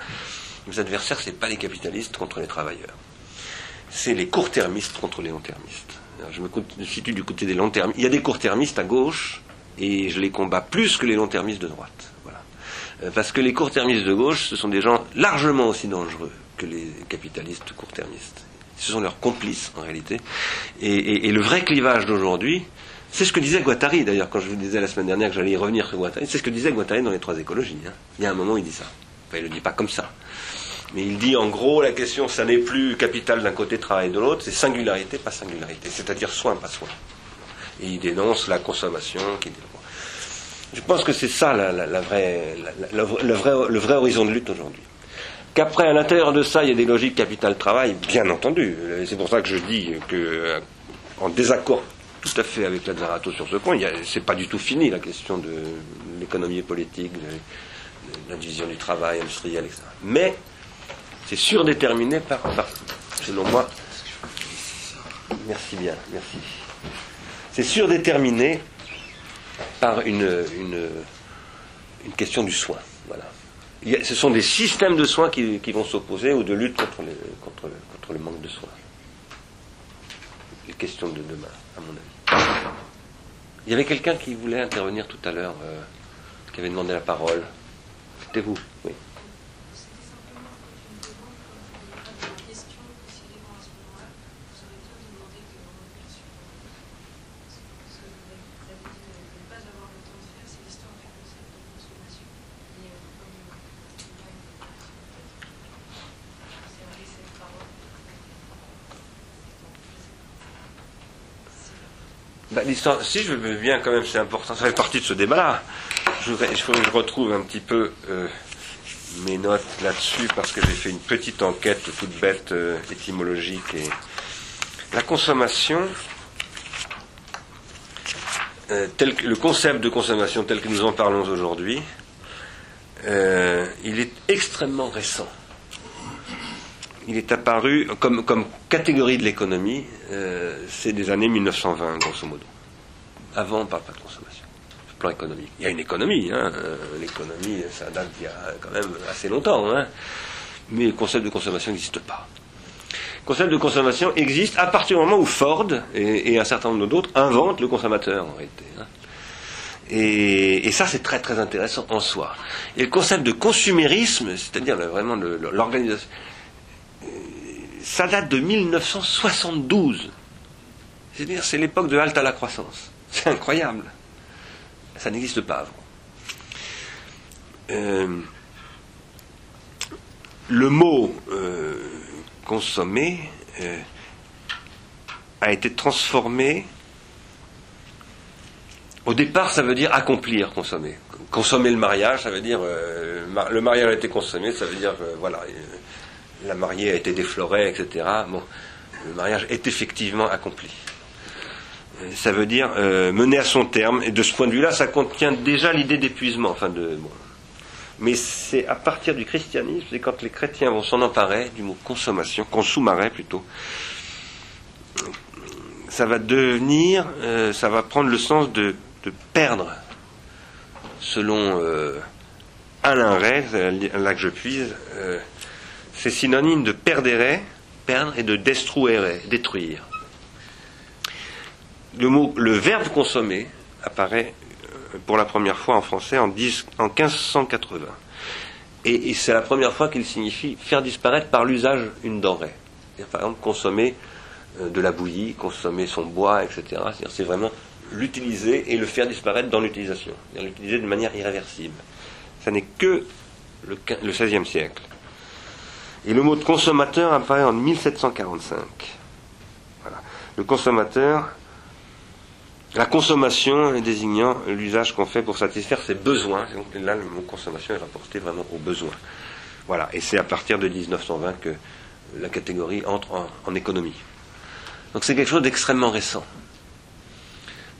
Les adversaires, ce n'est pas les capitalistes contre les travailleurs c'est les court-termistes contre les long-termistes. Je me situe du côté des long-termistes. Il y a des court-termistes à gauche, et je les combats plus que les long-termistes de droite. Voilà. Euh, parce que les court-termistes de gauche, ce sont des gens largement aussi dangereux que les capitalistes court-termistes. Ce sont leurs complices, en réalité. Et, le vrai clivage d'aujourd'hui, c'est ce que disait Guattari, d'ailleurs, quand je vous disais la semaine dernière que j'allais y revenir sur Guattari, c'est ce que disait Guattari dans les trois écologies. Hein. Il y a un moment, il dit ça. Enfin, il ne le dit pas comme ça. Mais il dit en gros, la question, ça n'est plus capital d'un côté, travail de l'autre, c'est singularité, pas singularité. C'est-à-dire soin, pas soin. Et il dénonce la consommation. Je pense que c'est ça la, vraie, le, vrai, horizon de lutte aujourd'hui. Qu'après, à l'intérieur de ça, il y a des logiques capital-travail, bien entendu. C'est pour ça que je dis que, en désaccord tout à fait avec la Zarato sur ce point. C'est pas du tout fini la question de l'économie politique, de, la division du travail industriel, etc. Mais c'est surdéterminé par, selon moi. Merci bien, merci. C'est surdéterminé par une, une, une question du soin. Voilà ce sont des systèmes de soins qui, vont s'opposer ou de lutte contre, contre, contre, le manque de soins. Les questions de demain, à mon avis. Il y avait quelqu'un qui voulait intervenir tout à l'heure, euh, qui avait demandé la parole. C'était vous, si je veux bien quand même, c'est important, ça fait partie de ce débat-là. Je je retrouve un petit peu euh, mes notes là-dessus parce que j'ai fait une petite enquête toute bête, euh, étymologique. Et... La consommation, euh, le concept de consommation tel que nous en parlons aujourd'hui, il est extrêmement récent il est apparu comme, catégorie de l'économie, c'est des années 1920, grosso modo. Avant, on ne parle pas de consommation, plan économique. Il y a une économie, hein, euh, l'économie, ça date d'il y a quand même assez longtemps, hein, mais le concept de consommation n'existe pas. Le concept de consommation existe à partir du moment où Ford et, un certain nombre d'autres inventent le consommateur, en réalité. Hein. Et, et, ça, c'est très très intéressant en soi. Et le concept de consumérisme, c'est-à-dire vraiment l'organisation, ça date de 1972. C'est-à-dire, c'est l'époque de halte à la croissance. C'est incroyable. Ça n'existe pas avant. Euh, le mot euh, consommer euh, a été transformé. Au départ, ça veut dire accomplir, consommer. Consommer le mariage, ça veut dire le mariage a été consommé, ça veut dire voilà la mariée a été déflorée, etc. Bon, le mariage est effectivement accompli. Euh, ça veut dire euh, mener à son terme, et de ce point de vue-là, ça contient déjà l'idée d'épuisement. Enfin de, Mais c'est à partir du christianisme, c'est quand les chrétiens vont s'en emparer du mot consommation, consumare plutôt, ça va devenir, euh, ça va prendre le sens de, perdre, selon Alain Ray, là que je puise, c'est synonyme de perdere, perdre, et de destruere, détruire. Le, mot, le verbe consommer apparaît euh, pour la première fois en français en, 1580. Et, c'est la première fois qu'il signifie faire disparaître par l'usage une denrée. Par exemple, consommer euh, de la bouillie, consommer son bois, etc. C'est vraiment l'utiliser et le faire disparaître dans l'utilisation. L'utiliser de manière irréversible. Ça n'est que le, XVIe siècle. Et le mot de consommateur apparaît en 1745. Voilà. Le consommateur, la consommation désignant l'usage qu'on fait pour satisfaire ses besoins. Donc là, le mot consommation est rapporté vraiment aux besoins. Voilà. Et c'est à partir de 1920 que la catégorie entre en, économie. Donc c'est quelque chose d'extrêmement récent.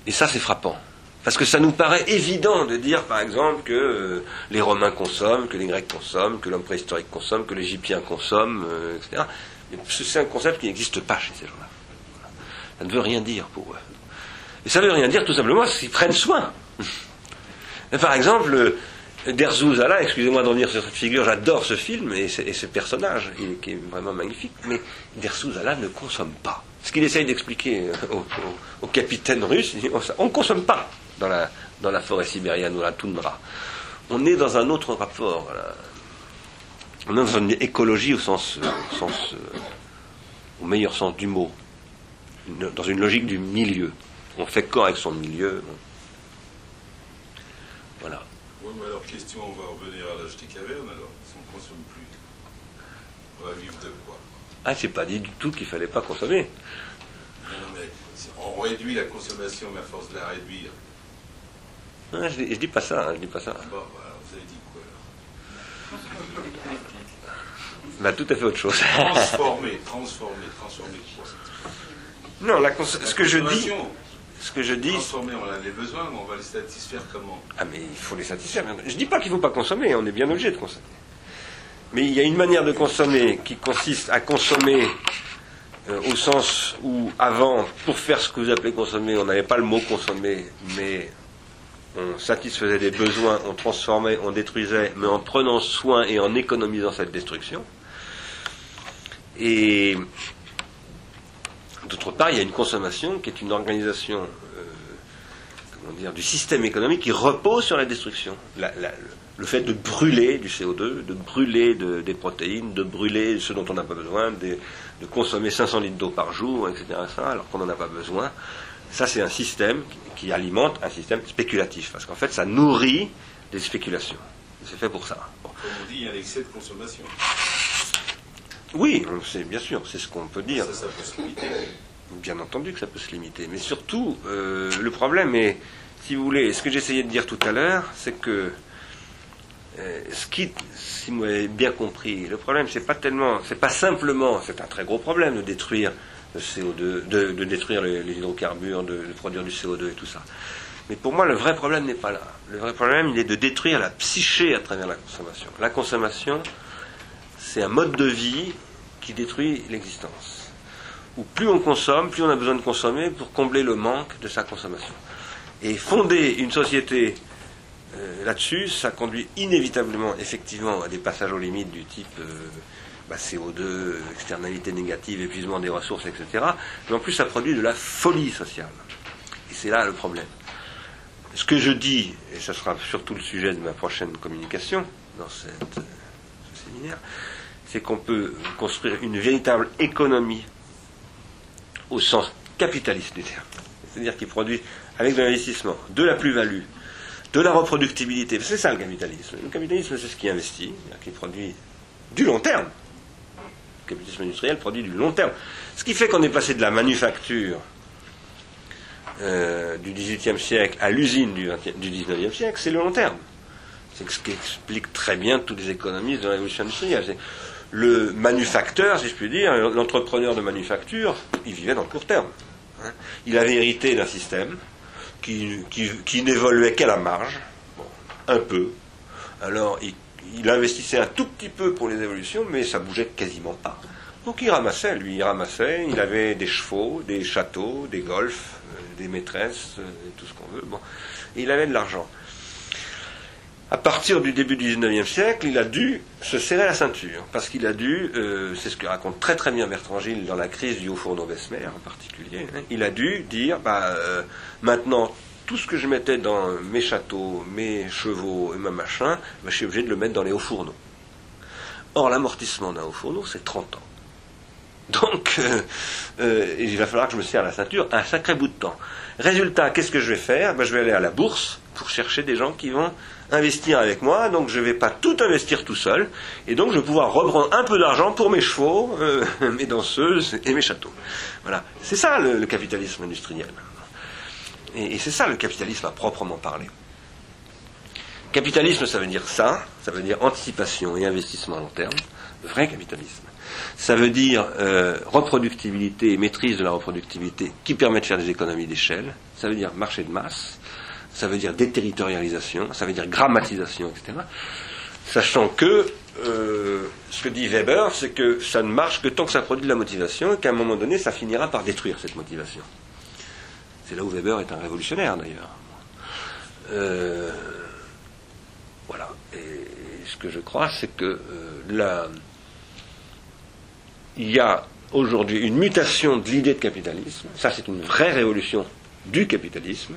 Et ça, c'est frappant. Parce que ça nous paraît évident de dire, par exemple, que euh, les Romains consomment, que les Grecs consomment, que l'homme préhistorique consomme, que l'Égyptien consomme, euh, etc. C'est un concept qui n'existe pas chez ces gens-là. Ça ne veut rien dire pour eux. Et ça ne veut rien dire tout simplement qu'ils prennent soin. par exemple, Derzouzala, excusez-moi de revenir sur cette figure, j'adore ce film et ce, personnage, qui est vraiment magnifique, mais Derzouzala ne consomme pas. Ce qu'il essaye d'expliquer euh, au, capitaine russe, on ne consomme pas dans la, forêt sibérienne ou la toundra. On est dans un autre rapport. On est dans une écologie au euh, au meilleur sens du mot, dans une logique du milieu. On fait corps avec son milieu. Voilà. Oui, mais alors, question, on va revenir à l'âge des cavernes, alors, si on ne consomme plus. On va vivre de quoi? Ah, c'est pas dit du tout qu'il fallait pas consommer. Non, mais on réduit la consommation, mais à force de la réduire, non, je, dis, dis pas ça, hein, je dis pas ça. Bon, vous avez dit quoi alors? Bah, tout à fait autre chose. Transformer, transformer, transformer quoi? Non, la ce que je dis, Ce que je dis. On a les besoins, mais on va les satisfaire comment? Ah, mais il faut les satisfaire. Je ne dis pas qu'il ne faut pas consommer, on est bien obligé de consommer. Mais il y a une manière de consommer qui consiste à consommer euh, au sens où avant, pour faire ce que vous appelez consommer, on n'avait pas le mot consommer, mais on satisfaisait des besoins, on transformait, on détruisait, mais en prenant soin et en économisant cette destruction. Et d'autre part, il y a une consommation qui est une organisation euh, comment dire, du système économique qui repose sur la destruction. Le fait de brûler du CO2, de brûler de, des protéines, de brûler ce dont on n'a pas besoin, de, consommer 500 litres d'eau par jour, etc., alors qu'on n'en a pas besoin, ça c'est un système qui, alimente un système spéculatif, parce qu'en fait ça nourrit des spéculations. C'est fait pour ça. Comme on dit, il y a un excès de consommation. Oui, bien sûr, c'est ce qu'on peut dire. Ça, peut se limiter. Bien entendu que ça peut se limiter, mais surtout, euh, le problème est, si vous voulez, ce que j'essayais de dire tout à l'heure, c'est que euh, ce qui, si vous avez bien compris, le problème, c'est pas tellement, c'est pas simplement, c'est un très gros problème de détruire le CO2, de, détruire les, les hydrocarbures, de, de, produire du CO2 et tout ça. Mais pour moi, le vrai problème n'est pas là. Le vrai problème, il est de détruire la psyché à travers la consommation. La consommation, c'est un mode de vie qui détruit l'existence. Où plus on consomme, plus on a besoin de consommer pour combler le manque de sa consommation. Et fonder une société euh, là-dessus, ça conduit inévitablement, effectivement, à des passages aux limites du type euh, bah, CO2, externalité négative, épuisement des ressources, etc. Mais en plus, ça produit de la folie sociale. Et c'est là le problème. Ce que je dis, et ce sera surtout le sujet de ma prochaine communication dans cette, euh, ce séminaire, c'est qu'on peut construire une véritable économie au sens capitaliste du terme. C'est-à-dire qui produit avec de l'investissement, de la plus-value, de la reproductibilité. C'est ça le capitalisme. Le capitalisme, c'est ce qui investit, qui produit du long terme. Le capitalisme industriel produit du long terme. Ce qui fait qu'on est passé de la manufacture euh, du XVIIIe siècle à l'usine du, du XIXe siècle, c'est le long terme. C'est ce qui explique très bien tous les économistes de la révolution industrielle. Le manufacteur, si je puis dire, l'entrepreneur de manufacture, il vivait dans le court terme. Hein. Il avait hérité d'un système qui, n'évoluait qu'à la marge, un peu. Alors, il, investissait un tout petit peu pour les évolutions, mais ça bougeait quasiment pas. Donc, il ramassait, lui, il ramassait. Il avait des chevaux, des châteaux, des golfs, euh, des maîtresses, euh, tout ce qu'on veut. Bon, il avait de l'argent. À partir du début du XIXe siècle, il a dû se serrer la ceinture, parce qu'il a dû, euh, c'est ce que raconte très très bien Bertrand Gilles dans la crise du Haut-Fourneau-Besmer en particulier, hein, il a dû dire, bah, euh, maintenant, tout ce que je mettais dans mes châteaux, mes chevaux et ma machin, bah, je suis obligé de le mettre dans les hauts-fourneaux. Or, l'amortissement d'un haut-fourneau, c'est 30 ans. Donc, euh, il va falloir que je me serre la ceinture un sacré bout de temps. Résultat, qu'est-ce que je vais faire? Bah, Je vais aller à la bourse pour chercher des gens qui vont investir avec moi, donc je ne vais pas tout investir tout seul, et donc je vais pouvoir reprendre un peu d'argent pour mes chevaux, euh, mes danseuses et mes châteaux. Voilà, c'est ça le, le, capitalisme industriel. Et, et c'est ça le capitalisme à proprement parler. Capitalisme, ça veut dire ça, ça veut dire anticipation et investissement à long terme, vrai capitalisme. Ça veut dire euh, reproductibilité et maîtrise de la reproductivité qui permet de faire des économies d'échelle. Ça veut dire marché de masse ça veut dire déterritorialisation, ça veut dire grammatisation, etc. Sachant que euh, ce que dit Weber, c'est que ça ne marche que tant que ça produit de la motivation et qu'à un moment donné, ça finira par détruire cette motivation. C'est là où Weber est un révolutionnaire d'ailleurs. Euh, voilà. Et ce que je crois, c'est que euh, il y a aujourd'hui une mutation de l'idée de capitalisme. Ça, c'est une vraie révolution du capitalisme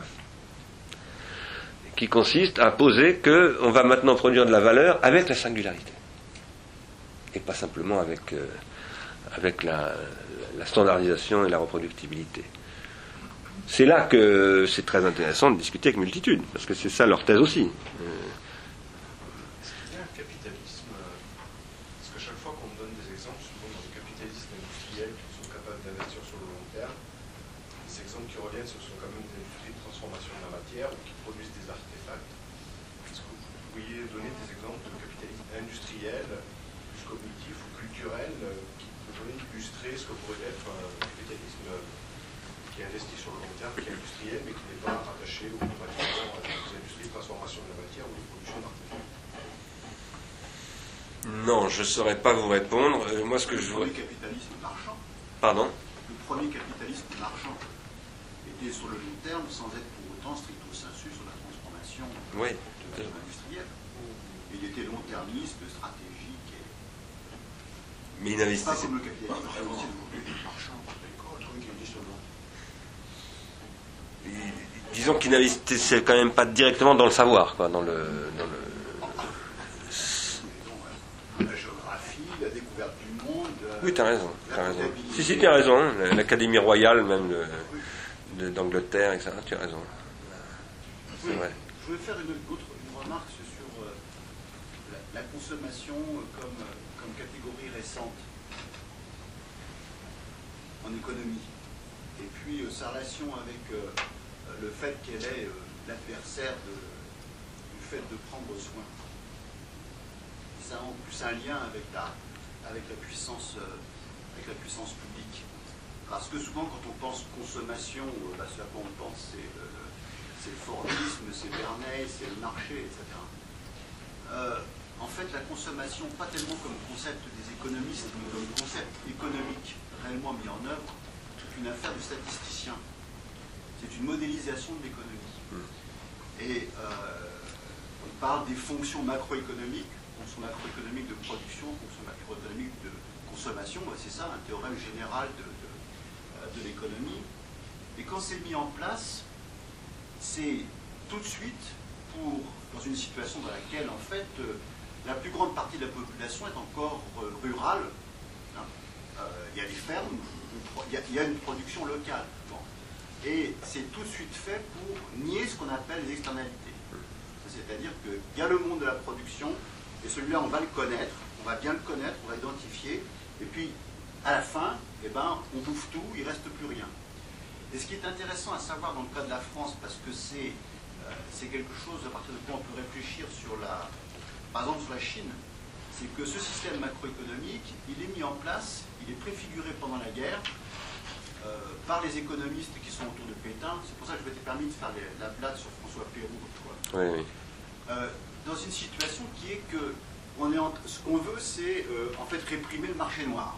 qui consiste à poser qu'on va maintenant produire de la valeur avec la singularité. Et pas simplement avec, euh, avec la, la, standardisation et la reproductibilité. C'est là que c'est très intéressant de discuter avec multitude, parce que c'est ça leur thèse aussi. Non, je ne saurais pas vous répondre. Euh, moi, ce que le je premier voudrais. capitalisme marchand, Pardon le premier capitalisme marchand était sur le long terme sans être pour autant stricto sensu sur la transformation Oui. euh, industrielle. Il était long-termiste, stratégique, et Mais il pas n'investissait comme le capitalisme vous, financier. marchand, le Disons qu'il n'investissait quand même pas directement dans le savoir, quoi, dans le. Dans le... La géographie, la découverte du monde. euh, Oui, t'as raison, t'as raison. Si, si, t'as raison. L'Académie royale, même d'Angleterre, etc. Tu as raison. C'est vrai. Je voulais faire une, autre, une remarque sur euh, la, consommation comme, comme catégorie récente en économie. Et puis euh, sa relation avec euh, le fait qu'elle est l'adversaire du fait de prendre soin. Ça a en plus un lien avec la, avec la, puissance, euh, avec la puissance publique. Parce que souvent, quand on pense consommation, euh, bah, ce à quoi on pense, c'est euh, le Fordisme, c'est Verneuil, c'est le marché, etc. En fait, la consommation, pas tellement comme concept des économistes, mais comme concept économique réellement mis en œuvre, c'est une affaire de statisticiens. C'est une modélisation de l'économie. Et on parle des fonctions macroéconomiques, fonctions macroéconomiques de production, macroéconomiques de consommation, bah, c'est ça, un théorème général euh, de l'économie. Et quand c'est mis en place, c'est tout de suite pour, dans une situation dans laquelle, en fait, euh, la plus grande partie de la population est encore euh, rurale. hein. Il y a des fermes, il y, a- une production locale. Et c'est tout de suite fait pour nier ce qu'on appelle les externalités. C'est-à-dire qu'il y a le monde de la production, et celui-là, on va le connaître, on va bien le connaître, on va l'identifier, et puis, à la fin, eh ben, on bouffe tout, il ne reste plus rien. Et ce qui est intéressant à savoir dans le cas de la France, parce que c'est euh, quelque chose à partir de quoi on peut réfléchir sur la, par exemple sur la Chine, c'est que ce système macroéconomique, il est mis en place, il est préfiguré pendant la guerre euh, par les économistes qui sont autour de Pétain. C'est pour ça que je m'étais permis de faire les- la blague sur François Pérou autrefois. Oui, oui. Euh, dans une situation qui est que ce qu'on veut, c'est euh, en fait réprimer le marché noir.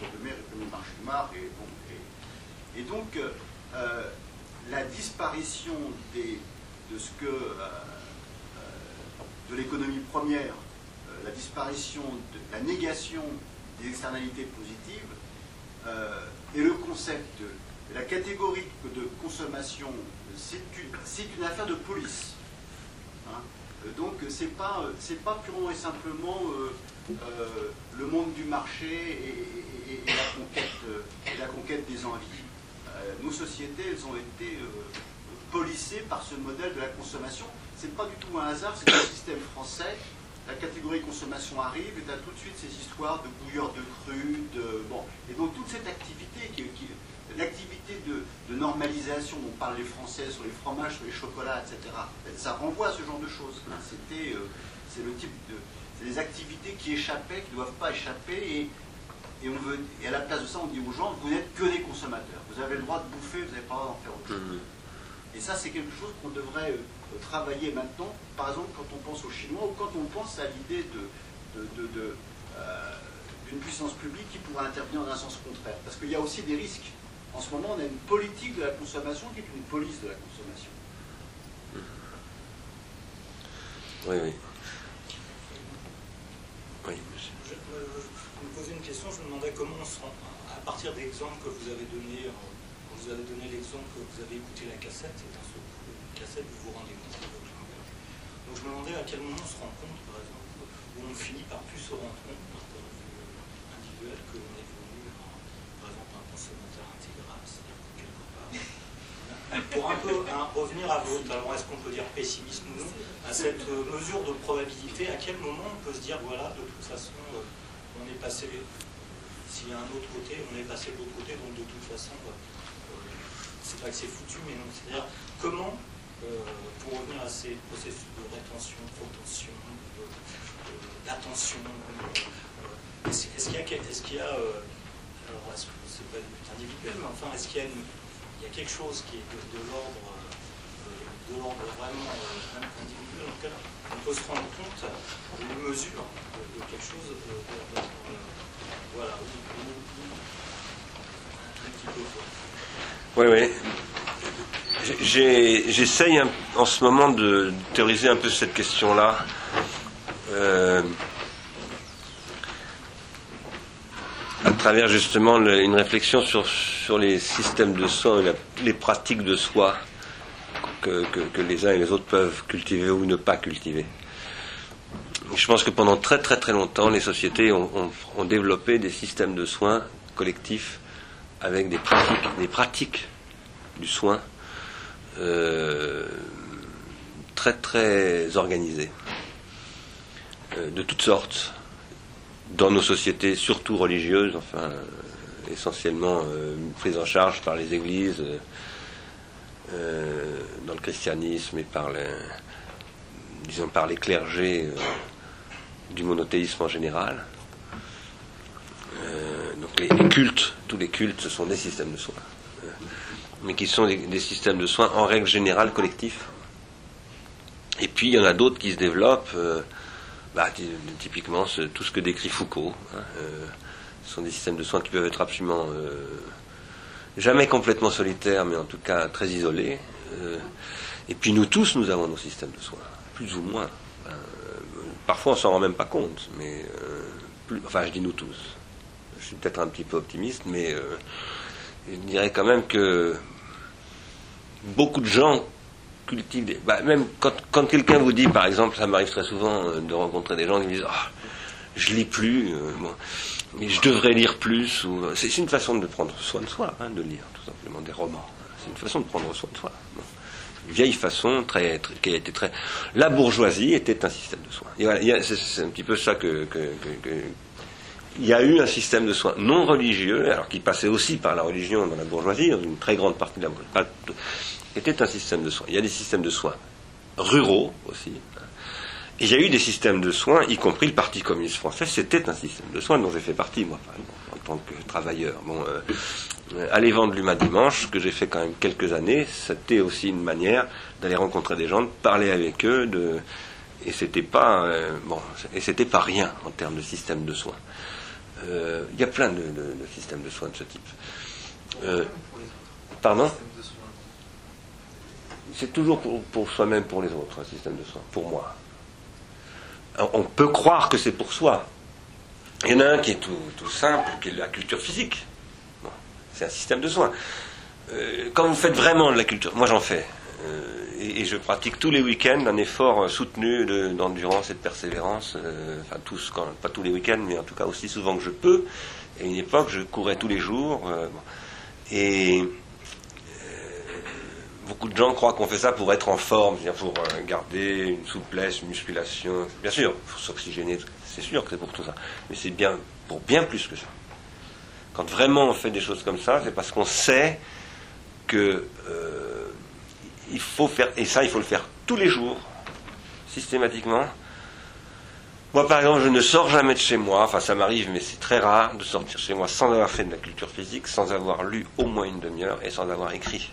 Réprimer le marché noir et, donc euh, euh, la disparition de ce que euh, euh, de l'économie première, euh, la disparition, la négation des externalités positives euh, et le concept de la catégorie de consommation, c'est une, c'est une affaire de police. Hein. Euh, Donc c'est pas euh, c'est pas purement et simplement euh, euh, le monde du marché et, la conquête euh, et la conquête des envies. Euh, nos sociétés elles ont été euh, policées par ce modèle de la consommation. C'est pas du tout un hasard, c'est un système français. La catégorie consommation arrive et tu as tout de suite ces histoires de bouilleurs de cru, de bon et donc toute cette activité qui- l'activité de, de normalisation dont parlent les Français sur les fromages, sur les chocolats, etc. Ça renvoie à ce genre de choses. C'était, euh, c'est le type de, c'est des activités qui échappaient, qui ne doivent pas échapper, et, et on veut, et à la place de ça, on dit aux gens, vous n'êtes que des consommateurs. Vous avez le droit de bouffer, vous n'avez pas le droit d'en faire autre chose. Mhm. Et ça, c'est quelque chose qu'on devrait euh, travailler maintenant, par exemple quand on pense aux Chinois ou quand on pense à l'idée de, de- de- de, euh, d'une puissance publique qui pourrait intervenir dans un sens contraire. Parce qu'il y a aussi des risques. En ce moment, on a une politique de la consommation qui est une police de la consommation. Oui, oui. Oui, monsieur. Je, euh, je me posais une question, je me demandais comment on se rend, à partir d'exemples que vous avez donnés, euh, vous avez donné l'exemple que vous avez écouté la cassette, et coup, une cassette, vous vous rendez compte de votre langage. Donc je me demandais à quel moment on se rend compte, par exemple, où on finit par plus se rendre compte, d'un point de vue euh, individuel, que l'on est devenu, un- par exemple, un consommateur intégral, c'est-à-dire que quelque part, pour un peu hein, revenir à votre, alors est-ce qu'on peut dire pessimisme ou non, à cette euh, mesure de probabilité, à quel moment on peut se dire, voilà, de toute façon, euh, on est passé, s'il y a un autre côté, on est passé de l'autre côté, donc de toute façon, euh, euh, c'est pas que c'est foutu, mais non, c'est-à-dire comment, pour revenir à ces processus de rétention, protention, de- de- d'attention, est-ce qu'il y a, est-ce qu'il y a alors est-ce que c'est pas individuelle, mais enfin, est-ce qu'il y a une il y a quelque chose qui est de, l'ordre de l'ordre vraiment individuel dans lequel on peut se rendre compte d'une mesure de, quelque chose voilà, un petit peu. Oui, oui. J'essaye en ce moment de théoriser un peu cette question-là. Euh, à travers justement une réflexion sur, sur les systèmes de soins, les pratiques de soi que, que, les uns et les autres peuvent cultiver ou ne pas cultiver. Je pense que pendant très très très longtemps, les sociétés ont, ont, développé des systèmes de soins collectifs avec des pratiques, des pratiques du soin euh, très très organisées, euh, de toutes sortes, dans nos sociétés, surtout religieuses, enfin euh, essentiellement prises en charge par les églises, dans le christianisme et par les, disons par les clergés du monothéisme en général. donc les, cultes, tous les cultes, ce sont des systèmes de soins mais qui sont des, systèmes de soins en règle générale collectifs. Et puis il y en a d'autres qui se développent, euh, bah, typiquement tout ce que décrit Foucault. Hein, euh, ce sont des systèmes de soins qui peuvent être absolument euh, jamais complètement solitaires, mais en tout cas très isolés. et puis nous tous, nous avons nos systèmes de soins, plus ou moins. parfois on s'en rend même pas compte, mais enfin je dis nous tous. Je suis peut-être un petit peu optimiste, mais je dirais quand même que beaucoup de gens Bah, même quand, quelqu'un vous dit, par exemple, ça m'arrive très souvent euh, de rencontrer des gens qui me disent ah, Je lis plus, euh, mais je devrais lire plus. Ou... C'est, une façon de prendre soin de soi, hein, de lire tout simplement des romans. C'est une façon de prendre soin de soi. Une vieille façon très, qui a été très. La bourgeoisie était un système de soins. c'est, un petit peu ça que, que il y a eu un système de soins non religieux, alors qui passait aussi par la religion dans la bourgeoisie, dans une très grande partie de la bourgeoisie, était un système de soins. Il y a des systèmes de soins ruraux aussi. Il y a eu des systèmes de soins, y compris le Parti communiste français, c'était un système de soins dont j'ai fait partie, moi, en tant que travailleur. Bon, euh, aller vendre l'humain dimanche, que j'ai fait quand même quelques années, c'était aussi une manière d'aller rencontrer des gens, de parler avec eux, de, et c'était pas, euh, bon, et c'était pas rien en termes de système de soins. Euh, il y a plein de, systèmes de soins de ce type. Pardon? C'est toujours pour, soi-même, pour les autres, un système de soins, pour moi. On peut croire que c'est pour soi. Il y en a un qui est tout, simple, qui est la culture physique. c'est un système de soins. Euh, quand vous faites vraiment de la culture, moi j'en fais, et, je pratique tous les week-ends un effort euh, soutenu d'endurance et de persévérance. Euh, enfin, tous, pas tous les week-ends, mais en tout cas aussi souvent que je peux. Et à une époque, je courais tous les jours. Euh, et beaucoup de gens croient qu'on fait ça pour être en forme, pour garder une souplesse, une musculation. Bien sûr, pour s'oxygéner, c'est sûr que c'est pour tout ça. Mais c'est bien pour bien plus que ça. Quand vraiment on fait des choses comme ça, c'est parce qu'on sait que il faut faire, et ça, il faut le faire tous les jours, systématiquement. Moi, par exemple, je ne sors jamais de chez moi, enfin ça m'arrive, mais c'est très rare de sortir chez moi sans avoir fait de la culture physique, sans avoir lu au moins une demi-heure et sans avoir écrit.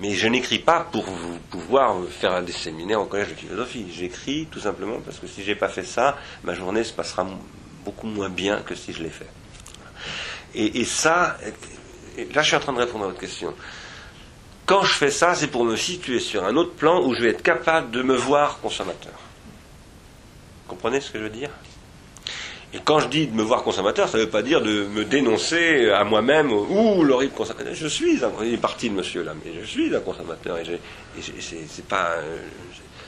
Mais je n'écris pas pour vous pouvoir faire des séminaires au collège de philosophie. J'écris tout simplement parce que si j'ai pas fait ça, ma journée se passera beaucoup moins bien que si je l'ai fait. Et, et ça, là je suis en train de répondre à votre question. Quand je fais ça, c'est pour me situer sur un autre plan où je vais être capable de me voir consommateur. Vous comprenez ce que je veux dire? Et quand je dis de me voir consommateur, ça ne veut pas dire de me dénoncer à moi-même ou l'horrible consommateur. Je suis un, il est parti le monsieur là, mais je suis un consommateur et, c'est pas euh,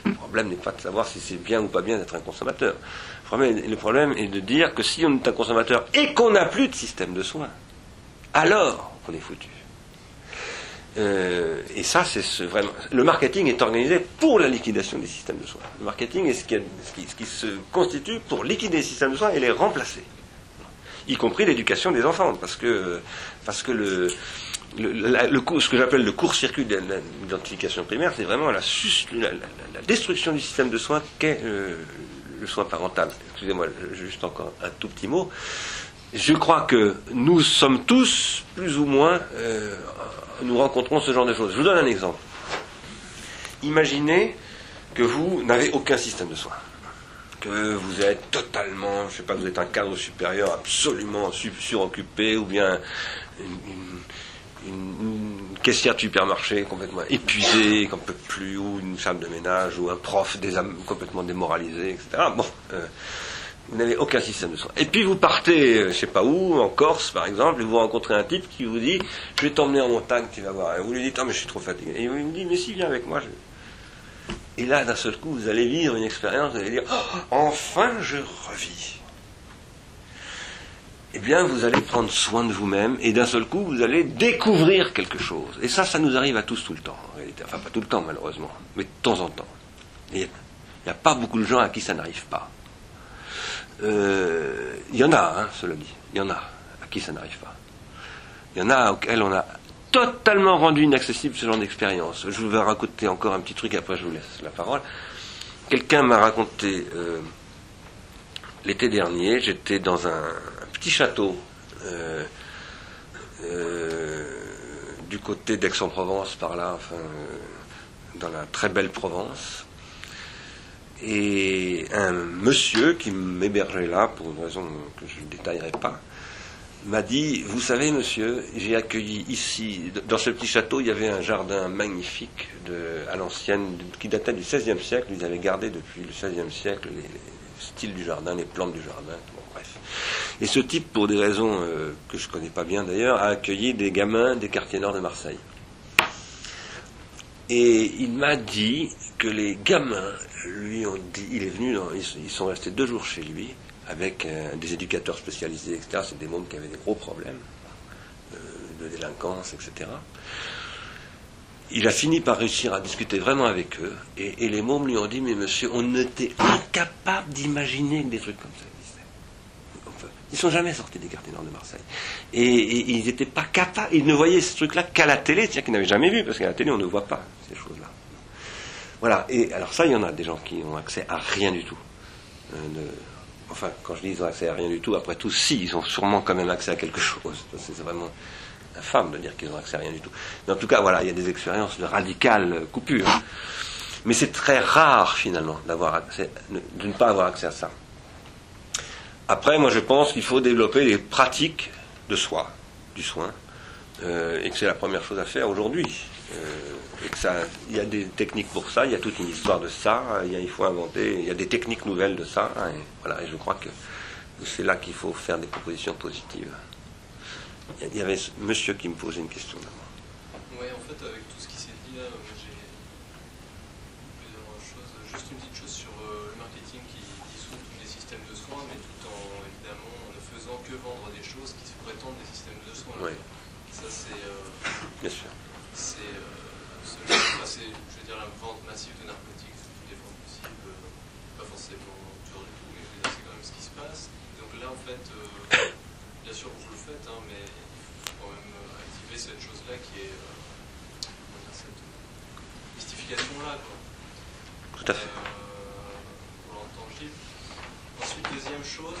le problème n'est pas de savoir si c'est bien ou pas bien d'être un consommateur. Le problème, le problème est de dire que si on est un consommateur et qu'on n'a plus de système de soins, alors on est foutu. Euh, et ça, c'est vraiment. Le marketing est organisé pour la liquidation des systèmes de soins. Le marketing est ce qui, se constitue pour liquider les systèmes de soins et les remplacer, y compris l'éducation des enfants, parce que parce que le, ce que j'appelle le court-circuit de l'identification primaire, c'est vraiment la, la, destruction du système de soins qu'est euh, le soin parental. Excusez-moi, juste encore un tout petit mot. je crois que nous sommes tous, plus ou moins, euh, nous rencontrons ce genre de choses. Je vous donne un exemple. Imaginez que vous n'avez aucun système de soins. Que vous êtes totalement, je ne sais pas, vous êtes un cadre supérieur absolument suroccupé, ou bien une, caissière de supermarché complètement épuisée, qu'on ne peut plus, ou une femme de ménage, ou un prof complètement démoralisé, etc. Bon, euh, vous n'avez aucun système de soins. Et puis vous partez, euh, je ne sais pas où, en Corse par exemple, et vous rencontrez un type qui vous dit Je vais t'emmener en montagne, tu vas voir. Et vous lui dites Ah, mais je suis trop fatigué. Et il vous dit Mais si, viens avec moi. Et là, d'un seul coup, vous allez vivre une expérience, vous allez dire oh, Enfin, je revis. Eh bien, vous allez prendre soin de vous-même, et d'un seul coup, vous allez découvrir quelque chose. Et ça, ça nous arrive à tous tout le temps, en réalité. Enfin, pas tout le temps, malheureusement, mais de temps en temps. Il n'y a pas beaucoup de gens à qui ça n'arrive pas. Il euh, y en a, hein, cela dit. Il y en a à qui ça n'arrive pas. Il y en a auxquels on a totalement rendu inaccessible ce genre d'expérience. Je vais raconter encore un petit truc, après je vous laisse la parole. Quelqu'un m'a raconté euh, l'été dernier, j'étais dans un, petit château euh, du côté d'Aix-en-Provence, par là, enfin, dans la très belle Provence. Et un monsieur qui m'hébergeait là, pour une raison que je ne détaillerai pas, m'a dit, vous savez monsieur, j'ai accueilli ici, dans ce petit château, il y avait un jardin magnifique à l'ancienne, qui datait du XVIe siècle, ils avaient gardé depuis le XVIe siècle les, styles du jardin, les plantes du jardin, bon, bref. Et ce type, pour des raisons euh, que je ne connais pas bien d'ailleurs, a accueilli des gamins des quartiers nord de Marseille. Et il m'a dit que les gamins lui il est venu, ils, sont restés deux jours chez lui avec des éducateurs spécialisés, etc. C'est des mômes qui avaient des gros problèmes euh, de délinquance, etc. Il a fini par réussir à discuter vraiment avec eux, et, les mômes lui ont dit, mais monsieur, on était incapable d'imaginer que des trucs comme ça existaient. Ils sont jamais sortis des quartiers nord de Marseille. Et, ils n'étaient pas capables, ils ne voyaient ce truc-là qu'à la télé, c'est-à-dire qu'ils n'avaient jamais vu, parce qu'à la télé, on ne voit pas ces choses-là. Voilà, et alors ça, il y en a des gens qui ont accès à rien du tout. Euh, enfin, quand je dis ils ont accès à rien du tout, après tout, si, ils ont sûrement quand même accès à quelque chose. C'est vraiment infâme de dire qu'ils ont accès à rien du tout. Mais en tout cas, voilà, il y a des expériences de radicales coupures. Mais c'est très rare, finalement, d'avoir accès, de ne pas avoir accès à ça. Après, moi, je pense qu'il faut développer les pratiques de soi, du soin, euh, et que c'est la première chose à faire aujourd'hui. Euh, il y a des techniques pour ça, il y a toute une histoire de ça, il, il faut inventer, il y a des techniques nouvelles de ça, et voilà, et je crois que c'est là qu'il faut faire des propositions positives. Il y avait monsieur qui me posait une question. Oui, en fait, tout ce qui s'est dit là, j'ai plusieurs choses. Juste une petite chose sur euh, le marketing qui dissout tous les systèmes de soins, mais tout en évidemment ne faisant que vendre des choses qui se prétendent des systèmes de soins. Oui. Ça, c'est. Euh, Bien sûr c'est, euh, je veux dire, la vente massive de narcotiques sous toutes les formes possibles, euh, pas forcément toujours du tout, mais c'est quand même ce qui se passe. Donc là, en fait, euh, bien sûr, vous le faites, hein, mais il faut quand même activer cette chose-là qui est, cette mystification-là, quoi. Tout à fait. pour l'intangible. Ensuite, deuxième chose,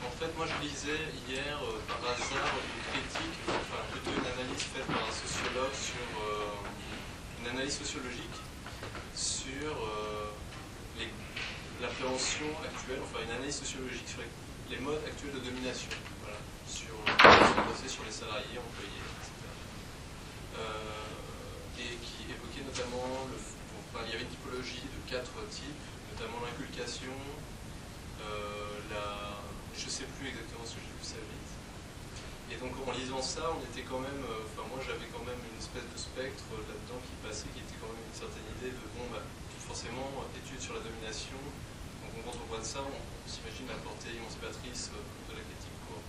en fait, moi je lisais hier par hasard une critique, enfin plutôt une analyse faite par un sociologue sur euh, une analyse sociologique sur euh, l'appréhension actuelle, enfin une analyse sociologique sur les, modes actuels de domination, voilà, sur euh, sur les salariés, employés, etc. et qui évoquait notamment le, il y avait une typologie de quatre types, notamment l'inculcation, la, je ne sais plus exactement ce que j'ai vu ça vite, et donc en lisant ça, on était quand même, euh, enfin moi j'avais quand même une espèce de spectre là-dedans qui passait, qui était quand même une certaine idée de, bon, bah, forcément, études sur la domination, donc quand on voit de ça, on, s'imagine la portée émancipatrice euh, de la critique courbe.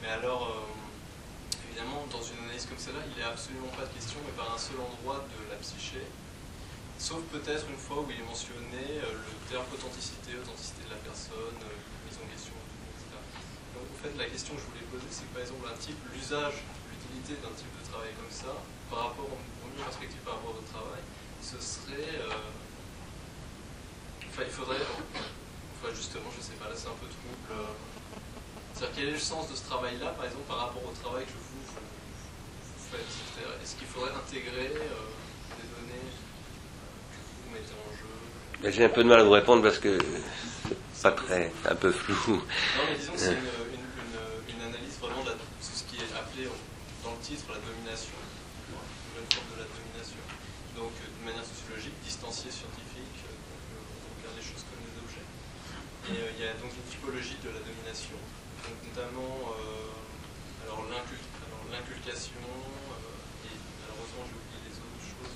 Mais alors, euh, évidemment, dans une analyse comme celle-là, il n'est absolument pas de question, mais par un seul endroit de la psyché, sauf peut-être une fois où il est mentionné le terme authenticité, authenticité de la personne, mise en question en fait, la question que je voulais poser, c'est par exemple, un type, l'usage, l'utilité d'un type de travail comme ça, par rapport, au mieux perspective par rapport au travail, ce serait. Euh, enfin, il faudrait. Enfin, justement, je sais pas, là c'est un peu trouble. Euh, c'est-à-dire quel est le sens de ce travail-là, par exemple, par rapport travail que vous, faites Est-ce qu'il faudrait intégrer euh, des données que vous mettez en jeu ben, J'ai un peu de mal à vous répondre parce que c'est pas très, un peu flou. Non, mais disons que c'est une, une, une, analyse vraiment de ce qui est appelé dans le titre la domination, une forme de la domination. Donc, de manière sociologique, distancié scientifique, donc, on regarde les choses comme des objets. Et il y a donc une typologie de la domination notamment euh, alors l'inculcation, euh, et malheureusement j'ai oublié les autres choses.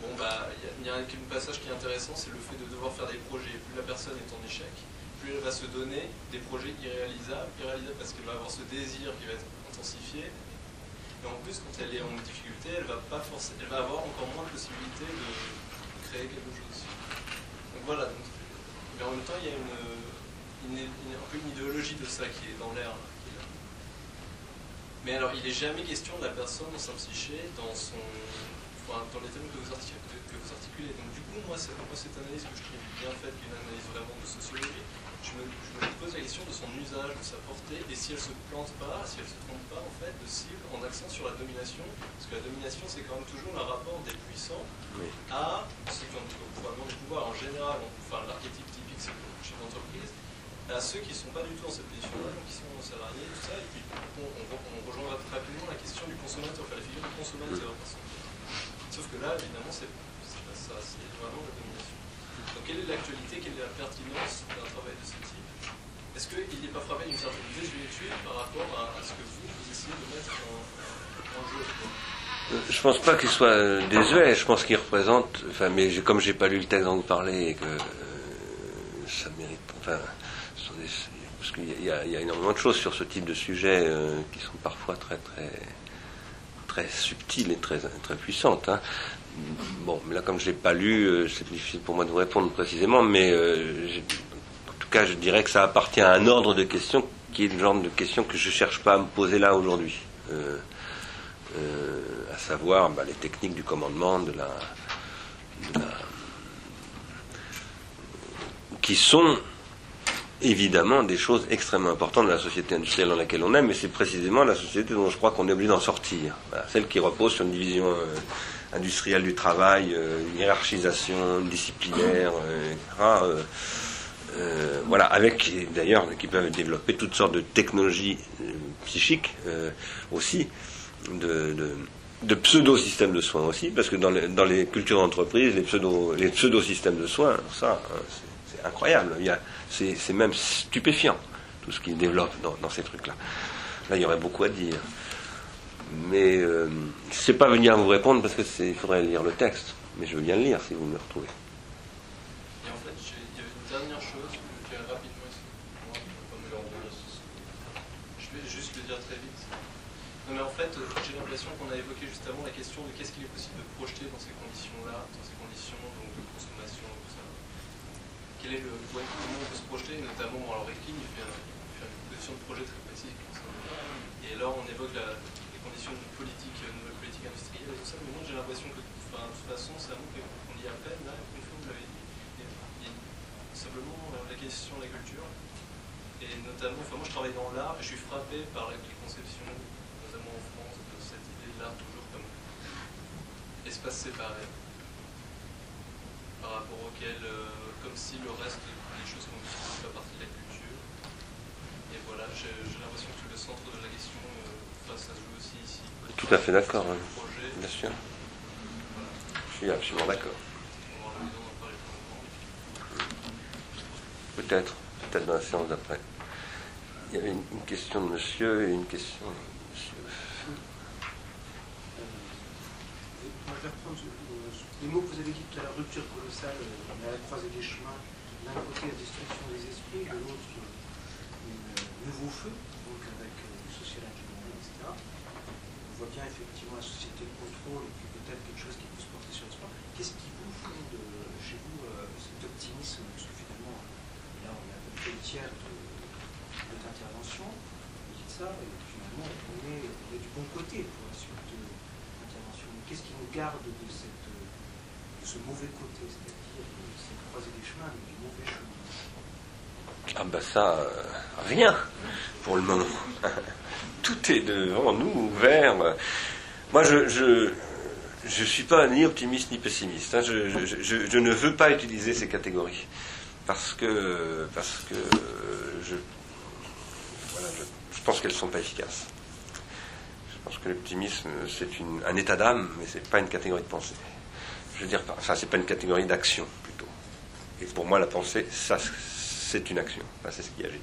Bon, bah, il y, a un passage qui est intéressant, c'est le fait de devoir faire des projets. Plus la personne est en échec, plus elle va se donner des projets irréalisables, irréalisables parce qu'elle va avoir ce désir qui va être intensifié. Et en plus, quand elle est en difficulté, elle va, pas elle va avoir encore moins de possibilités de créer quelque chose. Donc voilà, mais en même temps, il y a une, un peu une idéologie de ça qui est dans l'air. Mais alors, il n'est jamais question de la personne dans sa psyché, dans, son, enfin, dans les thèmes que vous, articulez. Donc, du coup, moi, c'est moi, cette analyse que je trouve bien faite, qui est une analyse vraiment de sociologie, je me, pose la question de son usage, de sa portée, et si elle se plante pas, si elle se trompe pas, en fait, de cible en accent sur la domination. Parce que la domination, c'est quand même toujours le rapport des puissants à ceux qui ont probablement du pouvoir. En général, enfin, l'archétype typique, c'est le chef d'entreprise à ceux qui ne sont pas du tout dans cette position-là, donc qui sont salariés, tout ça, et puis on, on, rejoindra très rapidement la question du consommateur, enfin la figure du consommateur. Sauf que là, évidemment, c'est Donc quelle est l'actualité, quelle est la pertinence d'un travail de ce type? Est-ce qu'il n'est pas frappé d'une certaine désuétude par rapport à, ce que vous, vous essayez de mettre en, en jeu? Je pense pas qu'il soit euh, désuet, je pense qu'il représente, enfin, mais comme j'ai pas lu le texte dont vous parlez et que euh, ça mérite, enfin, parce qu'il y, a énormément de choses sur ce type de sujet euh, qui sont parfois très très très subtiles et très très puissantes. Hein. Bon, mais là comme je l'ai pas lu, euh, c'est difficile pour moi de vous répondre précisément, mais euh, en tout cas je dirais que ça appartient à un ordre de questions qui est le genre de questions que je cherche pas à me poser là aujourd'hui. à savoir bah, les techniques du commandement, de la, de qui sont évidemment des choses extrêmement importantes dans la société industrielle dans laquelle on est, mais c'est précisément la société dont je crois qu'on est obligé d'en sortir. celle qui repose sur une division euh, industrielle du travail, euh, hiérarchisation disciplinaire, euh, etc. voilà, avec d'ailleurs qui peuvent développer toutes sortes de technologies psychiques aussi, de, pseudo-systèmes de soins aussi, parce que dans les, dans cultures d'entreprise, les, pseudo, pseudo-systèmes de soins, ça, hein, c'est incroyable. C'est même stupéfiant, tout ce qu'ils développent dans, ces trucs-là. Là, il y aurait beaucoup à dire. Mais euh, je ne sais pas venir vous répondre parce qu'il faudrait lire le texte. Mais je veux bien le lire si vous me retrouvez. Et en fait, il y avait une dernière chose que rapidement Je vais juste le dire très vite. Non, mais en fait, j'ai l'impression qu'on a évoqué juste avant la question de qu'est-ce qu'il est possible de projeter dans ces conditions-là, dans ces conditions de consommation, tout ça. Quel est le, comment on peut se projeter, notamment, alors Recklin, il fait, une proposition de projet très précise. Et là, on évoque les conditions de politique, de nouvelle politique industrielle et tout ça, mais moi j'ai l'impression que, de toute façon, c'est un mot qu'on dit à peine, là, une fois vous l'avez dit. Et, simplement la question de la culture. Et notamment, enfin, moi je travaille dans l'art et je suis frappé par les conceptions, notamment en France, de cette idée de l'art toujours comme espace séparé par rapport auquel, euh, comme si le reste des choses qu'on ne pas partie de la culture. Et voilà, j'ai l'impression que le centre de la question, euh, ça se joue aussi ici. Tout à fait d'accord, bien sûr. Suis absolument d'accord. Peut-être, peut-être dans la séance d'après. Il y avait une, question de monsieur et une question de monsieur. Je vais reprendre les mots que vous avez dit tout à l'heure, rupture colossale, on euh, est à la croisée des chemins. D'un côté, la destruction des esprits, de l'autre, un nouveau feu, donc avec le euh, social engineering, etc. On voit bien effectivement la société de contrôle et puis peut-être quelque chose qui peut se porter sur l'espoir. Qu'est-ce qui vous fonde chez vous euh, cet optimisme Parce que finalement, là, le tiers de votre intervention, vous dites ça, et finalement, on est, on est du bon côté pour la suite de l'intervention. Qu'est-ce qui nous garde de cette ce mauvais côté, c'est-à-dire cette croisée des chemins, mais du mauvais chemin? Ah ben ça, euh, rien pour le moment. Tout est devant nous, ouvert. Moi, je, je, je suis pas ni optimiste ni pessimiste. hein. Je, je- je- je ne veux pas utiliser ces catégories parce que parce que je voilà, je, pense qu'elles sont pas efficaces. Je pense que l'optimisme c'est un état d'âme, mais c'est pas une catégorie de pensée. Je veux dire, enfin c'est pas une catégorie d'action plutôt. Et pour moi, la pensée, ça, c'est une action. Enfin, c'est ce qui agit.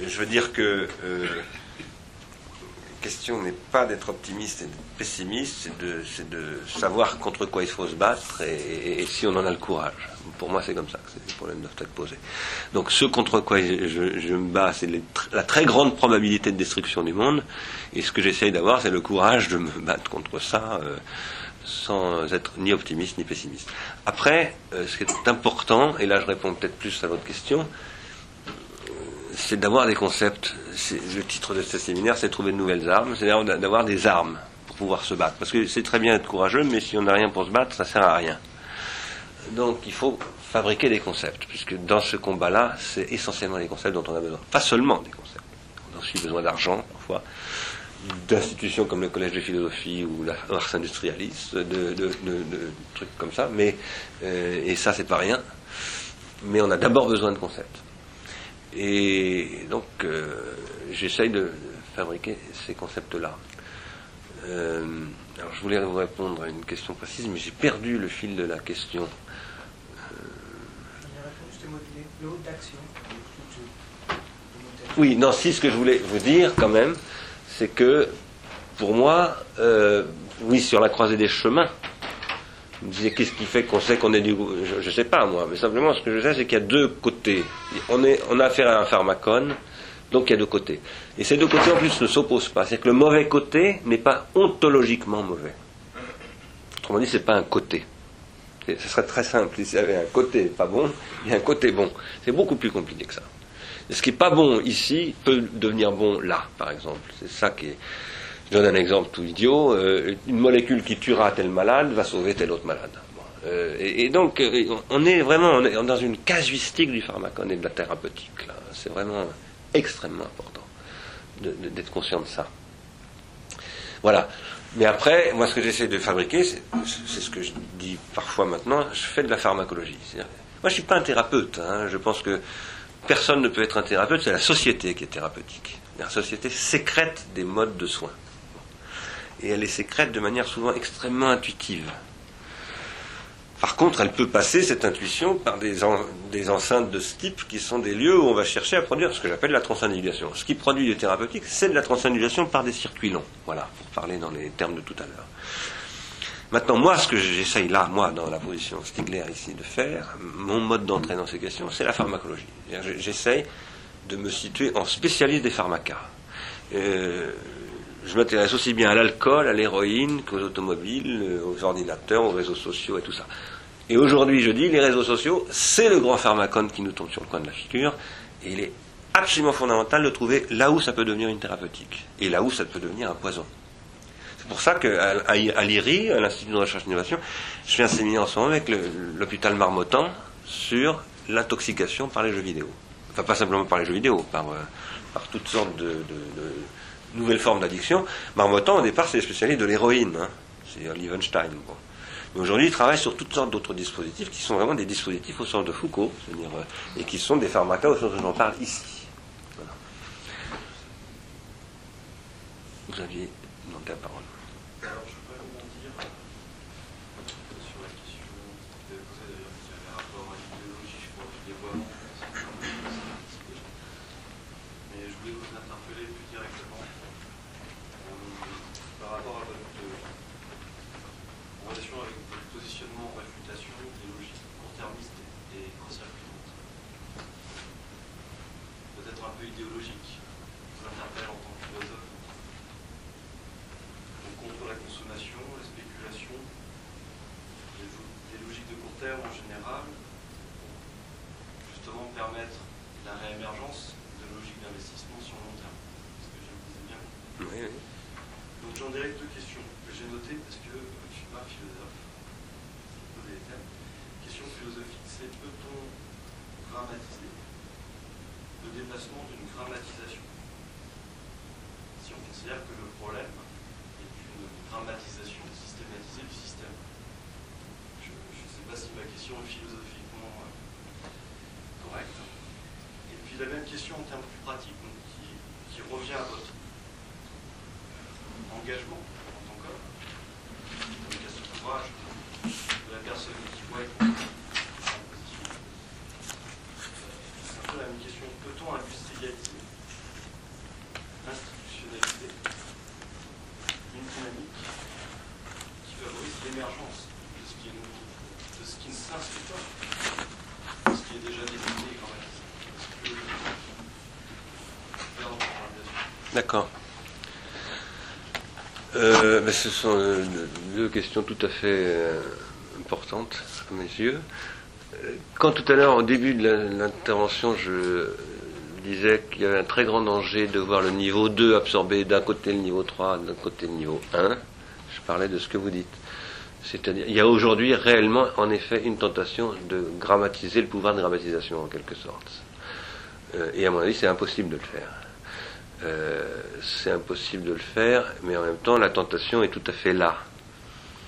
Je veux dire que euh, la question n'est pas d'être optimiste et d'être pessimiste, c'est de, savoir contre quoi il faut se battre et si on en a le courage. Pour moi, c'est comme ça que ces problèmes doivent être posés. Donc, ce contre quoi je, me bats, c'est les la très grande probabilité de destruction du monde. Et ce que j'essaye d'avoir, c'est le courage de me battre contre ça. euh, sans être ni optimiste ni pessimiste. Après, euh, ce qui est important, et là je réponds peut-être plus à votre question, c'est d'avoir des concepts. Le titre de ce séminaire, c'est trouver de nouvelles armes, c'est-à-dire d'a- d'avoir des armes pour pouvoir se battre. Parce que c'est très bien d'être courageux, mais si on n'a rien pour se battre, ça sert à rien. Donc il faut fabriquer des concepts, puisque dans ce combat-là, c'est essentiellement des concepts dont on a besoin. Pas seulement des concepts. On a aussi besoin d'argent, parfois, d'institutions comme le Collège de philosophie ou la Ars Industrialis, de trucs comme ça, mais, euh, et ça, c'est pas rien. Mais on a d'abord besoin de concepts. Et donc, euh, j'essaye de fabriquer ces concepts-là. Euh, alors, je voulais vous répondre à une question précise, mais j'ai perdu le fil de la question. La réponse était modulée. Oui, non, si, ce que je voulais vous dire quand même, c'est que pour moi, euh, oui, sur la croisée des chemins, vous me disiez qu'est-ce qui fait qu'on sait qu'on est du. Je ne sais pas moi, mais simplement ce que je sais, c'est qu'il y a deux côtés. On, est, on a affaire à un pharmacone, donc il y a deux côtés. Et ces deux côtés en plus ne s'opposent pas. C'est que le mauvais côté n'est pas ontologiquement mauvais. Autrement dit, c'est pas un côté. Ce serait très simple. S'il y avait un côté pas bon, il a un côté bon. C'est beaucoup plus compliqué que ça. Et ce qui n'est pas bon ici peut devenir bon là, par exemple. C'est ça qui est. Je donne un exemple tout idiot. euh, une molécule qui tuera tel malade va sauver tel autre malade. Euh, et, et donc, euh, on est vraiment on est dans une casuistique du pharmacone et de la thérapeutique. C'est vraiment extrêmement important d'être conscient de ça. Voilà. Mais après, moi, ce que j'essaie de fabriquer, c'est ce que je dis parfois maintenant, je fais de la pharmacologie. Moi, je ne suis pas un thérapeute. hein. Je pense que personne ne peut être un thérapeute, c'est la société qui est thérapeutique. La société sécrète des modes de soins. Et elle les sécrète de manière souvent extrêmement intuitive. Par contre, elle peut passer cette intuition par des, en- des enceintes de ce type qui sont des lieux où on va chercher à produire ce que j'appelle la transindividuation. Ce qui produit du thérapeutique, c'est de la transindividuation par des circuits longs. Voilà, pour parler dans les termes de tout à l'heure. Maintenant, moi, ce que j'essaye là, moi, dans la position Stigler ici, de faire, mon mode d'entrée dans ces questions, c'est la pharmacologie. J'essaye de me situer en spécialiste des pharmacas. Euh, je m'intéresse aussi bien à l'alcool, à l'héroïne, qu'aux automobiles, euh, aux ordinateurs, aux réseaux sociaux et tout ça. Et aujourd'hui, je dis, les réseaux sociaux, c'est le grand pharmacone qui nous tombe sur le coin de la figure, et il est absolument fondamental de trouver là où ça peut devenir une thérapeutique, et là où ça peut devenir un poison. C'est pour ça qu'à l'IRI, à l'Institut de recherche et d'innovation, je fais un séminaire en ce moment avec l'hôpital Marmottan sur l'intoxication par les jeux vidéo. Enfin, pas simplement par les jeux vidéo, par, euh, par toutes sortes de nouvelles formes d'addiction. Marmottan, au départ, c'est spécialiste de l'héroïne. hein. C'est Liebenstein. Bon. Mais aujourd'hui, il travaille sur toutes sortes d'autres dispositifs qui sont vraiment des dispositifs au sens de Foucault, c'est-à-dire, euh, et qui sont des pharmacas au sens où j'en parle ici. Vous aviez demandé la parole. Euh, ben, ce sont euh, deux questions tout à fait euh, importantes à mes yeux. Euh, Quand tout à l'heure, au début de l'intervention, je disais qu'il y avait un très grand danger de voir le niveau 2 absorber d'un côté le niveau 3, d'un côté le niveau 1, je parlais de ce que vous dites. C'est-à-dire, il y a aujourd'hui réellement, en effet, une tentation de grammatiser le pouvoir de grammatisation, en quelque sorte. Et à mon avis, c'est impossible de le faire. Euh, c'est impossible de le faire, mais en même temps, la tentation est tout à fait là.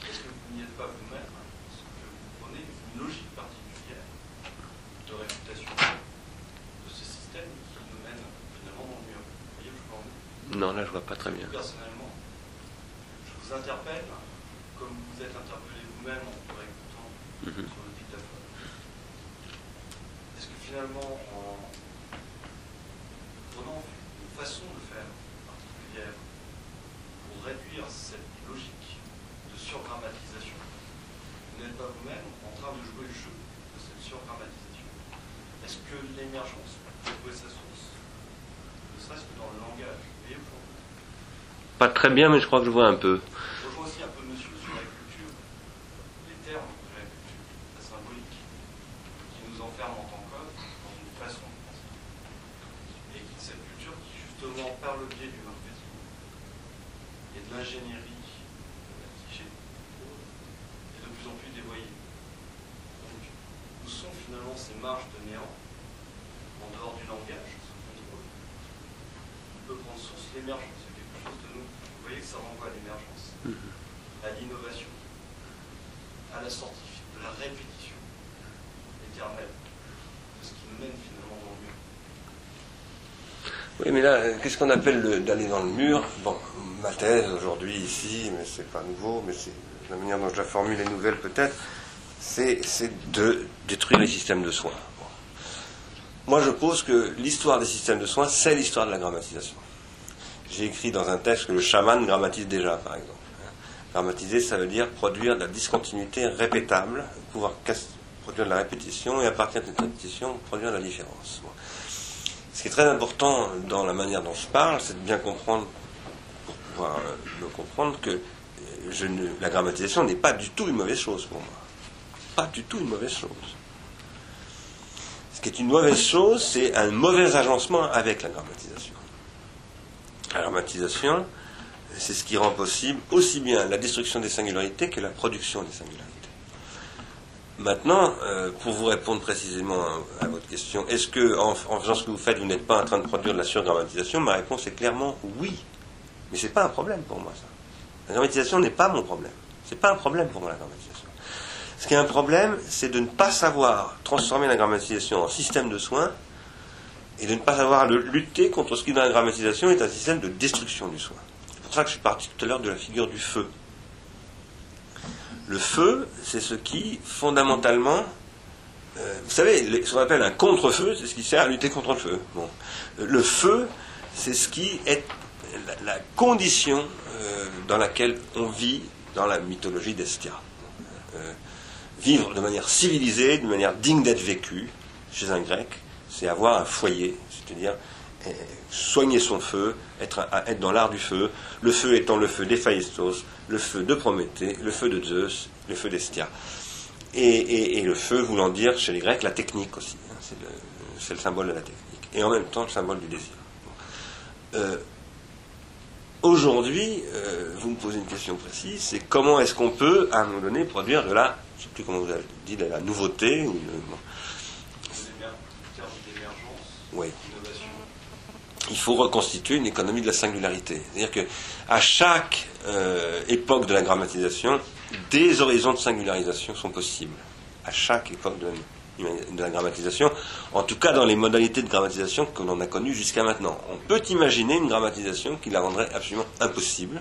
Est-ce que vous n'y êtes pas vous-même Est-ce que vous prenez une logique particulière de réputation de ce système qui nous mène finalement dans le mur Vous voyez où je Non, là, je vois pas très bien. Personnellement, je vous interpelle comme vous êtes interpellé vous-même en vous réécoutant Mhm. sur le dictaphone. Est-ce que finalement, en façon de faire particulière pour réduire cette logique de surgrammatisation, vous n'êtes pas vous-même en train de jouer le jeu de cette surgrammatisation Est-ce que l'émergence peut trouver sa source, ne serait-ce que dans le langage Pas très bien, mais je crois que je vois un peu. je rejoins aussi un peu monsieur sur la culture, les termes de la culture, la symbolique, qui nous enferment en tant qu'hommes dans une façon de penser. Et qui, cette culture qui, justement, par le biais du marketing et de l'ingénierie de la cliché, est de plus en plus dévoyée. Donc, où sont finalement ces marges de néant, en dehors du langage, ce contrôle, qui peut prendre source l'émergence de quelque chose de nous Vous voyez que ça renvoie à l'émergence à l'innovation, à la sortie de la répétition éternelle de ce qui nous mène finalement dans le mur. Oui, mais là, euh, qu'est-ce qu'on appelle le- d'aller dans le mur? Bon, ma thèse aujourd'hui ici, mais c'est pas nouveau, mais c'est la manière dont je la formule est nouvelle peut-être, c'est de détruire les systèmes de soins. Moi, je pose que l'histoire des systèmes de soins, c'est l'histoire de la grammatisation. J'ai écrit dans un texte que le chaman grammatise déjà, par exemple. Grammatiser, ça veut dire produire de la discontinuité répétable, pouvoir produire de la répétition, et à partir de cette répétition, produire de la différence. Ce qui est très important dans la manière dont je parle, c'est de bien comprendre, pour pouvoir le comprendre, que euh, la grammatisation n'est pas du tout une mauvaise chose pour moi. Pas du tout une mauvaise chose. Ce qui est une mauvaise chose, c'est un mauvais agencement avec la grammatisation. La grammatisation, c'est ce qui rend possible aussi bien la destruction des singularités que la production des singularités. Maintenant, euh, pour vous répondre précisément à, votre question, est-ce que en, faisant ce que vous faites, vous n'êtes pas en train de produire de la surgrammatisation Ma réponse est clairement oui. Mais c'est pas un problème pour moi ça. La grammatisation n'est pas mon problème. C'est pas un problème pour moi la grammatisation. Ce qui est un problème, c'est de ne pas savoir transformer la grammatisation en système de soins et de ne pas savoir lutter contre ce qui dans la grammatisation est un système de destruction du soin. C'est pour ça que je suis parti tout à l'heure de la figure du feu. Le feu, c'est ce qui, fondamentalement, euh, vous savez, ce qu'on appelle un contre-feu, c'est ce qui sert à lutter contre le feu. Le feu, c'est ce qui est la, condition euh, dans laquelle on vit dans la mythologie d'Estia. Euh, vivre de manière civilisée, de manière digne d'être vécue, chez un grec, c'est avoir un foyer, c'est-à-dire soigner son feu, être, dans l'art du feu, le feu étant le feu d'Héphaïstos, le feu de Prométhée, le feu de Zeus, le feu d'Estia. Et, et- et le feu voulant dire chez les Grecs la technique aussi, hein, c'est le, symbole de la technique, et en même temps le symbole du désir. Euh, Aujourd'hui, euh, vous me posez une question précise, c'est comment est-ce qu'on peut, à un moment donné, produire de la, je ne sais plus comment vous avez dit, de la nouveauté, ou de- bon. Oui. Il faut reconstituer une économie de la singularité. C'est-à-dire que à chaque euh, époque de la grammatisation, des horizons de singularisation sont possibles. À chaque époque de la grammatisation, en tout cas dans les modalités de grammatisation que l'on a connues jusqu'à maintenant. On peut imaginer une grammatisation qui la rendrait absolument impossible.